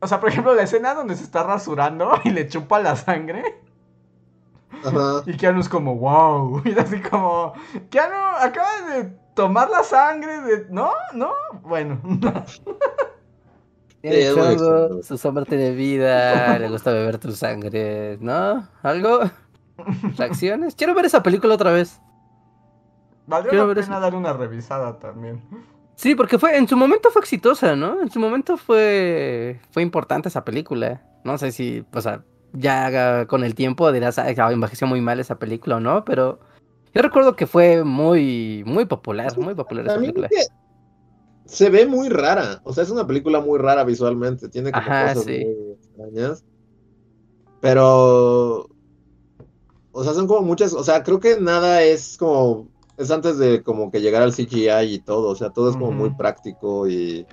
o sea, por ejemplo, la escena donde se está rasurando y le chupa la sangre. Ajá. Y Keanu es como, wow. Y así como, Keanu acaba de tomar la sangre de... ¿No? ¿No? Bueno. Tiene chongo, su sombra tiene vida, le gusta beber tu sangre, ¿no? ¿Algo? ¿Reacciones? Quiero ver esa película otra vez. Valdría la pena dar una revisada también. Sí, porque fue, en su momento fue exitosa, ¿no? En su momento fue, fue importante esa película. No sé si, o sea, ya con el tiempo dirás, ah, envejeció muy mal esa película o no, pero yo recuerdo que fue muy, muy popular, muy popular esa película se ve muy rara. O sea, es una película muy rara visualmente. Tiene como cosas muy extrañas. Pero. O sea, son como muchas. O sea, creo que nada es como. Es antes de como que llegar al CGI y todo. O sea, todo es como muy práctico y.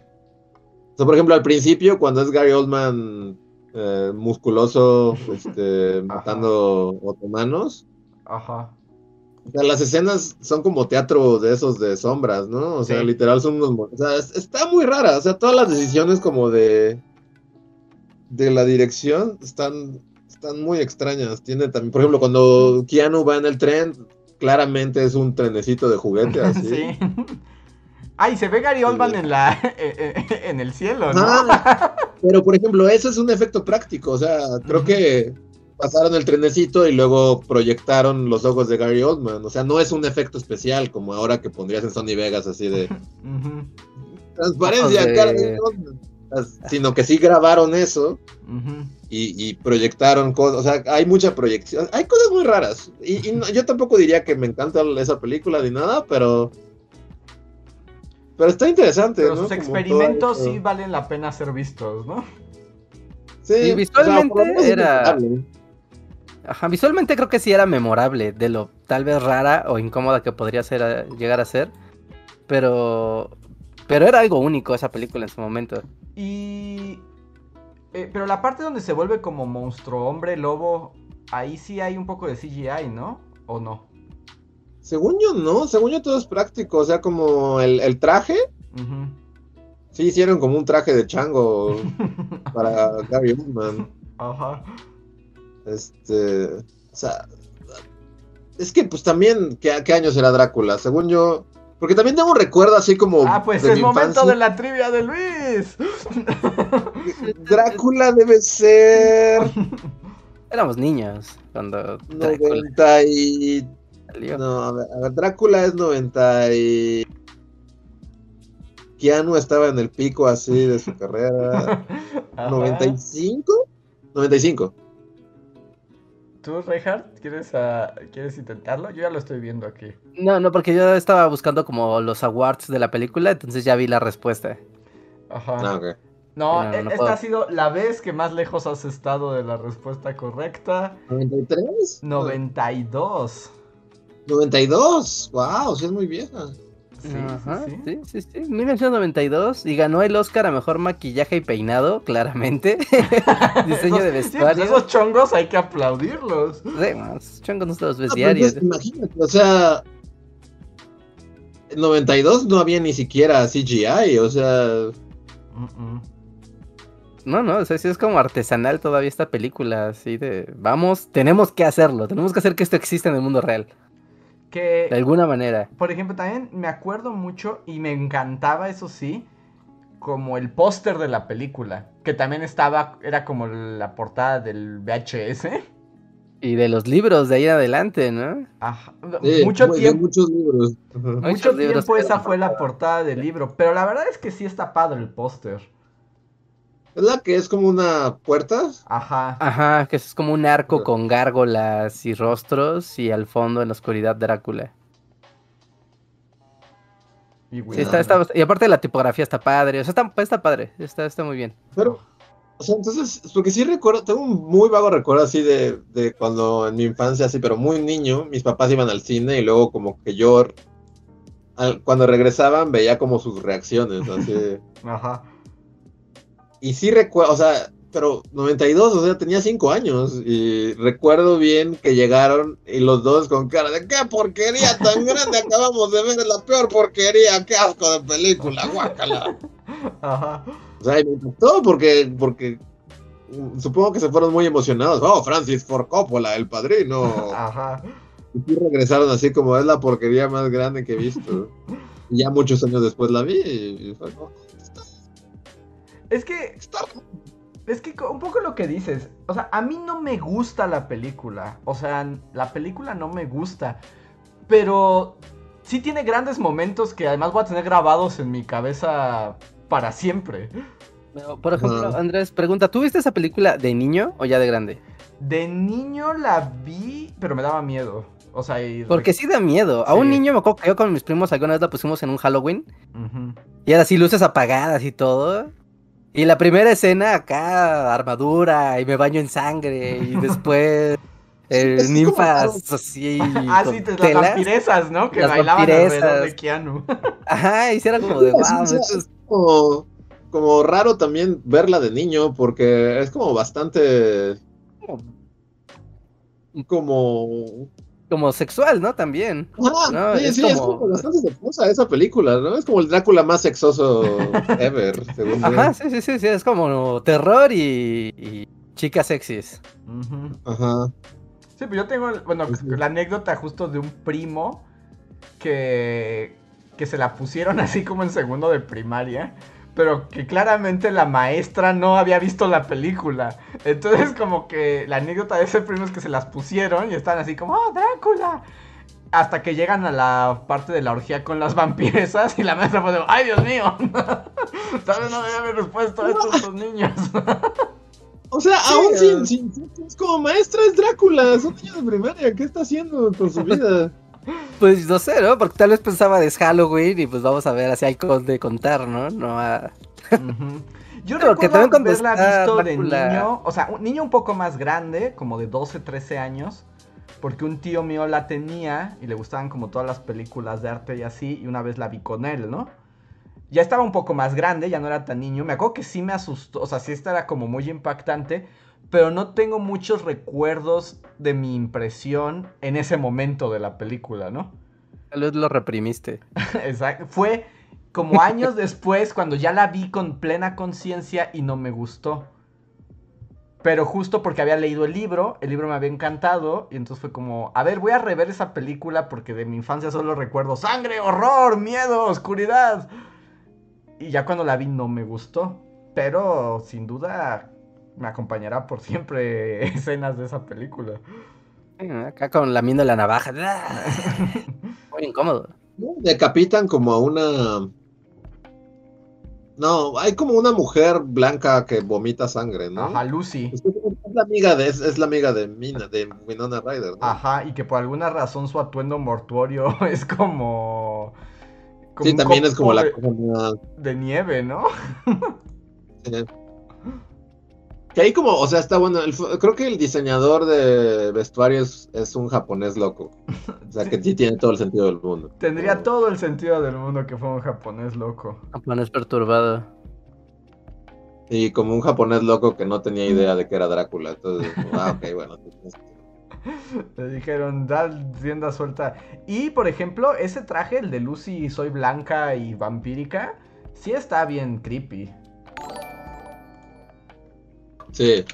O sea, por ejemplo, al principio, cuando es Gary Oldman eh, musculoso, este, matando otomanos. Ajá. O sea, las escenas son como teatro de esos de sombras, ¿no? O sea, literal son unos... O sea, está muy rara. O sea, todas las decisiones como de... De la dirección están, están muy extrañas. Tiene también, por ejemplo, cuando Keanu va en el tren, claramente es un trenecito de juguete así. Sí. Ay, se ve Gary Oldman en la eh, eh, en el cielo, ¿no? pero por ejemplo, eso es un efecto práctico, o sea, creo que pasaron el trenecito y luego proyectaron los ojos de Gary Oldman. O sea, no es un efecto especial como ahora que pondrías en Sony Vegas así de transparencia, de... Oldman. Sino que sí grabaron eso y, proyectaron cosas. O sea, hay mucha proyección. Hay cosas muy raras. Y, yo tampoco diría que me encanta esa película ni nada, pero. Pero está interesante. Pero Sus experimentos sí valen la pena ser vistos, ¿no? Sí, visualmente era. Ajá, visualmente creo que sí era memorable, de lo tal vez rara o incómoda que podría ser, eh, llegar a ser. Pero. Pero era algo único esa película en su momento. Y. Eh, pero la parte donde se vuelve como monstruo, hombre, lobo, ahí sí hay un poco de CGI, ¿no? ¿O no? Según yo no, según yo todo es práctico, o sea, como el, traje. Sí, hicieron como un traje de chango para Gary Oldman. Ajá. Este. O sea. Es que, pues también, ¿qué, qué años era Drácula? Según yo. Porque también tengo un recuerdo así como. Ah, pues de es mi momento infancia. de la trivia de Luis. Drácula debe ser. Éramos niños cuando Drácula 90 y. salió. No, a ver, a ver, Drácula es 90 y. Keanu estaba en el pico así de su carrera. Ajá. ¿95? 95. ¿Tú, Reinhardt, quieres, ah, quieres intentarlo? Yo ya lo estoy viendo aquí. No, no, porque yo estaba buscando como los awards de la película, entonces ya vi la respuesta. Ajá. Ah, ok. No, No, no e- esta puedo. ha sido la vez que más lejos has estado de la respuesta correcta. ¿93? 92. 92. Wow, sí es muy vieja. Sí, Ajá, sí, sí. sí, sí, sí. 1992 y ganó el Oscar a mejor maquillaje y peinado, claramente. Diseño de sí, pues vestuario. esos chongos hay que aplaudirlos. Sí, más chongos no se los ves Ah, diarios. entonces, imagínate, o sea. En 92 no había ni siquiera CGI, o sea. No, no, o sea, sí es como artesanal todavía esta película, así de, vamos, tenemos que hacerlo, tenemos que hacer que esto exista en el mundo real, Que de alguna manera. Por ejemplo, también me acuerdo mucho y me encantaba, eso sí, como el póster de la película, que también estaba, era como la portada del VHS. Y de los libros de ahí adelante, ¿no? Ajá. sí, mucho de tiempo, muchos libros. Mucho Muchos tiempo esa fue la portada del libro, pero la verdad es que sí está padre el póster. Es la que es como una puerta. Ajá. Ajá, que es como un arco con gárgolas y rostros y al fondo en la oscuridad Drácula. Y, Sí, está, está- y aparte la tipografía está padre, o sea, está, está padre, está, está muy bien. Pero, o sea, entonces, porque sí recuerdo, tengo un muy vago recuerdo así de, de cuando en mi infancia, así, pero muy niño, mis papás iban al cine y luego como que yo, al- cuando regresaban, veía como sus reacciones, así. Ajá. Y sí recuerdo, o sea, pero 92, o sea, tenía 5 años y recuerdo bien que llegaron y los dos con cara de qué porquería tan grande acabamos de ver, la peor porquería, qué asco de película, guácala. Ajá. O sea, y me impactó porque, porque supongo que se fueron muy emocionados. Oh, Francis Ford Coppola, el padrino. Ajá. Y sí regresaron así como es la porquería más grande que he visto. Y ya muchos años después la vi y fue como, Es que Es que un poco lo que dices, o sea, a mí no me gusta la película, o sea, la película no me gusta, pero sí tiene grandes momentos que además voy a tener grabados en mi cabeza para siempre. Por ejemplo. Andrés, pregunta, ¿tú viste esa película de niño o ya de grande? De niño la vi, pero me daba miedo, o sea, y... Porque sí da miedo. A un Sí. niño me acuerdo que yo con mis primos alguna vez la pusimos en un Halloween y era así luces apagadas y todo. Y la primera escena acá, armadura y me baño en sangre y después eh, es como ninfas así. Ah, con sí, te- las vampiresas, ¿no? Que Las bailaban alrededor de Keanu. Ajá, era como de wow. o sea, esto es- es como, como raro también verla de niño porque es como bastante como como sexual, ¿no? También. No, sí, es sí, es como- como bastante sexosa esa película, ¿no? Es como el Drácula más sexoso ever, según yo. Ajá, sí, sí, sí, sí, es como terror y, y chicas sexys. Ajá. Sí, pero yo tengo, bueno, Sí, sí. la anécdota justo de un primo que, que se la pusieron así como en segundo de primaria, pero que claramente la maestra no había visto la película. Entonces como que la anécdota de ese primo es que se las pusieron y están así como, ¡oh, Drácula! Hasta que llegan a la parte de la orgía con las vampiresas y la maestra fue de, ¡ay, Dios mío! ¿Sabes? No debía haber respuesto a estos dos niños. O sea, Sí, aún eh. sin, sin, sin- es como maestra es Drácula, es un niño de primaria, ¿qué está haciendo con su vida? Pues no sé, ¿no? Porque tal vez pensaba de Halloween y pues vamos a ver así hay de contar, ¿no? No a... Yo Pero que recuerdo cuando haberla visto Drácula- de niño, o sea, un niño un poco más grande, como de 12, 13 años, porque un tío mío la tenía y le gustaban como todas las películas de arte y así, y una vez la vi con él, ¿no? Ya estaba un poco más grande, ya no era tan niño, me acuerdo que sí me asustó, o sea, sí esta era como muy impactante, pero no tengo muchos recuerdos de mi impresión en ese momento de la película, ¿no? Tal vez lo reprimiste. Exacto. Fue como años después, cuando ya la vi con plena conciencia y no me gustó. Pero justo porque había leído el libro, el libro me había encantado y entonces fue como, a ver, voy a rever esa película porque de mi infancia solo recuerdo sangre, horror, miedo, oscuridad. Y ya cuando la vi no me gustó, pero sin duda me acompañará por siempre escenas de esa película. Acá con lamiendo la navaja. Muy incómodo. Decapitan como a una no, hay como una mujer blanca que vomita sangre, ¿no? Ajá, Lucy. Es, la amiga de, es, la amiga de Mina, de Winona Ryder, ¿no? Ajá, y que por alguna razón su atuendo mortuorio es como. sí, también es como la de nieve, ¿no? Sí. Que ahí como, o sea, está bueno. creo que el diseñador de vestuario es, un japonés loco. O sea, que sí tiene todo el sentido del mundo. Tendría todo el sentido del mundo que fue un japonés loco. Japonés perturbado. Y como un japonés loco que no tenía idea de que era Drácula. Entonces, ah, ok, bueno. Le dijeron, da rienda suelta. Y, por ejemplo, ese traje, el de Lucy Soy Blanca y Vampírica, sí está bien creepy. Sí.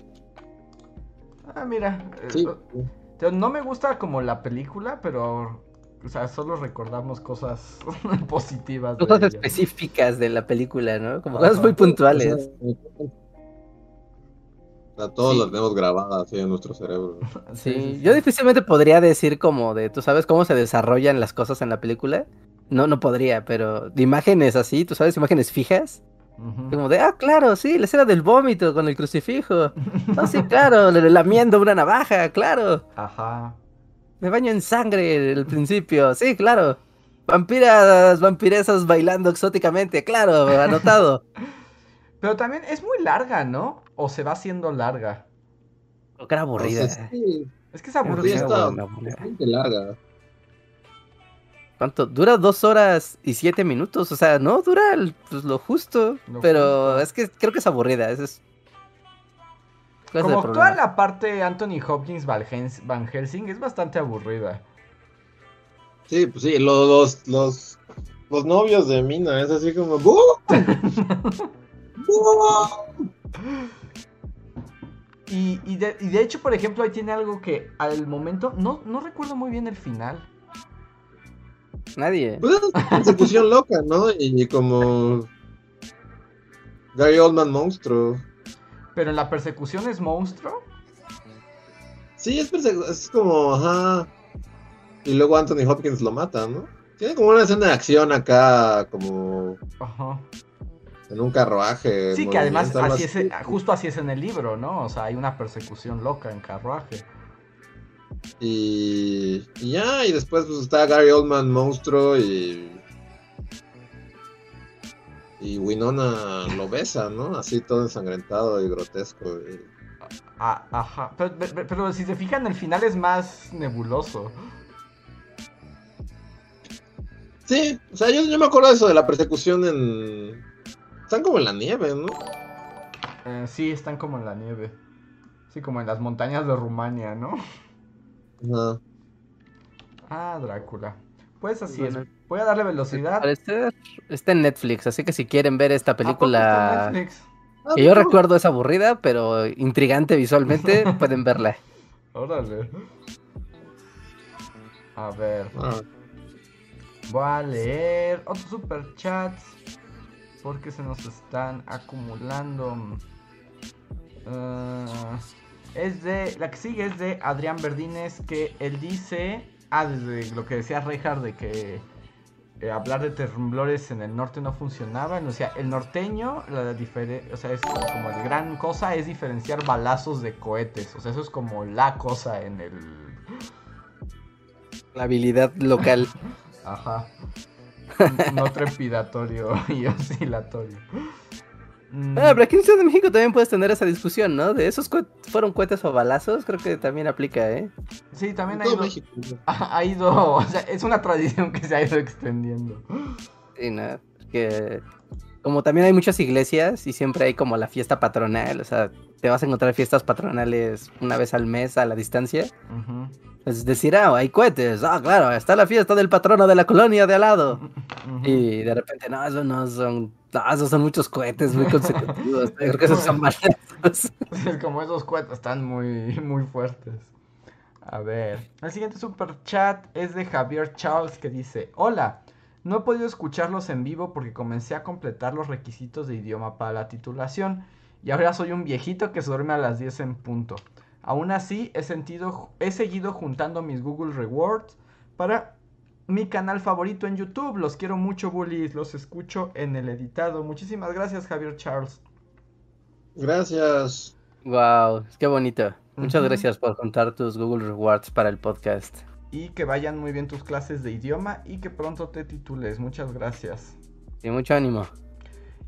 Ah, mira. Eh, no me gusta como la película, pero. O sea, solo recordamos cosas positivas. Cosas específicas de la película, ¿no? Como cosas muy puntuales. O todos las tenemos grabadas así en nuestro cerebro. Sí, yo difícilmente podría decir como de, ¿tú sabes cómo se desarrollan las cosas en la película? No, no podría, pero de imágenes así, ¿tú sabes? Imágenes fijas. Como de, ah, claro, sí, la escena del vómito con el crucifijo. Ah, sí, claro, le lamiendo una navaja, claro. Ajá. Me baño en sangre el principio, sí, claro. Vampiras, vampiresas bailando exóticamente, claro, anotado. Pero también es muy larga, ¿no? O se va haciendo larga. O que era aburrida. Es que es aburrida. Es larga. ¿Cuánto? Dura dos horas y siete minutos. O sea, no dura pues, lo justo. pero es que creo que es aburrida. es... Como toda la parte Anthony Hopkins Van Helsing es bastante aburrida. Sí, pues sí, los, los, los, novios de Mina es así como. y, y, de, y, de, hecho, por ejemplo, ahí tiene algo que al momento no, no recuerdo muy bien el final. Nadie. Pues persecución loca, ¿no? Y como Gary Oldman monstruo. ¿Pero en la persecución es monstruo? Sí, es, es como, ajá. Y luego Anthony Hopkins lo mata, ¿no? Tiene como una escena de acción acá, como. Ajá. En un carruaje. Sí, que además así es, justo así es en el libro, ¿no? O sea, hay una persecución loca en carruaje. Y, ya, y después pues está Gary Oldman, monstruo, y. Y Winona lo besa, ¿no? Así todo ensangrentado y grotesco. Ah, ajá. Pero, si se fijan, el final es más nebuloso. Sí, o sea, yo, me acuerdo de eso de la persecución en. Están como en la nieve, ¿no? Eh, sí, están como en la nieve. Sí, como en las montañas de Rumania, ¿no? Ah, Drácula. Pues así es. Voy a darle velocidad. está en Netflix, así que si quieren ver esta película. Ah, que yo recuerdo es aburrida, pero intrigante visualmente, pueden verla. Órale. A ver. Ah. Voy a leer otros superchats. Porque se nos están acumulando. Uh, es de. La que sigue es de Adrián Verdines, que él dice. Ah, desde lo que decía Rejar de que eh, hablar de temblores en el norte no funcionaba. O sea, el norteño, la o sea, es como la gran cosa es diferenciar balazos de cohetes. O sea, eso es como la cosa en el. La habilidad local. Ajá. No trepidatorio y oscilatorio. Mm. Ah, pero aquí en Ciudad de México también puedes tener esa discusión, ¿no? De esos fueron cohetes o balazos, creo que también aplica, ¿eh? Sí, también ha ido, ha ido, o sea, es una tradición que se ha ido extendiendo. Sí, no, que como también hay muchas iglesias y siempre hay como la fiesta patronal, o sea, te vas a encontrar fiestas patronales una vez al mes a la distancia. Es decir, ah, hay cohetes. Ah, claro, está la fiesta del patrono de la colonia de al lado. Y de repente, no, eso no son. No, esos son muchos cohetes muy consecutivos. Creo que esos son Es como esos cohetes están muy, muy fuertes. A ver. El siguiente super chat es de Javier Charles que dice: Hola. No he podido escucharlos en vivo porque comencé a completar los requisitos de idioma para la titulación y ahora soy un viejito que se duerme a las 10 en punto. Aún así, he, sentido, he seguido juntando mis Google Rewards para mi canal favorito en YouTube. Los quiero mucho, bullies. Los escucho en el editado. Muchísimas gracias, Javier Charles. Gracias. Wow, qué bonito. Muchas gracias por juntar tus Google Rewards para el podcast. Y que vayan muy bien tus clases de idioma y que pronto te titules. Muchas gracias. Y mucho ánimo.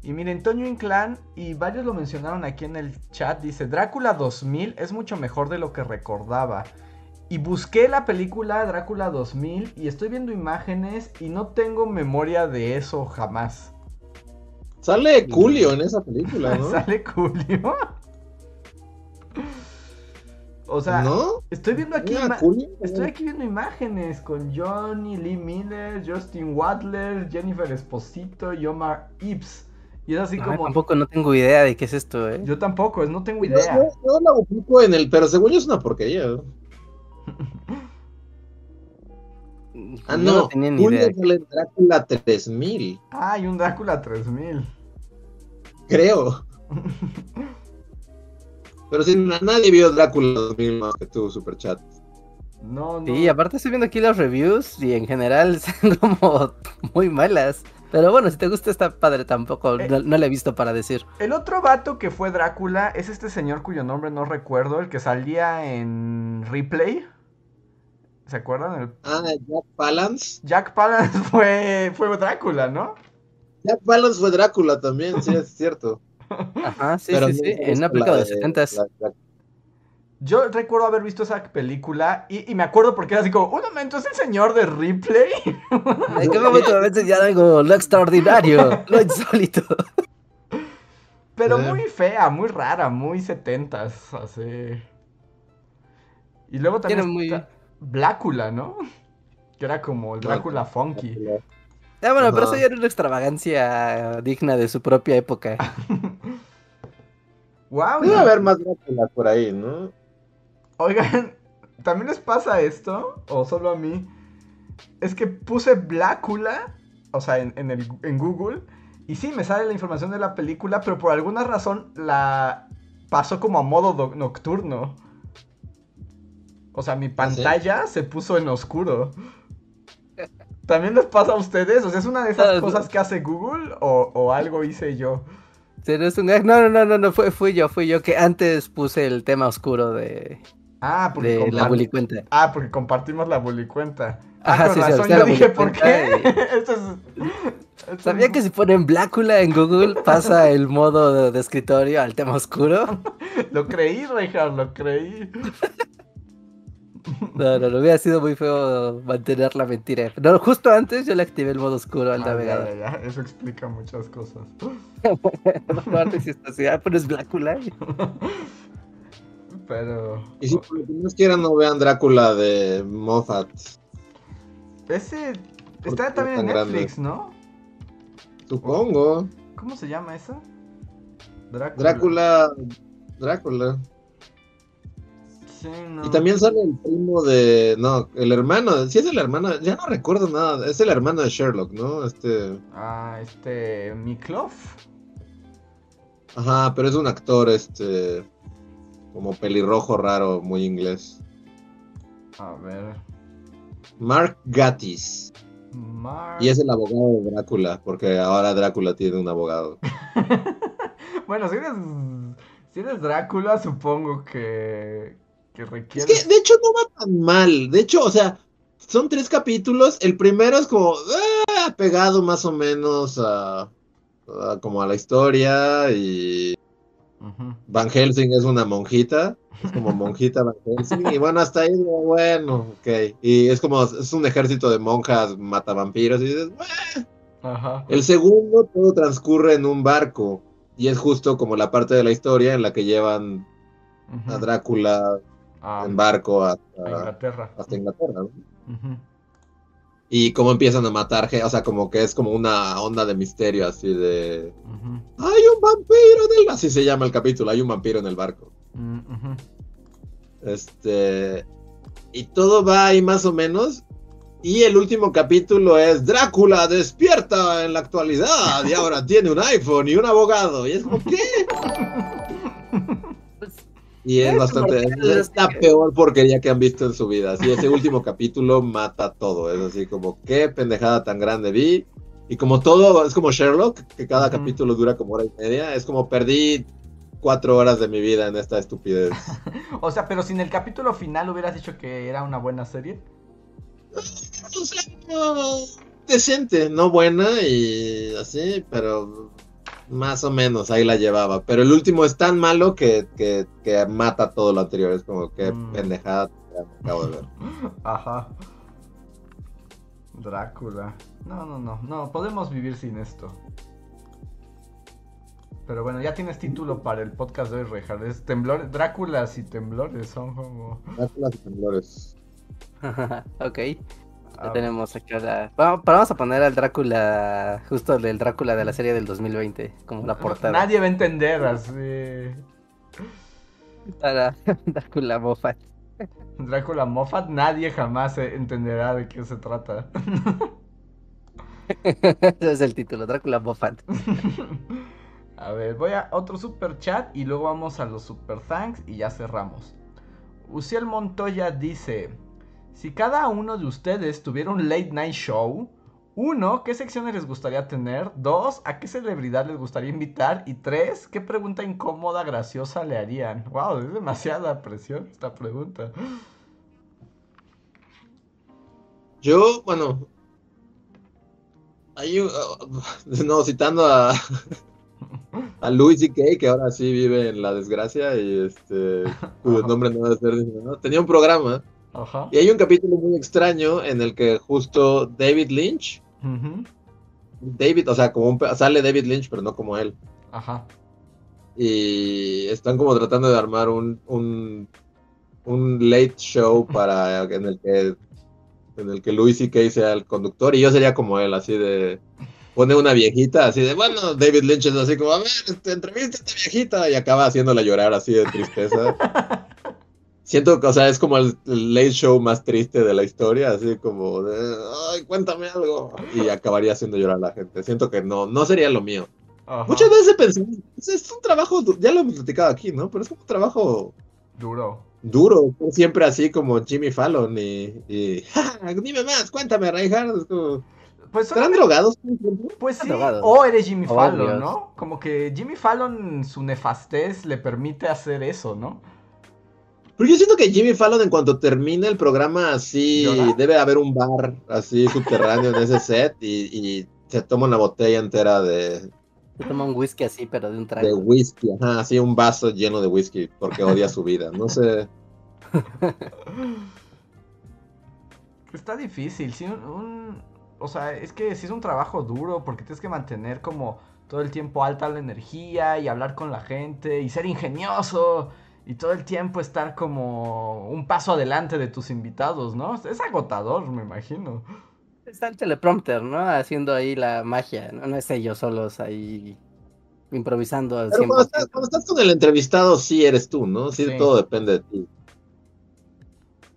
Y miren, Toño Inclán, y varios lo mencionaron aquí en el chat, dice, Drácula 2000 es mucho mejor de lo que recordaba. Y busqué la película Drácula 2000 y estoy viendo imágenes y no tengo memoria de eso jamás. Sale Julio en esa película, ¿no? ¿Sale Julio? O sea, estoy viendo aquí estoy aquí viendo imágenes con Johnny Lee Miller, Justin Wadler, Jennifer Esposito y Omar Ipps. Y es así como. Tampoco no tengo idea de qué es esto, ¿eh? Yo tampoco, no tengo idea. Yo, la ubico en el. Pero según yo es una porquería. ah, no. no tenía ni idea. el Drácula 3000. Ah, hay un Drácula 3000. Creo. pero si nadie vio Drácula 2000 más que tú, Superchat. No, no. Sí, aparte estoy viendo aquí los reviews y en general son como muy malas. Pero bueno, si te gusta está padre tampoco, eh, no, le he visto para decir. El otro vato que fue Drácula es este señor cuyo nombre no recuerdo, el que salía en Replay. ¿Se acuerdan? Ah, Jack Palance. Jack Palance fue, fue Drácula, ¿no? Jack Palance fue Drácula también, sí, es cierto. Ajá, sí, sí, sí, en una película de los 70 yo recuerdo haber visto esa película y, me acuerdo porque era así como, un momento, ¿es el señor de Ripley? ¿En qué momento me ya algo lo extraordinario, lo insólito? Pero muy fea, muy rara, muy setentas, así. Y luego también muy... Blácula, ¿no? Que era como el Drácula funky. Ah, bueno, pero eso ya era una extravagancia digna de su propia época. wow. Debe haber más Drácula por ahí, ¿no? Oigan, ¿también les pasa esto? ¿O solo a mí? Es que puse Blácula, o sea, en, el, en Google, y sí, me sale la información de la película, pero por alguna razón la pasó como a modo nocturno. O sea, mi ¿Ah, pantalla se puso en oscuro. ¿También les pasa a ustedes? O sea, ¿es una de esas cosas que hace Google o, o algo hice yo? No, no, no, no, no, fue, fui yo, fui yo que antes puse el tema oscuro de, Ah, porque de la bulicuenta. Ah, porque compartimos la bulicuenta. Ah, sí, razón, yo dije, ¿por qué? ¿Sabía que si ponen Blácula en Google pasa el modo de, escritorio al tema oscuro? lo creí, Reinhardt, lo creí. No, no, no hubiera sido muy feo mantener la mentira. No, justo antes yo le activé el modo oscuro al ah, navegador. Ya, ya, Eso explica muchas cosas. no, si estás, ah, pones Blácula. Pero. Y si por lo que quieran, no vean Drácula de Moffat. Ese. Está también en Netflix, ¿no? Supongo. ¿Cómo se llama esa? Drácula. Drácula. Drácula. Sí, no. Y también sale el primo de. No, el hermano. Sí, es el hermano. Ya no recuerdo nada. Es el hermano de Sherlock, ¿no? Este. Ah, este. Mikloff. Ajá, pero es un actor, este. Como pelirrojo raro, muy inglés. A ver. Mark Gattis. Y es el abogado de Drácula, porque ahora Drácula tiene un abogado. bueno, si eres, si eres Drácula, supongo que, que requiere. Es que, de hecho, no va tan mal. De hecho, o sea, son tres capítulos. El primero es como ah, pegado más o menos a, como a la historia y Van Helsing es una monjita, es como monjita Van Helsing, y bueno, hasta ahí, bueno, ok. Y es como, es un ejército de monjas matavampiros, y dices, El segundo todo transcurre en un barco, y es justo como la parte de la historia en la que llevan a Drácula Ah, en barco a hasta, Inglaterra. hasta Inglaterra. ¿no? Ujú. Y cómo empiezan a matar, ge- o sea, como que es como una onda de misterio así de... ¡Hay un vampiro en el... Así se llama el capítulo, hay un vampiro en el barco. Mm. Este... Y todo va ahí más o menos. Y el último capítulo es Drácula despierta en la actualidad y ahora tiene un iPhone y un abogado. Y es como, ¿qué? Y es Es bastante... mortal, Es la que- peor porquería que han visto en su vida. Así, ese último capítulo mata todo. Es así como, qué pendejada tan grande vi. Y como todo, es como Sherlock, que cada capítulo dura como hora y media. Es como perdí cuatro horas de mi vida en esta estupidez. O sea, pero si en el capítulo final hubieras dicho que era una buena serie. O sea, no, decente, no buena y así, pero más o menos ahí la llevaba. Pero el último es tan malo que, que, que mata todo lo anterior. Es como que Mm. pendejada me acabo de ver. Ajá. Drácula. No, no, no. No, podemos vivir sin esto. Pero bueno, ya tienes título para el podcast de hoy, Rejar. Es temblor, Dráculas y temblores son como. Dráculas y temblores. ok. Ya Ah, tenemos acá la... Vamos, a poner al Drácula, justo el Drácula de la serie del 2020, como la portada. Nadie va a entender así. Para Drácula Moffat. Drácula Moffat, nadie jamás entenderá de qué se trata. Ese es el título, Drácula Moffat. A ver, voy a otro super chat y luego vamos a los super thanks y ya cerramos. Uciel Montoya dice: Si cada uno de ustedes tuviera un late night show, uno, ¿qué secciones les gustaría tener? Dos, ¿a qué celebridad les gustaría invitar? Y tres, ¿qué pregunta incómoda, graciosa le harían? Wow, es demasiada presión esta pregunta. Yo, bueno. Hay no, citando a. A Louis C.K., que ahora sí vive en la desgracia y este. Cuyo nombre no debe ser. ¿no? Tenía un programa. Ajá. Y hay un capítulo muy extraño en el que justo David Lynch. David, o sea, como un, sale David Lynch, pero no como él. Ajá. Y están como tratando de armar un, un, un late show para en el que en el que Louis C.K. sea el conductor y yo sería como él, así de pone una viejita, así de bueno, David Lynch es así como, a ver, este, entrevista a esta viejita y acaba haciéndola llorar así de tristeza. Siento que, o sea, es como el, el late show más triste de la historia, así como de, ay, cuéntame algo. Y acabaría haciendo llorar a la gente. Siento que no, no sería lo mío. Ajá. Muchas veces pensado, es, es un trabajo, ya lo hemos platicado aquí, ¿no? Pero es un trabajo Duro. duro, siempre así como Jimmy Fallon y, y "Ja, dime más, cuéntame, Reinhardt. es como, Pues ¿Estarán solamente- drogados? Pues sí, drogados. o eres Jimmy Oh, Fallon, Dios. ¿no? Como que Jimmy Fallon, su nefastez le permite hacer eso, ¿no? Pero yo siento que Jimmy Fallon en cuanto termine el programa así, ¿Llora? debe haber un bar así subterráneo en ese set y, y se toma una botella entera de, Se toma un whisky así, pero de un de trago. whisky, ajá, así un vaso lleno de whisky porque odia su vida. No sé. Está difícil, sí, un, un- O sea, es que sí es un trabajo duro porque tienes que mantener como todo el tiempo alta la energía y hablar con la gente y ser ingenioso y todo el tiempo estar como un paso adelante de tus invitados, ¿no? Es agotador, me imagino. Está el teleprompter, ¿no? Haciendo ahí la magia, ¿no? No es ellos solos ahí improvisando al Pero cuando 100%. estás, cuando estás con el entrevistado, sí eres tú, ¿no? Sí, Sí. todo depende de ti.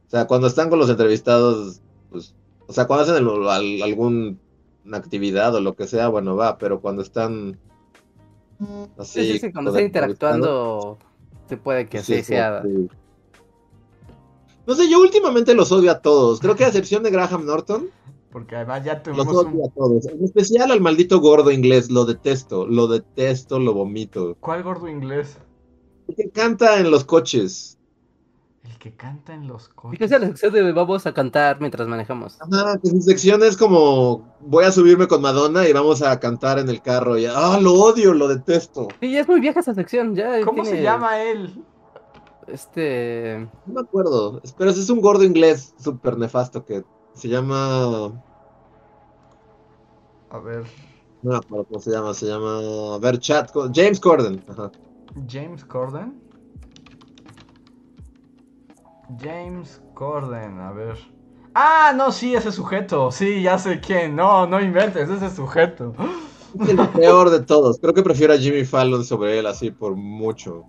O sea, cuando están con los entrevistados, pues, o sea, cuando hacen el- al- algún una actividad o lo que sea, bueno, va, pero cuando están así. Sí, sí, sí, cuando están interactuando, se puede que entrevistado, sí es sea. No sé, yo últimamente los odio a todos. Creo que a excepción de Graham Norton, Porque además ya los tuvimos odio un... a todos. En especial al maldito gordo inglés, lo detesto, lo detesto, lo vomito. ¿Cuál gordo inglés? El que canta en los coches. El que canta en los ¿Y coches. qué es la sección de vamos a cantar mientras manejamos? Ajá, que su sección es como voy a subirme con Madonna y vamos a cantar en el carro. Y, ah, lo odio, lo detesto. Sí, ya es muy vieja esa sección, ya ¿Cómo se llama él? Este... No me acuerdo. Pero es un gordo inglés súper nefasto que se llama. A ver. No, ¿cómo se llama? Se llama. ver, chat. James Corden. James Corden. James Corden, a ver. Ah, no, sí, ese sujeto. Sí, ya sé quién. No, no inventes, ese sujeto. Es el peor de todos. Creo que prefiero a Jimmy Fallon sobre él así por mucho.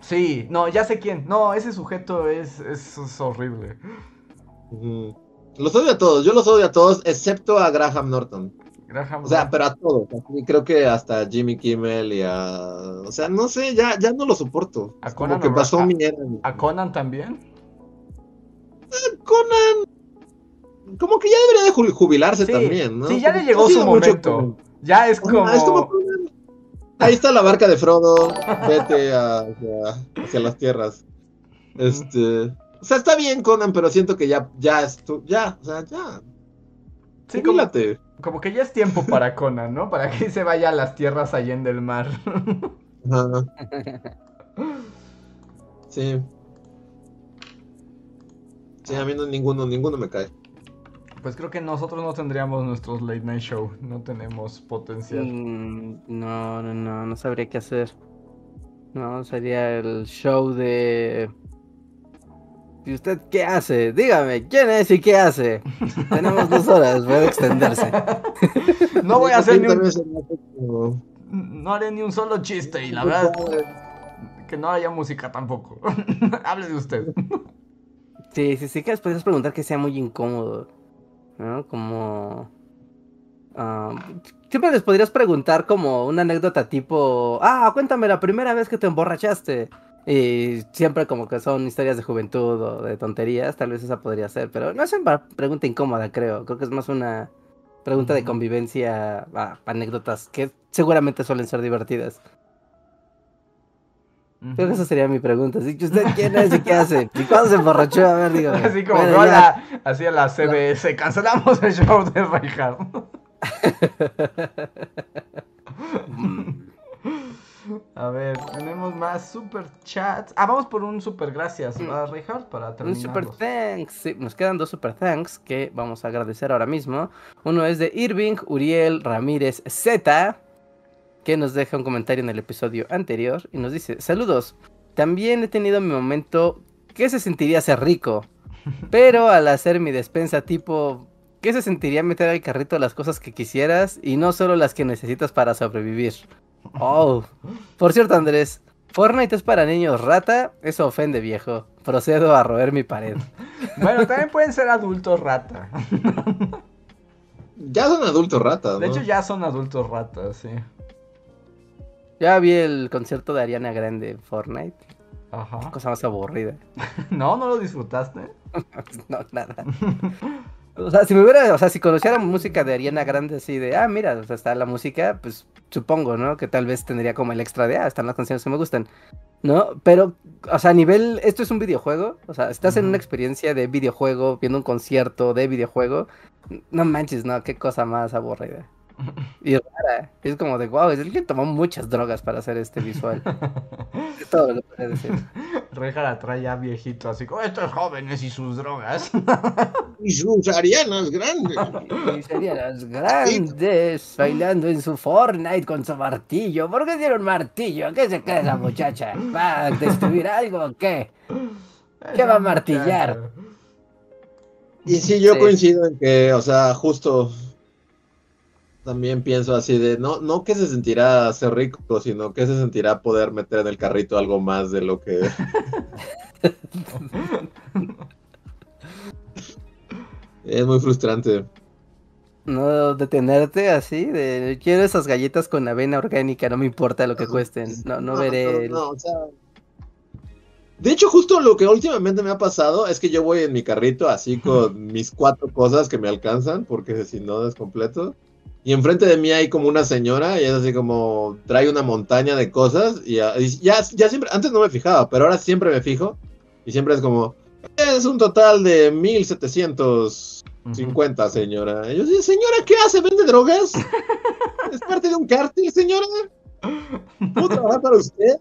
Sí, no, ya sé quién. No, ese sujeto es, es, horrible. Los odio a todos. Yo los odio a todos, excepto a Graham Norton. Graham o sea, pero a todos. Creo que hasta Jimmy Kimmel y a. O sea, no sé, ya, ya no lo soporto. ¿A Conan, que pasó a, ¿A Conan también? Eh, Conan. Como que ya debería de jubilarse también, ¿no? Sí, ya le llegó su momento. Ya es como. es como Ahí está la barca de Frodo. Vete hacia, las tierras. Este. O sea, está bien, Conan, pero siento que ya, ya ya, o sea, ya. Sí, como, como, que ya es tiempo para Conan, ¿no? Para que se vaya a las tierras allá en del mar. Ajá. Sí. Sí, a mí no, ninguno, ninguno me cae pues creo que nosotros no tendríamos nuestros late night show, no tenemos potencial. Mm, no, no, no, no sabría qué hacer. No, sería el show de... ¿Y usted qué hace? Dígame, ¿quién es y qué hace? Tenemos dos horas, puede extenderse. no voy a hacer ni un... No haré ni un solo chiste y la verdad que no haya música tampoco. Hable de usted. Sí, sí, sí, que después preguntar que sea muy incómodo. ¿no? Como... Ah, siempre les podrías preguntar como una anécdota tipo, ah, cuéntame la primera vez que te emborrachaste. Y siempre como que son historias de juventud o de tonterías, tal vez esa podría ser, pero no es una pregunta incómoda, creo. Creo que es más una pregunta de convivencia, ah, anécdotas que seguramente suelen ser divertidas. Creo que esa sería mi pregunta. Usted quién es y qué hace. ¿Y cuándo se emborrachó? A ver, digo. Así como bueno, la, así a la CBS. Cancelamos el show de Reinhardt. A ver, tenemos más super chats. Ah, vamos por un super gracias a Reinhardt para terminar. Un super thanks. Sí, nos quedan dos super thanks que vamos a agradecer ahora mismo. Uno es de Irving Uriel Ramírez Z que nos deja un comentario en el episodio anterior y nos dice, saludos, también he tenido mi momento que se sentiría ser rico, pero al hacer mi despensa tipo, ¿qué se sentiría meter al carrito las cosas que quisieras y no solo las que necesitas para sobrevivir? Oh, por cierto Andrés, Fortnite es para niños rata, eso ofende viejo, procedo a roer mi pared. Bueno, también pueden ser adultos rata. Ya son adultos ratas. De hecho, ya son adultos ratas, sí. Ya vi el concierto de Ariana Grande en Fortnite. Ajá. cosa más aburrida. no, no lo disfrutaste. no, nada. O sea, si me hubiera, o sea, si conociera música de Ariana Grande así de, ah, mira, o sea, está la música, pues supongo, ¿no? Que tal vez tendría como el extra de, ah, están las canciones que me gustan, ¿no? Pero, o sea, a nivel, esto es un videojuego, o sea, estás en una experiencia de videojuego, viendo un concierto de videojuego, no manches, no, qué cosa más aburrida. Y rara. Es como de wow, es el que tomó muchas drogas para hacer este visual. es todo lo que puede decir. Reja la trae ya viejito, así como estos jóvenes y sus drogas. y sus arianas grandes. Y sus arianas grandes bailando en su Fortnite con su martillo. ¿Por qué tiene un martillo? ¿Qué se cree esa muchacha? ¿Va a destruir algo o qué? ¿Qué va a martillar? Y sí, yo coincido en que, o sea, justo también pienso así de, no, no que se sentirá ser rico, sino que se sentirá poder meter en el carrito algo más de lo que... es muy frustrante. No detenerte así, de quiero esas galletas con avena orgánica, no me importa lo que cuesten, no, no, veré. De hecho, justo lo que últimamente me ha pasado es que yo voy en mi carrito así con mis cuatro cosas que me alcanzan, porque si no es completo. Y enfrente de mí hay como una señora y es así como trae una montaña de cosas y ya, ya, siempre, antes no me fijaba, pero ahora siempre me fijo y siempre es como, es un total de 1750, señora. Y yo, señora, ¿qué hace? ¿Vende drogas? ¿Es parte de un cártel, señora? ¿Puedo trabajar para usted?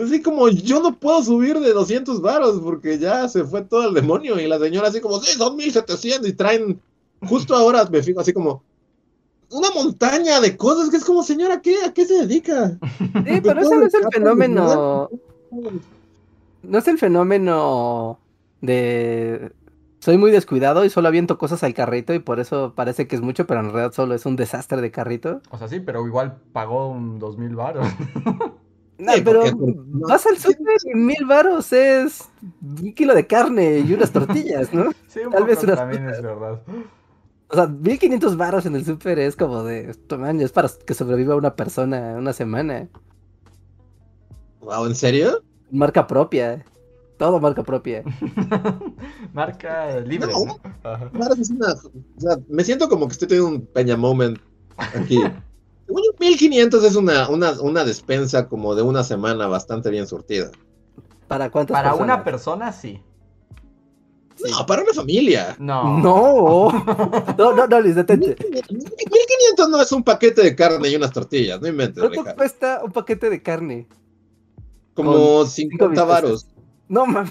Así como yo no puedo subir de 200 varos porque ya se fue todo el demonio y la señora así como, sí, son 1700 y traen, justo ahora me fijo así como, una montaña de cosas que es como, señora, ¿qué, ¿a qué se dedica? Sí, pero ese no es el fenómeno. No es el fenómeno de soy muy descuidado y solo aviento cosas al carrito y por eso parece que es mucho, pero en realidad solo es un desastre de carrito. O sea, sí, pero igual pagó un dos mil baros. No, pero vas al súper y mil varos es un kilo de carne y unas tortillas, ¿no? Sí, un Tal poco vez también es verdad. O sea, 1500 varos en el súper es como de, es para que sobreviva una persona una semana. Wow, ¿en serio? Marca propia. Todo marca propia. marca libre. No, es una, o sea, me siento como que estoy teniendo un peña moment aquí. 1500 es una, una, una despensa como de una semana bastante bien surtida. ¿Para cuántas Para una persona, sí. No, para una familia. No. No. No, no, no, Luis, detente. 1500 no es un paquete de carne y unas tortillas, no inventes. ¿Cuánto cuesta un paquete de carne? Como 50 varos. No, no,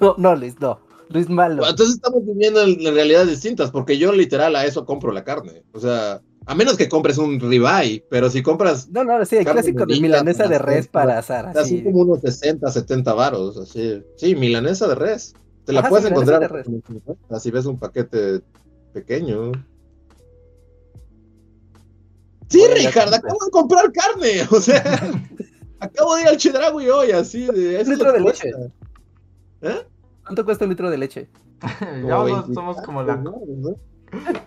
no, no, Luis, no. Luis malo. Entonces estamos viviendo en, realidades distintas, porque yo literal a eso compro la carne. O sea, a menos que compres un ribeye, pero si compras. No, no, sí, el clásico de milanesa de res para asar. Así como unos 60, 70 varos. Así. Sí, milanesa de res. Te la puedes encontrar si ves un paquete pequeño. Sí, Richard, acabo de comprar carne. O sea, acabo de ir al Chedraui hoy, así. De, un litro de leche. ¿Eh? ¿Cuánto cuesta un litro de leche? ya somos como la.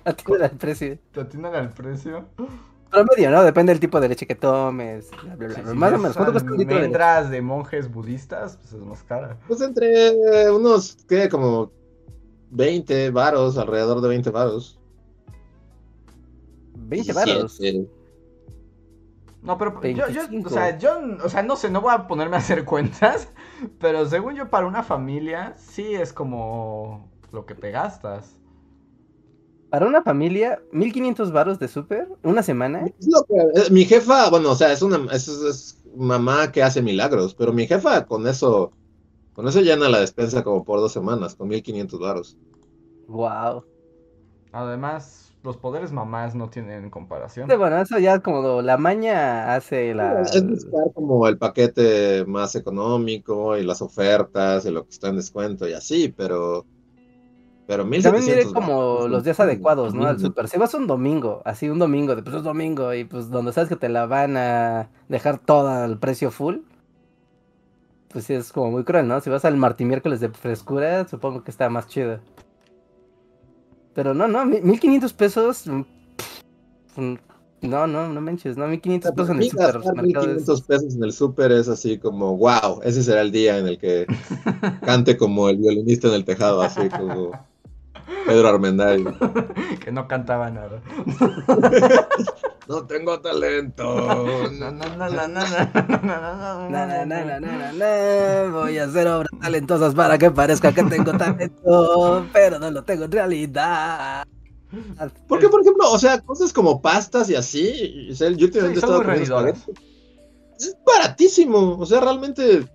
Atinan al precio. ¿Te atinan al precio? Promedio, ¿no? Depende del tipo de leche que tomes. más o menos. ¿Cuánto cuesta un litro de leche? de monjes budistas, pues es más cara. Pues entre unos, ¿qué? Como 20 varos, alrededor de 20 varos. 20 varos. No, pero yo, yo, o sea, yo, o sea, no sé, no voy a ponerme a hacer cuentas, pero según yo para una familia sí es como lo que te gastas. Para una familia, 1500 varos de súper, una semana. Es lo que, eh, mi jefa, bueno, o sea, es una es, mamá que hace milagros, pero mi jefa con eso, con eso llena la despensa como por dos semanas, con 1500 varos. Wow. Además, los poderes mamás no tienen comparación. Sí, bueno, eso ya como la maña hace la... Es buscar como el paquete más económico y las ofertas y lo que está en descuento y así, pero... Pero También mire como los días adecuados, ¿no? Al super. Si vas un domingo, así un domingo, de pues es domingo y pues donde sabes que te la van a dejar toda al precio full, pues sí es como muy cruel, ¿no? Si vas al martí miércoles de frescura, supongo que está más chido. Pero no, no, 1500 pesos. Mm, mm, no, no, no manches, no, 1500 pesos en el supermercado. 1500 pesos en el super es así como, wow, ese será el día en el que cante como el violinista en el tejado, así como Pedro Armendáriz. que no cantaba nada. no tengo talento. Voy a hacer obras talentosas para que parezca que tengo talento, pero no lo tengo en realidad. Porque, por ejemplo, o sea, cosas como pastas y así, yo estado Es baratísimo, o sea, realmente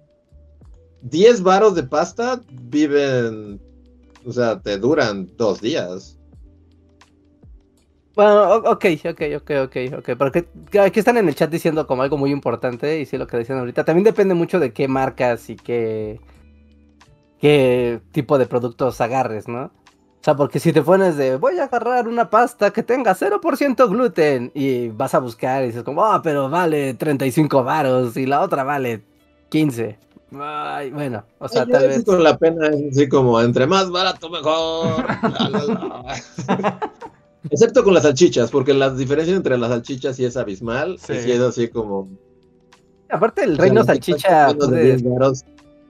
10 varos de pasta viven o sea, te duran dos días. Bueno, ok, ok, ok, ok, ok. Porque aquí están en el chat diciendo como algo muy importante, y sí lo que decían ahorita. También depende mucho de qué marcas y qué, qué tipo de productos agarres, ¿no? O sea, porque si te pones de, voy a agarrar una pasta que tenga 0% gluten, y vas a buscar y dices como, ah, pero vale 35 varos, y la otra vale 15. Ay, bueno, o sea, tal vez. Con la pena es así como entre más barato mejor. Excepto con las salchichas, porque la diferencia entre las salchichas y es abismal. Sí. Y es así como. Aparte, el reino salchicha.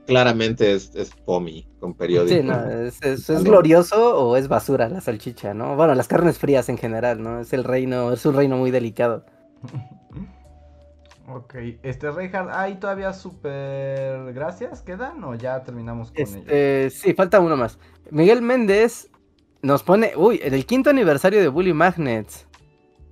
claramente es, es POMI con periódico. Sí, no, es, es, glorioso o es basura la salchicha, ¿no? Bueno, las carnes frías en general, ¿no? Es el reino, es un reino muy delicado. Ok, este Reinhardt, ¿hay todavía super gracias quedan o ya terminamos con este, Sí, falta uno más. Miguel Méndez nos pone, uy, en el quinto aniversario de Bully Magnets,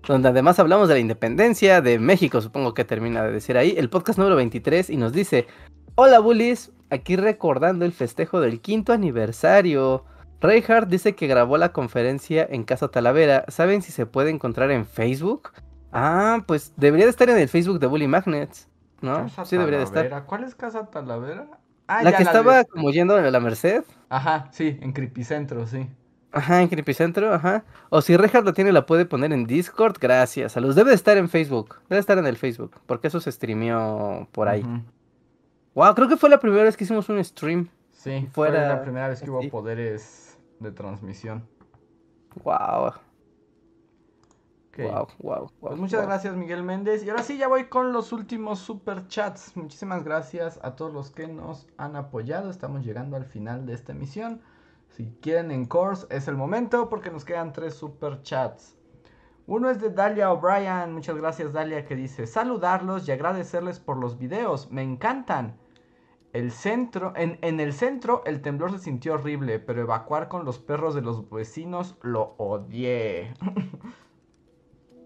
donde además hablamos de la independencia de México, supongo que termina de decir ahí, el podcast número 23 y nos dice, hola Bullies, aquí recordando el festejo del quinto aniversario. Reinhardt dice que grabó la conferencia en Casa Talavera. ¿Saben si se puede encontrar en Facebook? Ah, pues debería de estar en el Facebook de Bully Magnets, ¿no? sí, debería de estar. ¿Cuál es Casa Talavera? Ah, la que estaba como yendo a la Merced. Ajá, sí, en Centro, sí. Ajá, en Centro, ajá. O si Reinhardt lo tiene, la puede poner en Discord. Gracias. A los debe de estar en Facebook. Debe estar en el Facebook. Porque eso se streameó por ahí. Wow, creo que fue la primera vez que hicimos un stream. Sí, fue la primera vez que hubo poderes de transmisión. Wow. Wow, wow, pues muchas gracias Miguel Méndez. Y ahora sí, ya voy con los últimos super chats. Muchísimas gracias a todos los que nos han apoyado. Estamos llegando al final de esta emisión. Si quieren en course es el momento porque nos quedan tres super chats. Uno es de Dalia O'Brien. Muchas gracias Dalia que dice saludarlos y agradecerles por los videos. Me encantan. El centro, en, en, el centro el temblor se sintió horrible, pero evacuar con los perros de los vecinos lo odié.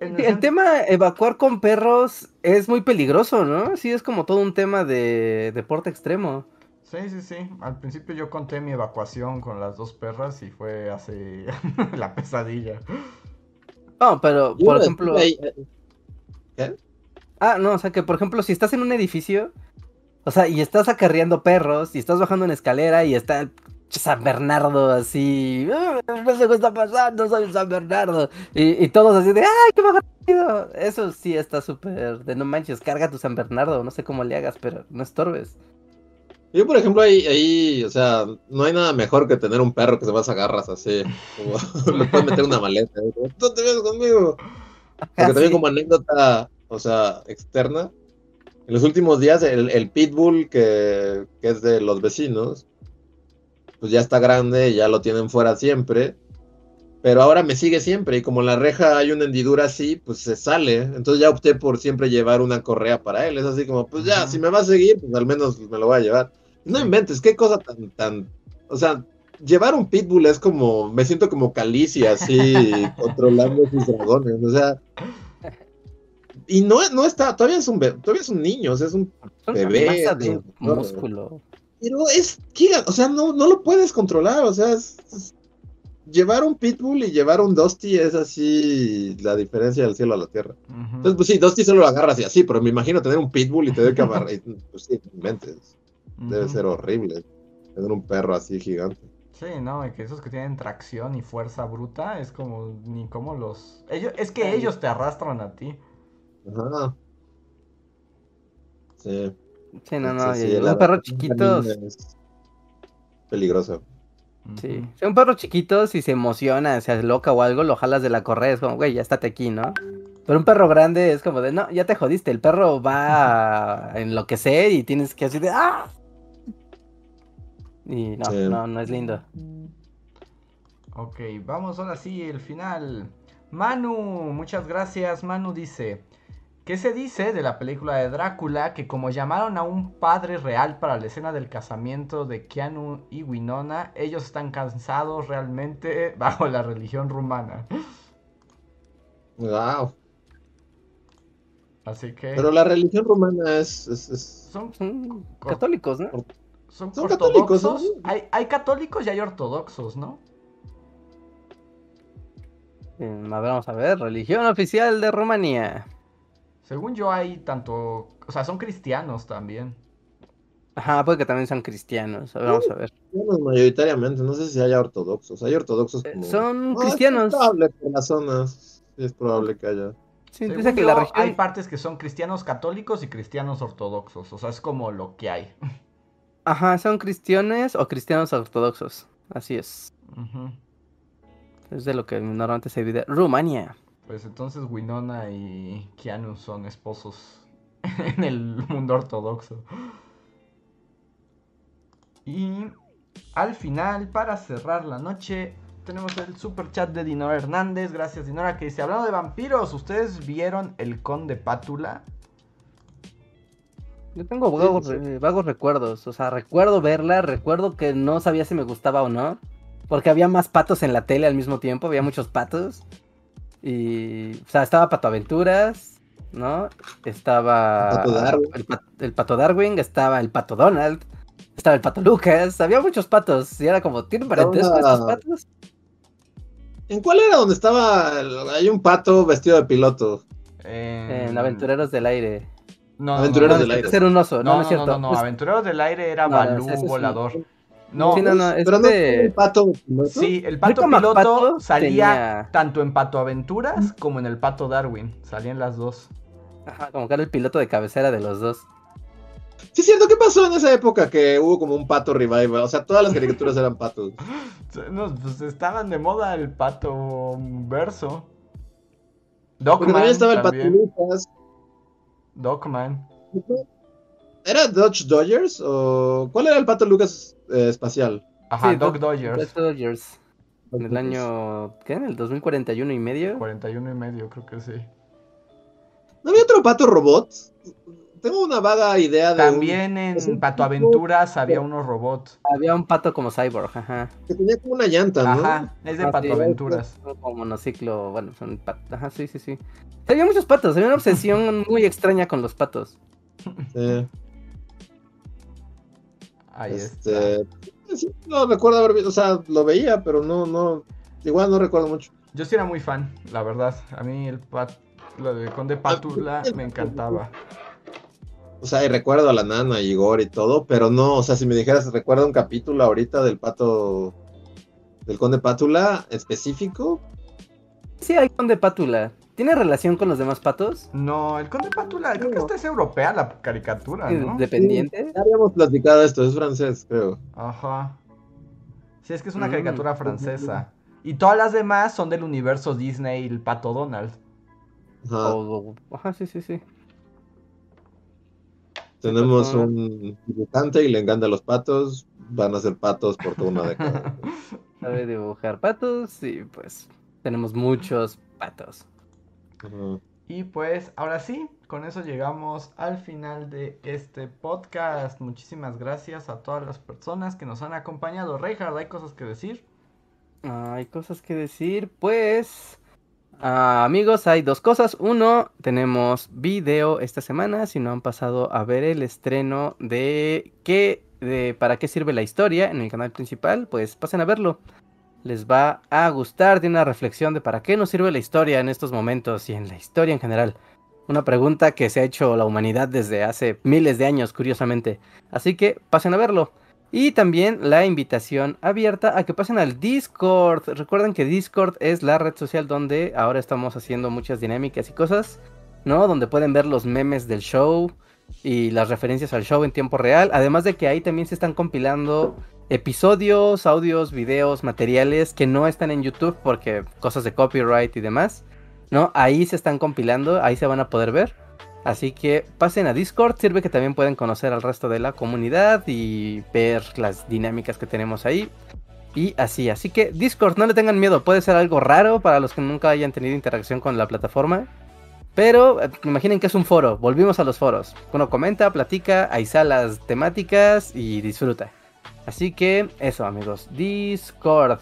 el, tema evacuar con perros es muy peligroso, ¿no? Sí, es como todo un tema de deporte extremo. Sí, sí, sí. Al principio yo conté mi evacuación con las dos perras y fue así la pesadilla. No, pero por ejemplo... ¿Qué? Ah, no, o sea que por ejemplo si estás en un edificio, o sea, y estás acarreando perros y estás bajando en escalera y está San Bernardo así, ah, no sé qué está pasando, soy San Bernardo. Y, todos así de, ¡ay, qué rápido! Eso sí está súper de no manches, carga tu San Bernardo, no sé cómo le hagas, pero no estorbes. Yo, por ejemplo, ahí, ahí, o sea, no hay nada mejor que tener un perro que se vas agarras así. Como, le puedes meter una maleta. Tú te vienes conmigo. Porque también como anécdota, o sea, externa, en los últimos días el, el pitbull que, que, es de los vecinos, pues ya está grande, ya lo tienen fuera siempre, pero ahora me sigue siempre y como en la reja hay una hendidura así, pues se sale, entonces ya opté por siempre llevar una correa para él, es así como, pues ya, si me va a seguir, pues al menos me lo voy a llevar. No inventes, qué cosa tan, tan, o sea, llevar un pitbull es como, me siento como Calicia así, controlando sus dragones, o sea, y no, no está, todavía es un todavía es un niño, o sea, es un bebé. de músculo. Pero es gigante, o sea, no, no lo puedes controlar, o sea, llevar un Pitbull y llevar un Dusty es así la diferencia del cielo a la tierra. Entonces, pues sí, Dusty solo lo agarras y así, pero me imagino tener un Pitbull y tener que agarrar, pues sí, mentes. Debe ser horrible tener un perro así gigante. Sí, no, que esos que tienen tracción y fuerza bruta es como ni como los ellos es que ellos te arrastran a ti. Ajá. Sí. Sí, no, no. un perro chiquito. Peligroso. Sí. un perro chiquito, si se emociona, se loca o algo, lo jalas de la correa. Es como, güey, ya estate aquí, ¿no? Pero un perro grande es como de, no, ya te jodiste. El perro va a enloquecer y tienes que así de, ¡ah! Y no, no, no es lindo. Ok, vamos ahora sí, el final. Manu, muchas gracias. Manu dice: ¿Qué se dice de la película de Drácula que como llamaron a un padre real para la escena del casamiento de Keanu y Winona, ellos están cansados realmente bajo la religión rumana? Wow. Así que... Pero la religión rumana es... Son, católicos, ¿no? Son, ortodoxos. Hay, hay católicos y hay ortodoxos, ¿no? Mm, a ver, vamos a ver. Religión oficial de Rumanía. Según yo hay tanto, o sea, son cristianos también. Ajá, puede que también sean cristianos. A ver, vamos a ver. Mayoritariamente, no sé si haya ortodoxos. Hay ortodoxos eh, como... son cristianos. Es probable las zonas. Es probable que haya. Sí, dice que la región... Hay partes que son cristianos católicos y cristianos ortodoxos. O sea, es como lo que hay. Ajá, son cristianos o cristianos ortodoxos. Así es. Es de lo que normalmente se divide. Rumania. Pues entonces Winona y Keanu son esposos en el mundo ortodoxo. Y al final, para cerrar la noche, tenemos el super chat de Dinora Hernández. Gracias, Dinora, que dice: Hablando de vampiros, ¿ustedes vieron el conde Pátula? Yo tengo vagos, recuerdos. O sea, recuerdo verla, recuerdo que no sabía si me gustaba o no. Porque había más patos en la tele al mismo tiempo, había muchos patos. Y, o sea, estaba Pato Aventuras, ¿no? Estaba el, Pato Darwin, estaba el Pato Donald, Estaba el pato Lucas, había muchos patos. Y era como, ¿tienen parentesco estos patos? ¿En cuál era donde estaba? el- Hay un pato vestido de piloto. En Aventureros del Aire. No, no, Aventureros no, del no, Aire. Ese era un oso, no, No, no, no, es no, cierto. no, no, Aventureros del Aire era No, no, Balú un- volador. No, Sí, no, no, es Pero no de- fue un pato piloto. sí, el pato piloto salía tenía- tanto en Pato Aventuras como en el Pato Darwin. Salían las dos. Ajá, como que era el piloto de cabecera de los dos. Sí, es cierto, ¿qué pasó en esa época que hubo como un pato revival? O sea, todas las caricaturas eran patos. No, pues estaban de moda el pato verso. Porque Dogman también estaba el pato. Lucas. Dogman. ¿Era Dodge Dodgers? ¿O cuál era el pato Lucas eh, espacial? Ajá, Sí, Dog Dog- Dodgers. Dog Dodgers. En el año, ¿qué? En el 2041 y medio. 41 y medio, creo que sí. ¿No había otro pato robot? Tengo una vaga idea de También un en Pato tipo- Aventuras había unos robots. Había un pato como cyborg, ajá. que tenía como una llanta, ¿no? Ajá, es de Ah, Pato sí. Aventuras. Como monociclo, bueno, son patos. Ajá, sí, sí, sí. Había muchos patos, había una obsesión muy extraña con los patos. Sí. Ahí Este, está. no recuerdo haber visto, o sea, lo veía, pero no, no, igual no recuerdo mucho. Yo sí era muy fan, la verdad. A mí el pat... lo de Conde Pátula me encantaba. O sea, y recuerdo a la nana y Igor y todo, pero no, o sea, si me dijeras, recuerda un capítulo ahorita del pato, del conde Pátula específico, Sí, hay con de pátula. ¿Tiene relación con los demás patos? No, el Conde Pátula, creo que esta es europea la caricatura, ¿no? ¿Dependiente? ya habíamos platicado esto, es francés, creo. Ajá. Sí, es que es una Mm. caricatura francesa. Y todas las demás son del universo Disney, el Pato Donald. Ajá. O- o- Ajá, sí, sí, sí. Tenemos un dibujante y le encantan los patos, van a ser patos por toda una década. Sabe dibujar patos y pues tenemos muchos patos. Y pues ahora sí, con eso llegamos al final de este podcast. Muchísimas gracias a todas las personas que nos han acompañado. Reinhard, ¿hay cosas que decir? Hay cosas que decir, pues... ah, amigos, hay dos cosas. Uno, tenemos video esta semana. Si no han pasado a ver el estreno de qué, de para qué sirve la historia en el canal principal, pues pasen a verlo. Les va a gustar. Tiene una reflexión de para qué nos sirve la historia en estos momentos y en la historia en general. Una pregunta que se ha hecho la humanidad desde hace miles de años, curiosamente. Así que pasen a verlo. Y también la invitación abierta a que pasen al Discord. Recuerden que Discord es la red social donde ahora estamos haciendo muchas dinámicas y cosas, ¿no? Donde pueden ver los memes del show y las referencias al show en tiempo real. Además de que ahí también se están compilando episodios, audios, videos, materiales que no están en YouTube porque cosas de copyright y demás, ¿no? Ahí se están compilando, ahí se van a poder ver. Así que pasen a Discord, sirve que también pueden conocer al resto de la comunidad y ver las dinámicas que tenemos ahí. Y así, así que Discord, no le tengan miedo, puede ser algo raro para los que nunca hayan tenido interacción con la plataforma. Pero eh, imaginen que es un foro, volvimos a los foros. Uno comenta, platica, hay salas temáticas y disfruta. Así que eso amigos, Discord.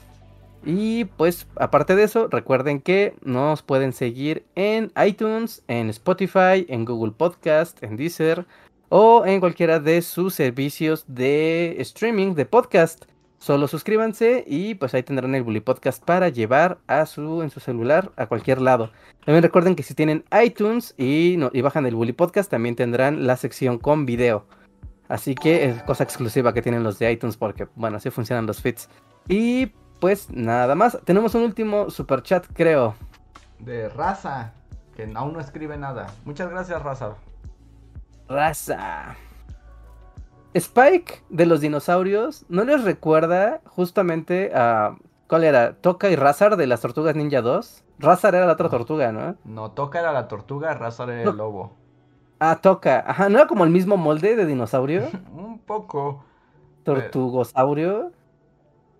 Y pues aparte de eso, recuerden que nos pueden seguir en iTunes, en Spotify, en Google Podcast, en Deezer o en cualquiera de sus servicios de streaming de podcast. Solo suscríbanse y pues ahí tendrán el Bully Podcast para llevar a su en su celular a cualquier lado. También recuerden que si tienen iTunes y, no- y bajan el Bully Podcast también tendrán la sección con video. Así que es cosa exclusiva que tienen los de iTunes porque bueno, así funcionan los feeds. Y pues nada más, tenemos un último super chat creo. De Raza, que aún no escribe nada. Muchas gracias, Raza. Raza. Spike de los dinosaurios, ¿no les recuerda justamente a... ¿Cuál era? ¿Toca y Razar de las Tortugas Ninja 2? Razar era la otra tortuga, ¿no? No, Toca era la tortuga, Raza era No. el lobo. Ah, Toca. Ajá, ¿no era como el mismo molde de dinosaurio? Un poco, Tortugosaurio.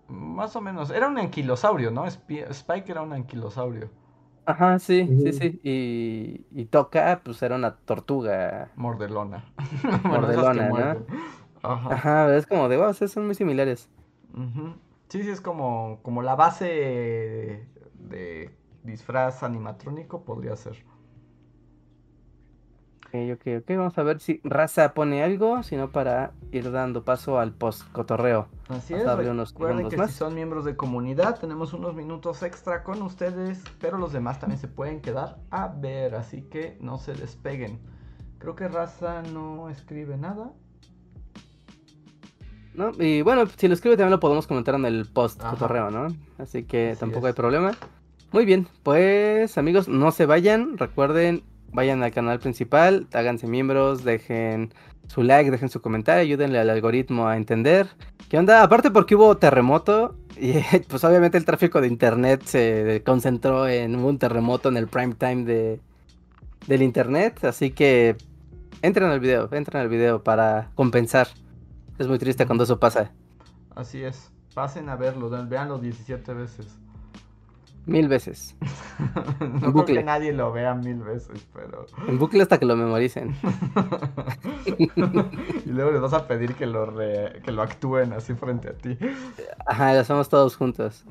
más o menos. Era un anquilosaurio, ¿no? Spi- Spike era un anquilosaurio. Ajá, sí, sí, sí. Y, y Toca, pues era una tortuga. Mordelona. Mordelona, ¿no? Ajá. Ajá, es como de, wow, son muy similares. Ujú. Sí, sí, es como, como la base de disfraz animatrónico podría ser. Ok, ok, ok. Vamos a ver si Raza pone algo, sino para ir dando paso al post cotorreo. Así es, recuerden que si son miembros de comunidad, tenemos unos minutos extra con ustedes, pero los demás también se pueden quedar a ver, así que no se despeguen. Creo que Raza no escribe nada. ¿no? Y bueno, si lo escribe también lo podemos comentar en el post cotorreo, ¿no? Así que tampoco hay problema. Muy bien, pues amigos, no se vayan, recuerden, vayan al canal principal, háganse miembros, dejen su like, dejen su comentario, ayúdenle al algoritmo a entender. ¿Qué onda? Aparte porque hubo terremoto y pues obviamente el tráfico de internet se concentró en un terremoto en el prime time de, del internet, así que entren al video, entren al video para compensar. Es muy triste cuando eso pasa. Así es. Pasen a verlo, veanlo 17 veces. Mil veces. no creo que nadie lo vea mil veces, pero. En bucle hasta que lo memoricen. y luego les vas a pedir que lo, que lo actúen así frente a ti. Ajá, lo hacemos todos juntos.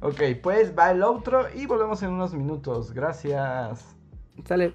ok, pues va el otro y volvemos en unos minutos. Gracias. Sale.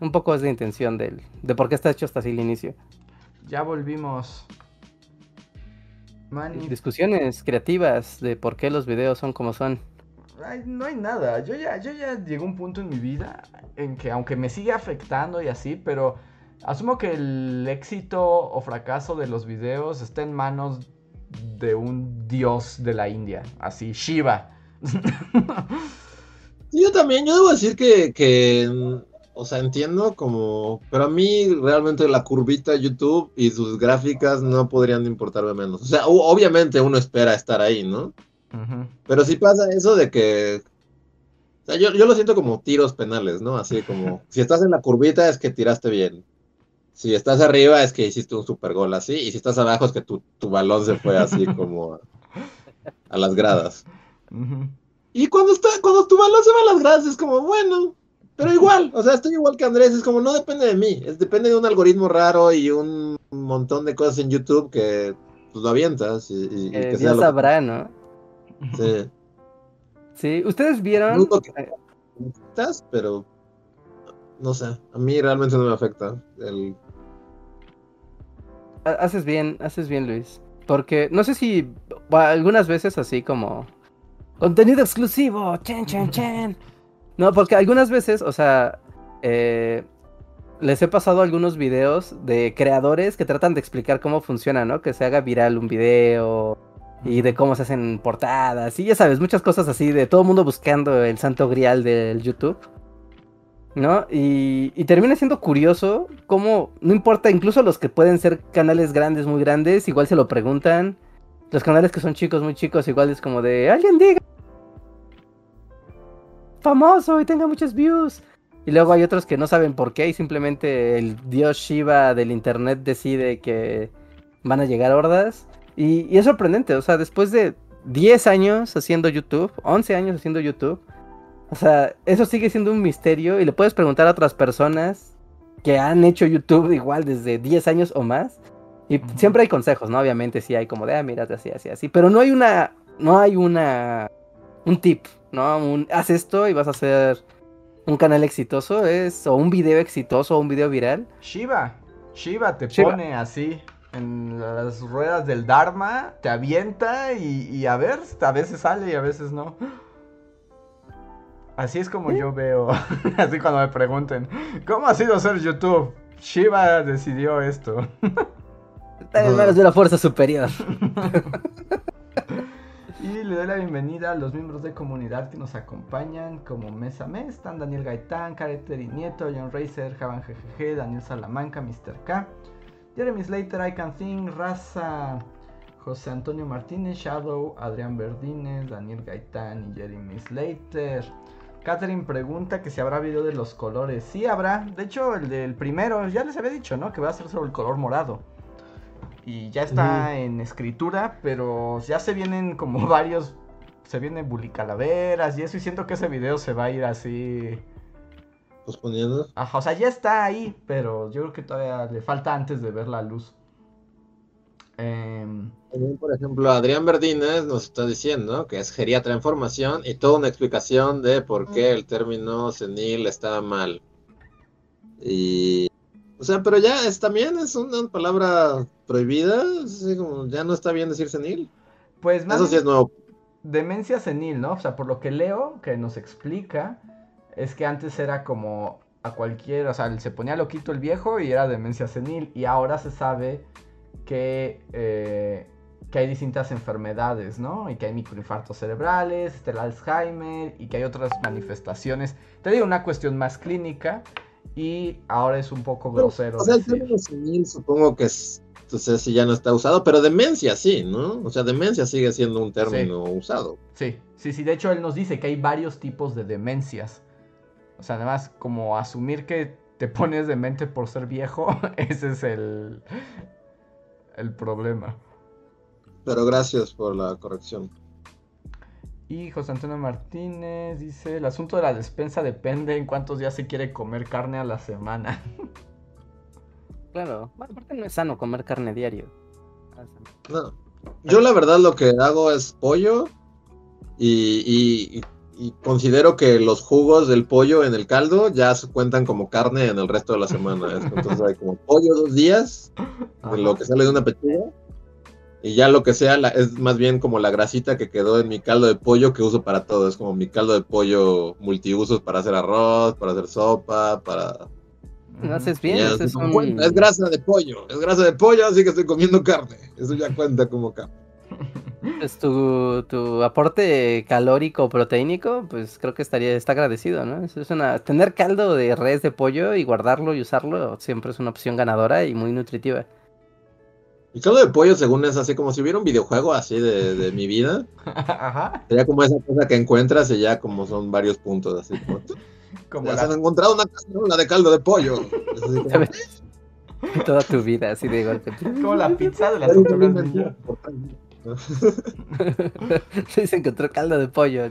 Un poco es de intención de, de por qué está hecho hasta así el inicio. Ya volvimos. Discusiones creativas de por qué los videos son como son. no hay nada. Yo ya, yo ya llegué a un punto en mi vida en que aunque me sigue afectando y así, pero asumo que el éxito o fracaso de los videos está en manos de un dios de la India, así, Shiva. Yo también, yo debo decir que, que o sea, entiendo como, pero a mí realmente la curvita YouTube y sus gráficas no podrían importarme menos. O sea, obviamente uno espera estar ahí, ¿no? Pero sí pasa eso de que, o sea, yo, lo siento como tiros penales, ¿no? Así como, si estás en la curvita es que tiraste bien. Si estás arriba es que hiciste un super gol así, y si estás abajo es que tu, balón se fue así como a, las gradas. Y cuando, está, cuando tu balón se va a las gradas es como, bueno, pero igual, o sea, estoy igual que Andrés, es como no depende de mí, es, depende de un algoritmo raro y un montón de cosas en YouTube que pues, lo avientas y, y, que Dios sabrá, ¿no? Sí. Sí, ustedes vieron. estás, pero no sé, a mí realmente no me afecta el. Haces bien, haces bien, Luis. Porque no sé si algunas veces así como contenido exclusivo, chen, chen, chen. No, porque algunas veces, o sea, eh, les he pasado algunos videos de creadores que tratan de explicar cómo funciona, ¿no? Que se haga viral un video y de cómo se hacen portadas y ya sabes, muchas cosas así de todo el mundo buscando el santo grial del YouTube. ¿No? Y, y, termina siendo curioso cómo, no importa, incluso los que pueden ser canales grandes, muy grandes, igual se lo preguntan. Los canales que son chicos, muy chicos, igual es como de, alguien diga famoso y tenga muchos views. Y luego hay otros que no saben por qué y simplemente el dios Shiva del internet decide que van a llegar hordas. Y, es sorprendente, o sea, después de 10 años haciendo YouTube, 11 años haciendo YouTube, o sea, eso sigue siendo un misterio y le puedes preguntar a otras personas que han hecho YouTube igual desde 10 años o más. Y siempre hay consejos, ¿no? Obviamente sí hay como de, ah, mira, así, así, así. Pero no hay una, no hay una, un tip, ¿no? haz esto y vas a hacer un canal exitoso, es, o un video exitoso, o un video viral. Shiva, Shiva te pone así en las ruedas del Dharma, te avienta y, a ver, a veces sale y a veces no. Así es como yo veo, así cuando me pregunten, ¿cómo ha sido ser YouTube? Shiva decidió esto. Está en manos de la fuerza superior. Y le doy la bienvenida a los miembros de comunidad que nos acompañan como mes a mes. Están Daniel Gaitán, Careter y Nieto, John Racer, Javan GGG, Daniel Salamanca, Mr. K, Jeremy Slater, I Can Think, Raza, José Antonio Martínez, Shadow, Adrián Verdines, Daniel Gaitán y Jeremy Slater. Catherine pregunta que si habrá video de los colores. Sí habrá. De hecho, el del primero, ya les había dicho, ¿no? Que va a ser sobre el color morado. Y ya está en escritura, pero ya se vienen como varios. Se vienen bulicalaveras y eso. Y siento que ese video se va a ir así. Posponiendo. Ajá, o sea, ya está ahí, pero yo creo que todavía le falta antes de ver la luz. Eh, por ejemplo, Adrián Verdines nos está diciendo que es geriatra en formación y toda una explicación de por qué el término senil está mal. Y. O sea, pero ya es, también es una palabra prohibida. como ya no está bien decir senil. Pues más. Eso sí es nuevo. Demencia senil, ¿no? O sea, por lo que leo, que nos explica, es que antes era como a cualquier. O sea, se ponía loquito el viejo y era demencia senil. Y ahora se sabe que, eh, que hay distintas enfermedades, ¿no? Y que hay microinfartos cerebrales, está el Alzheimer y que hay otras manifestaciones. Te digo, una cuestión más clínica y ahora es un poco grosero. o sea, el término senil supongo que es, entonces si ya no está usado, pero demencia sí, ¿no? O sea, demencia sigue siendo un término usado. Sí, sí, sí, de hecho él nos dice que hay varios tipos de demencias. O sea, además, como asumir que te pones demente por ser viejo, ese es el, el problema. Pero gracias por la corrección. Y José Antonio Martínez dice, el asunto de la despensa depende en cuántos días se quiere comer carne a la semana. Claro, aparte no es sano comer carne diario. No. Yo la verdad lo que hago es pollo y, y, considero que los jugos del pollo en el caldo ya se cuentan como carne en el resto de la semana. Entonces hay como pollo dos días de lo que sale de una pechuga. Y ya lo que sea es más bien como la grasita que quedó en mi caldo de pollo que uso para todo. Es como mi caldo de pollo multiusos para hacer arroz, para hacer sopa, para... No haces bien, es, es grasa de pollo, es grasa de pollo, así que estoy comiendo carne. Eso ya cuenta como carne. Pues tu, tu, aporte calórico proteínico, pues creo que estaría está agradecido, ¿no? Es una tener caldo de res de pollo y guardarlo y usarlo siempre es una opción ganadora y muy nutritiva. El caldo de pollo, según es así como si hubiera un videojuego así de, de mi vida. Ajá. Sería como esa cosa que encuentras y ya como son varios puntos así. Como, ya se han encontrado una cacerola de caldo de pollo. Toda tu vida así de golpe. Como la pizza de las tortugas sí, se encontró caldo de pollo.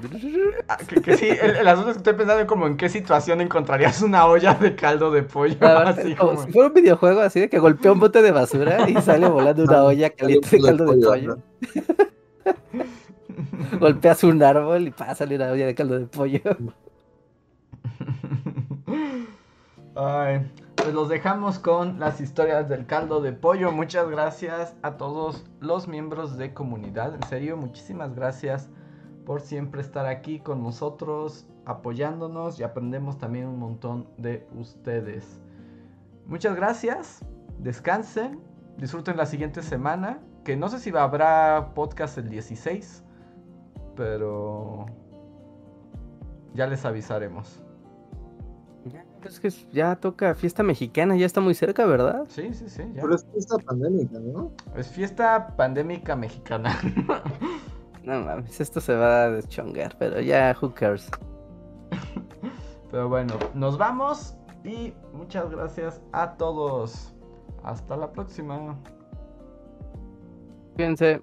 Ah, que, sí, el, asunto es que estoy pensando como en qué situación encontrarías una olla de caldo de pollo. así como... Si fuera un videojuego así de que golpea un bote de basura y sale volando una olla caliente de caldo de pollo. Golpeas un árbol y pasa salir una olla de caldo de pollo. Ay, pues los dejamos con las historias del caldo de pollo. Muchas gracias a todos los miembros de comunidad. En serio, muchísimas gracias por siempre estar aquí con nosotros, apoyándonos y aprendemos también un montón de ustedes. Muchas gracias. Descansen. Disfruten la siguiente semana. Que no sé si habrá podcast el 16. Pero ya les avisaremos. Es que ya toca fiesta mexicana, ya está muy cerca, ¿verdad? Sí, sí, sí. Pero es fiesta pandémica, ¿no? Es fiesta pandémica mexicana. no mames, esto se va a deschongar, pero ya, who cares. pero bueno, nos vamos y muchas gracias a todos. Hasta la próxima. Fíjense.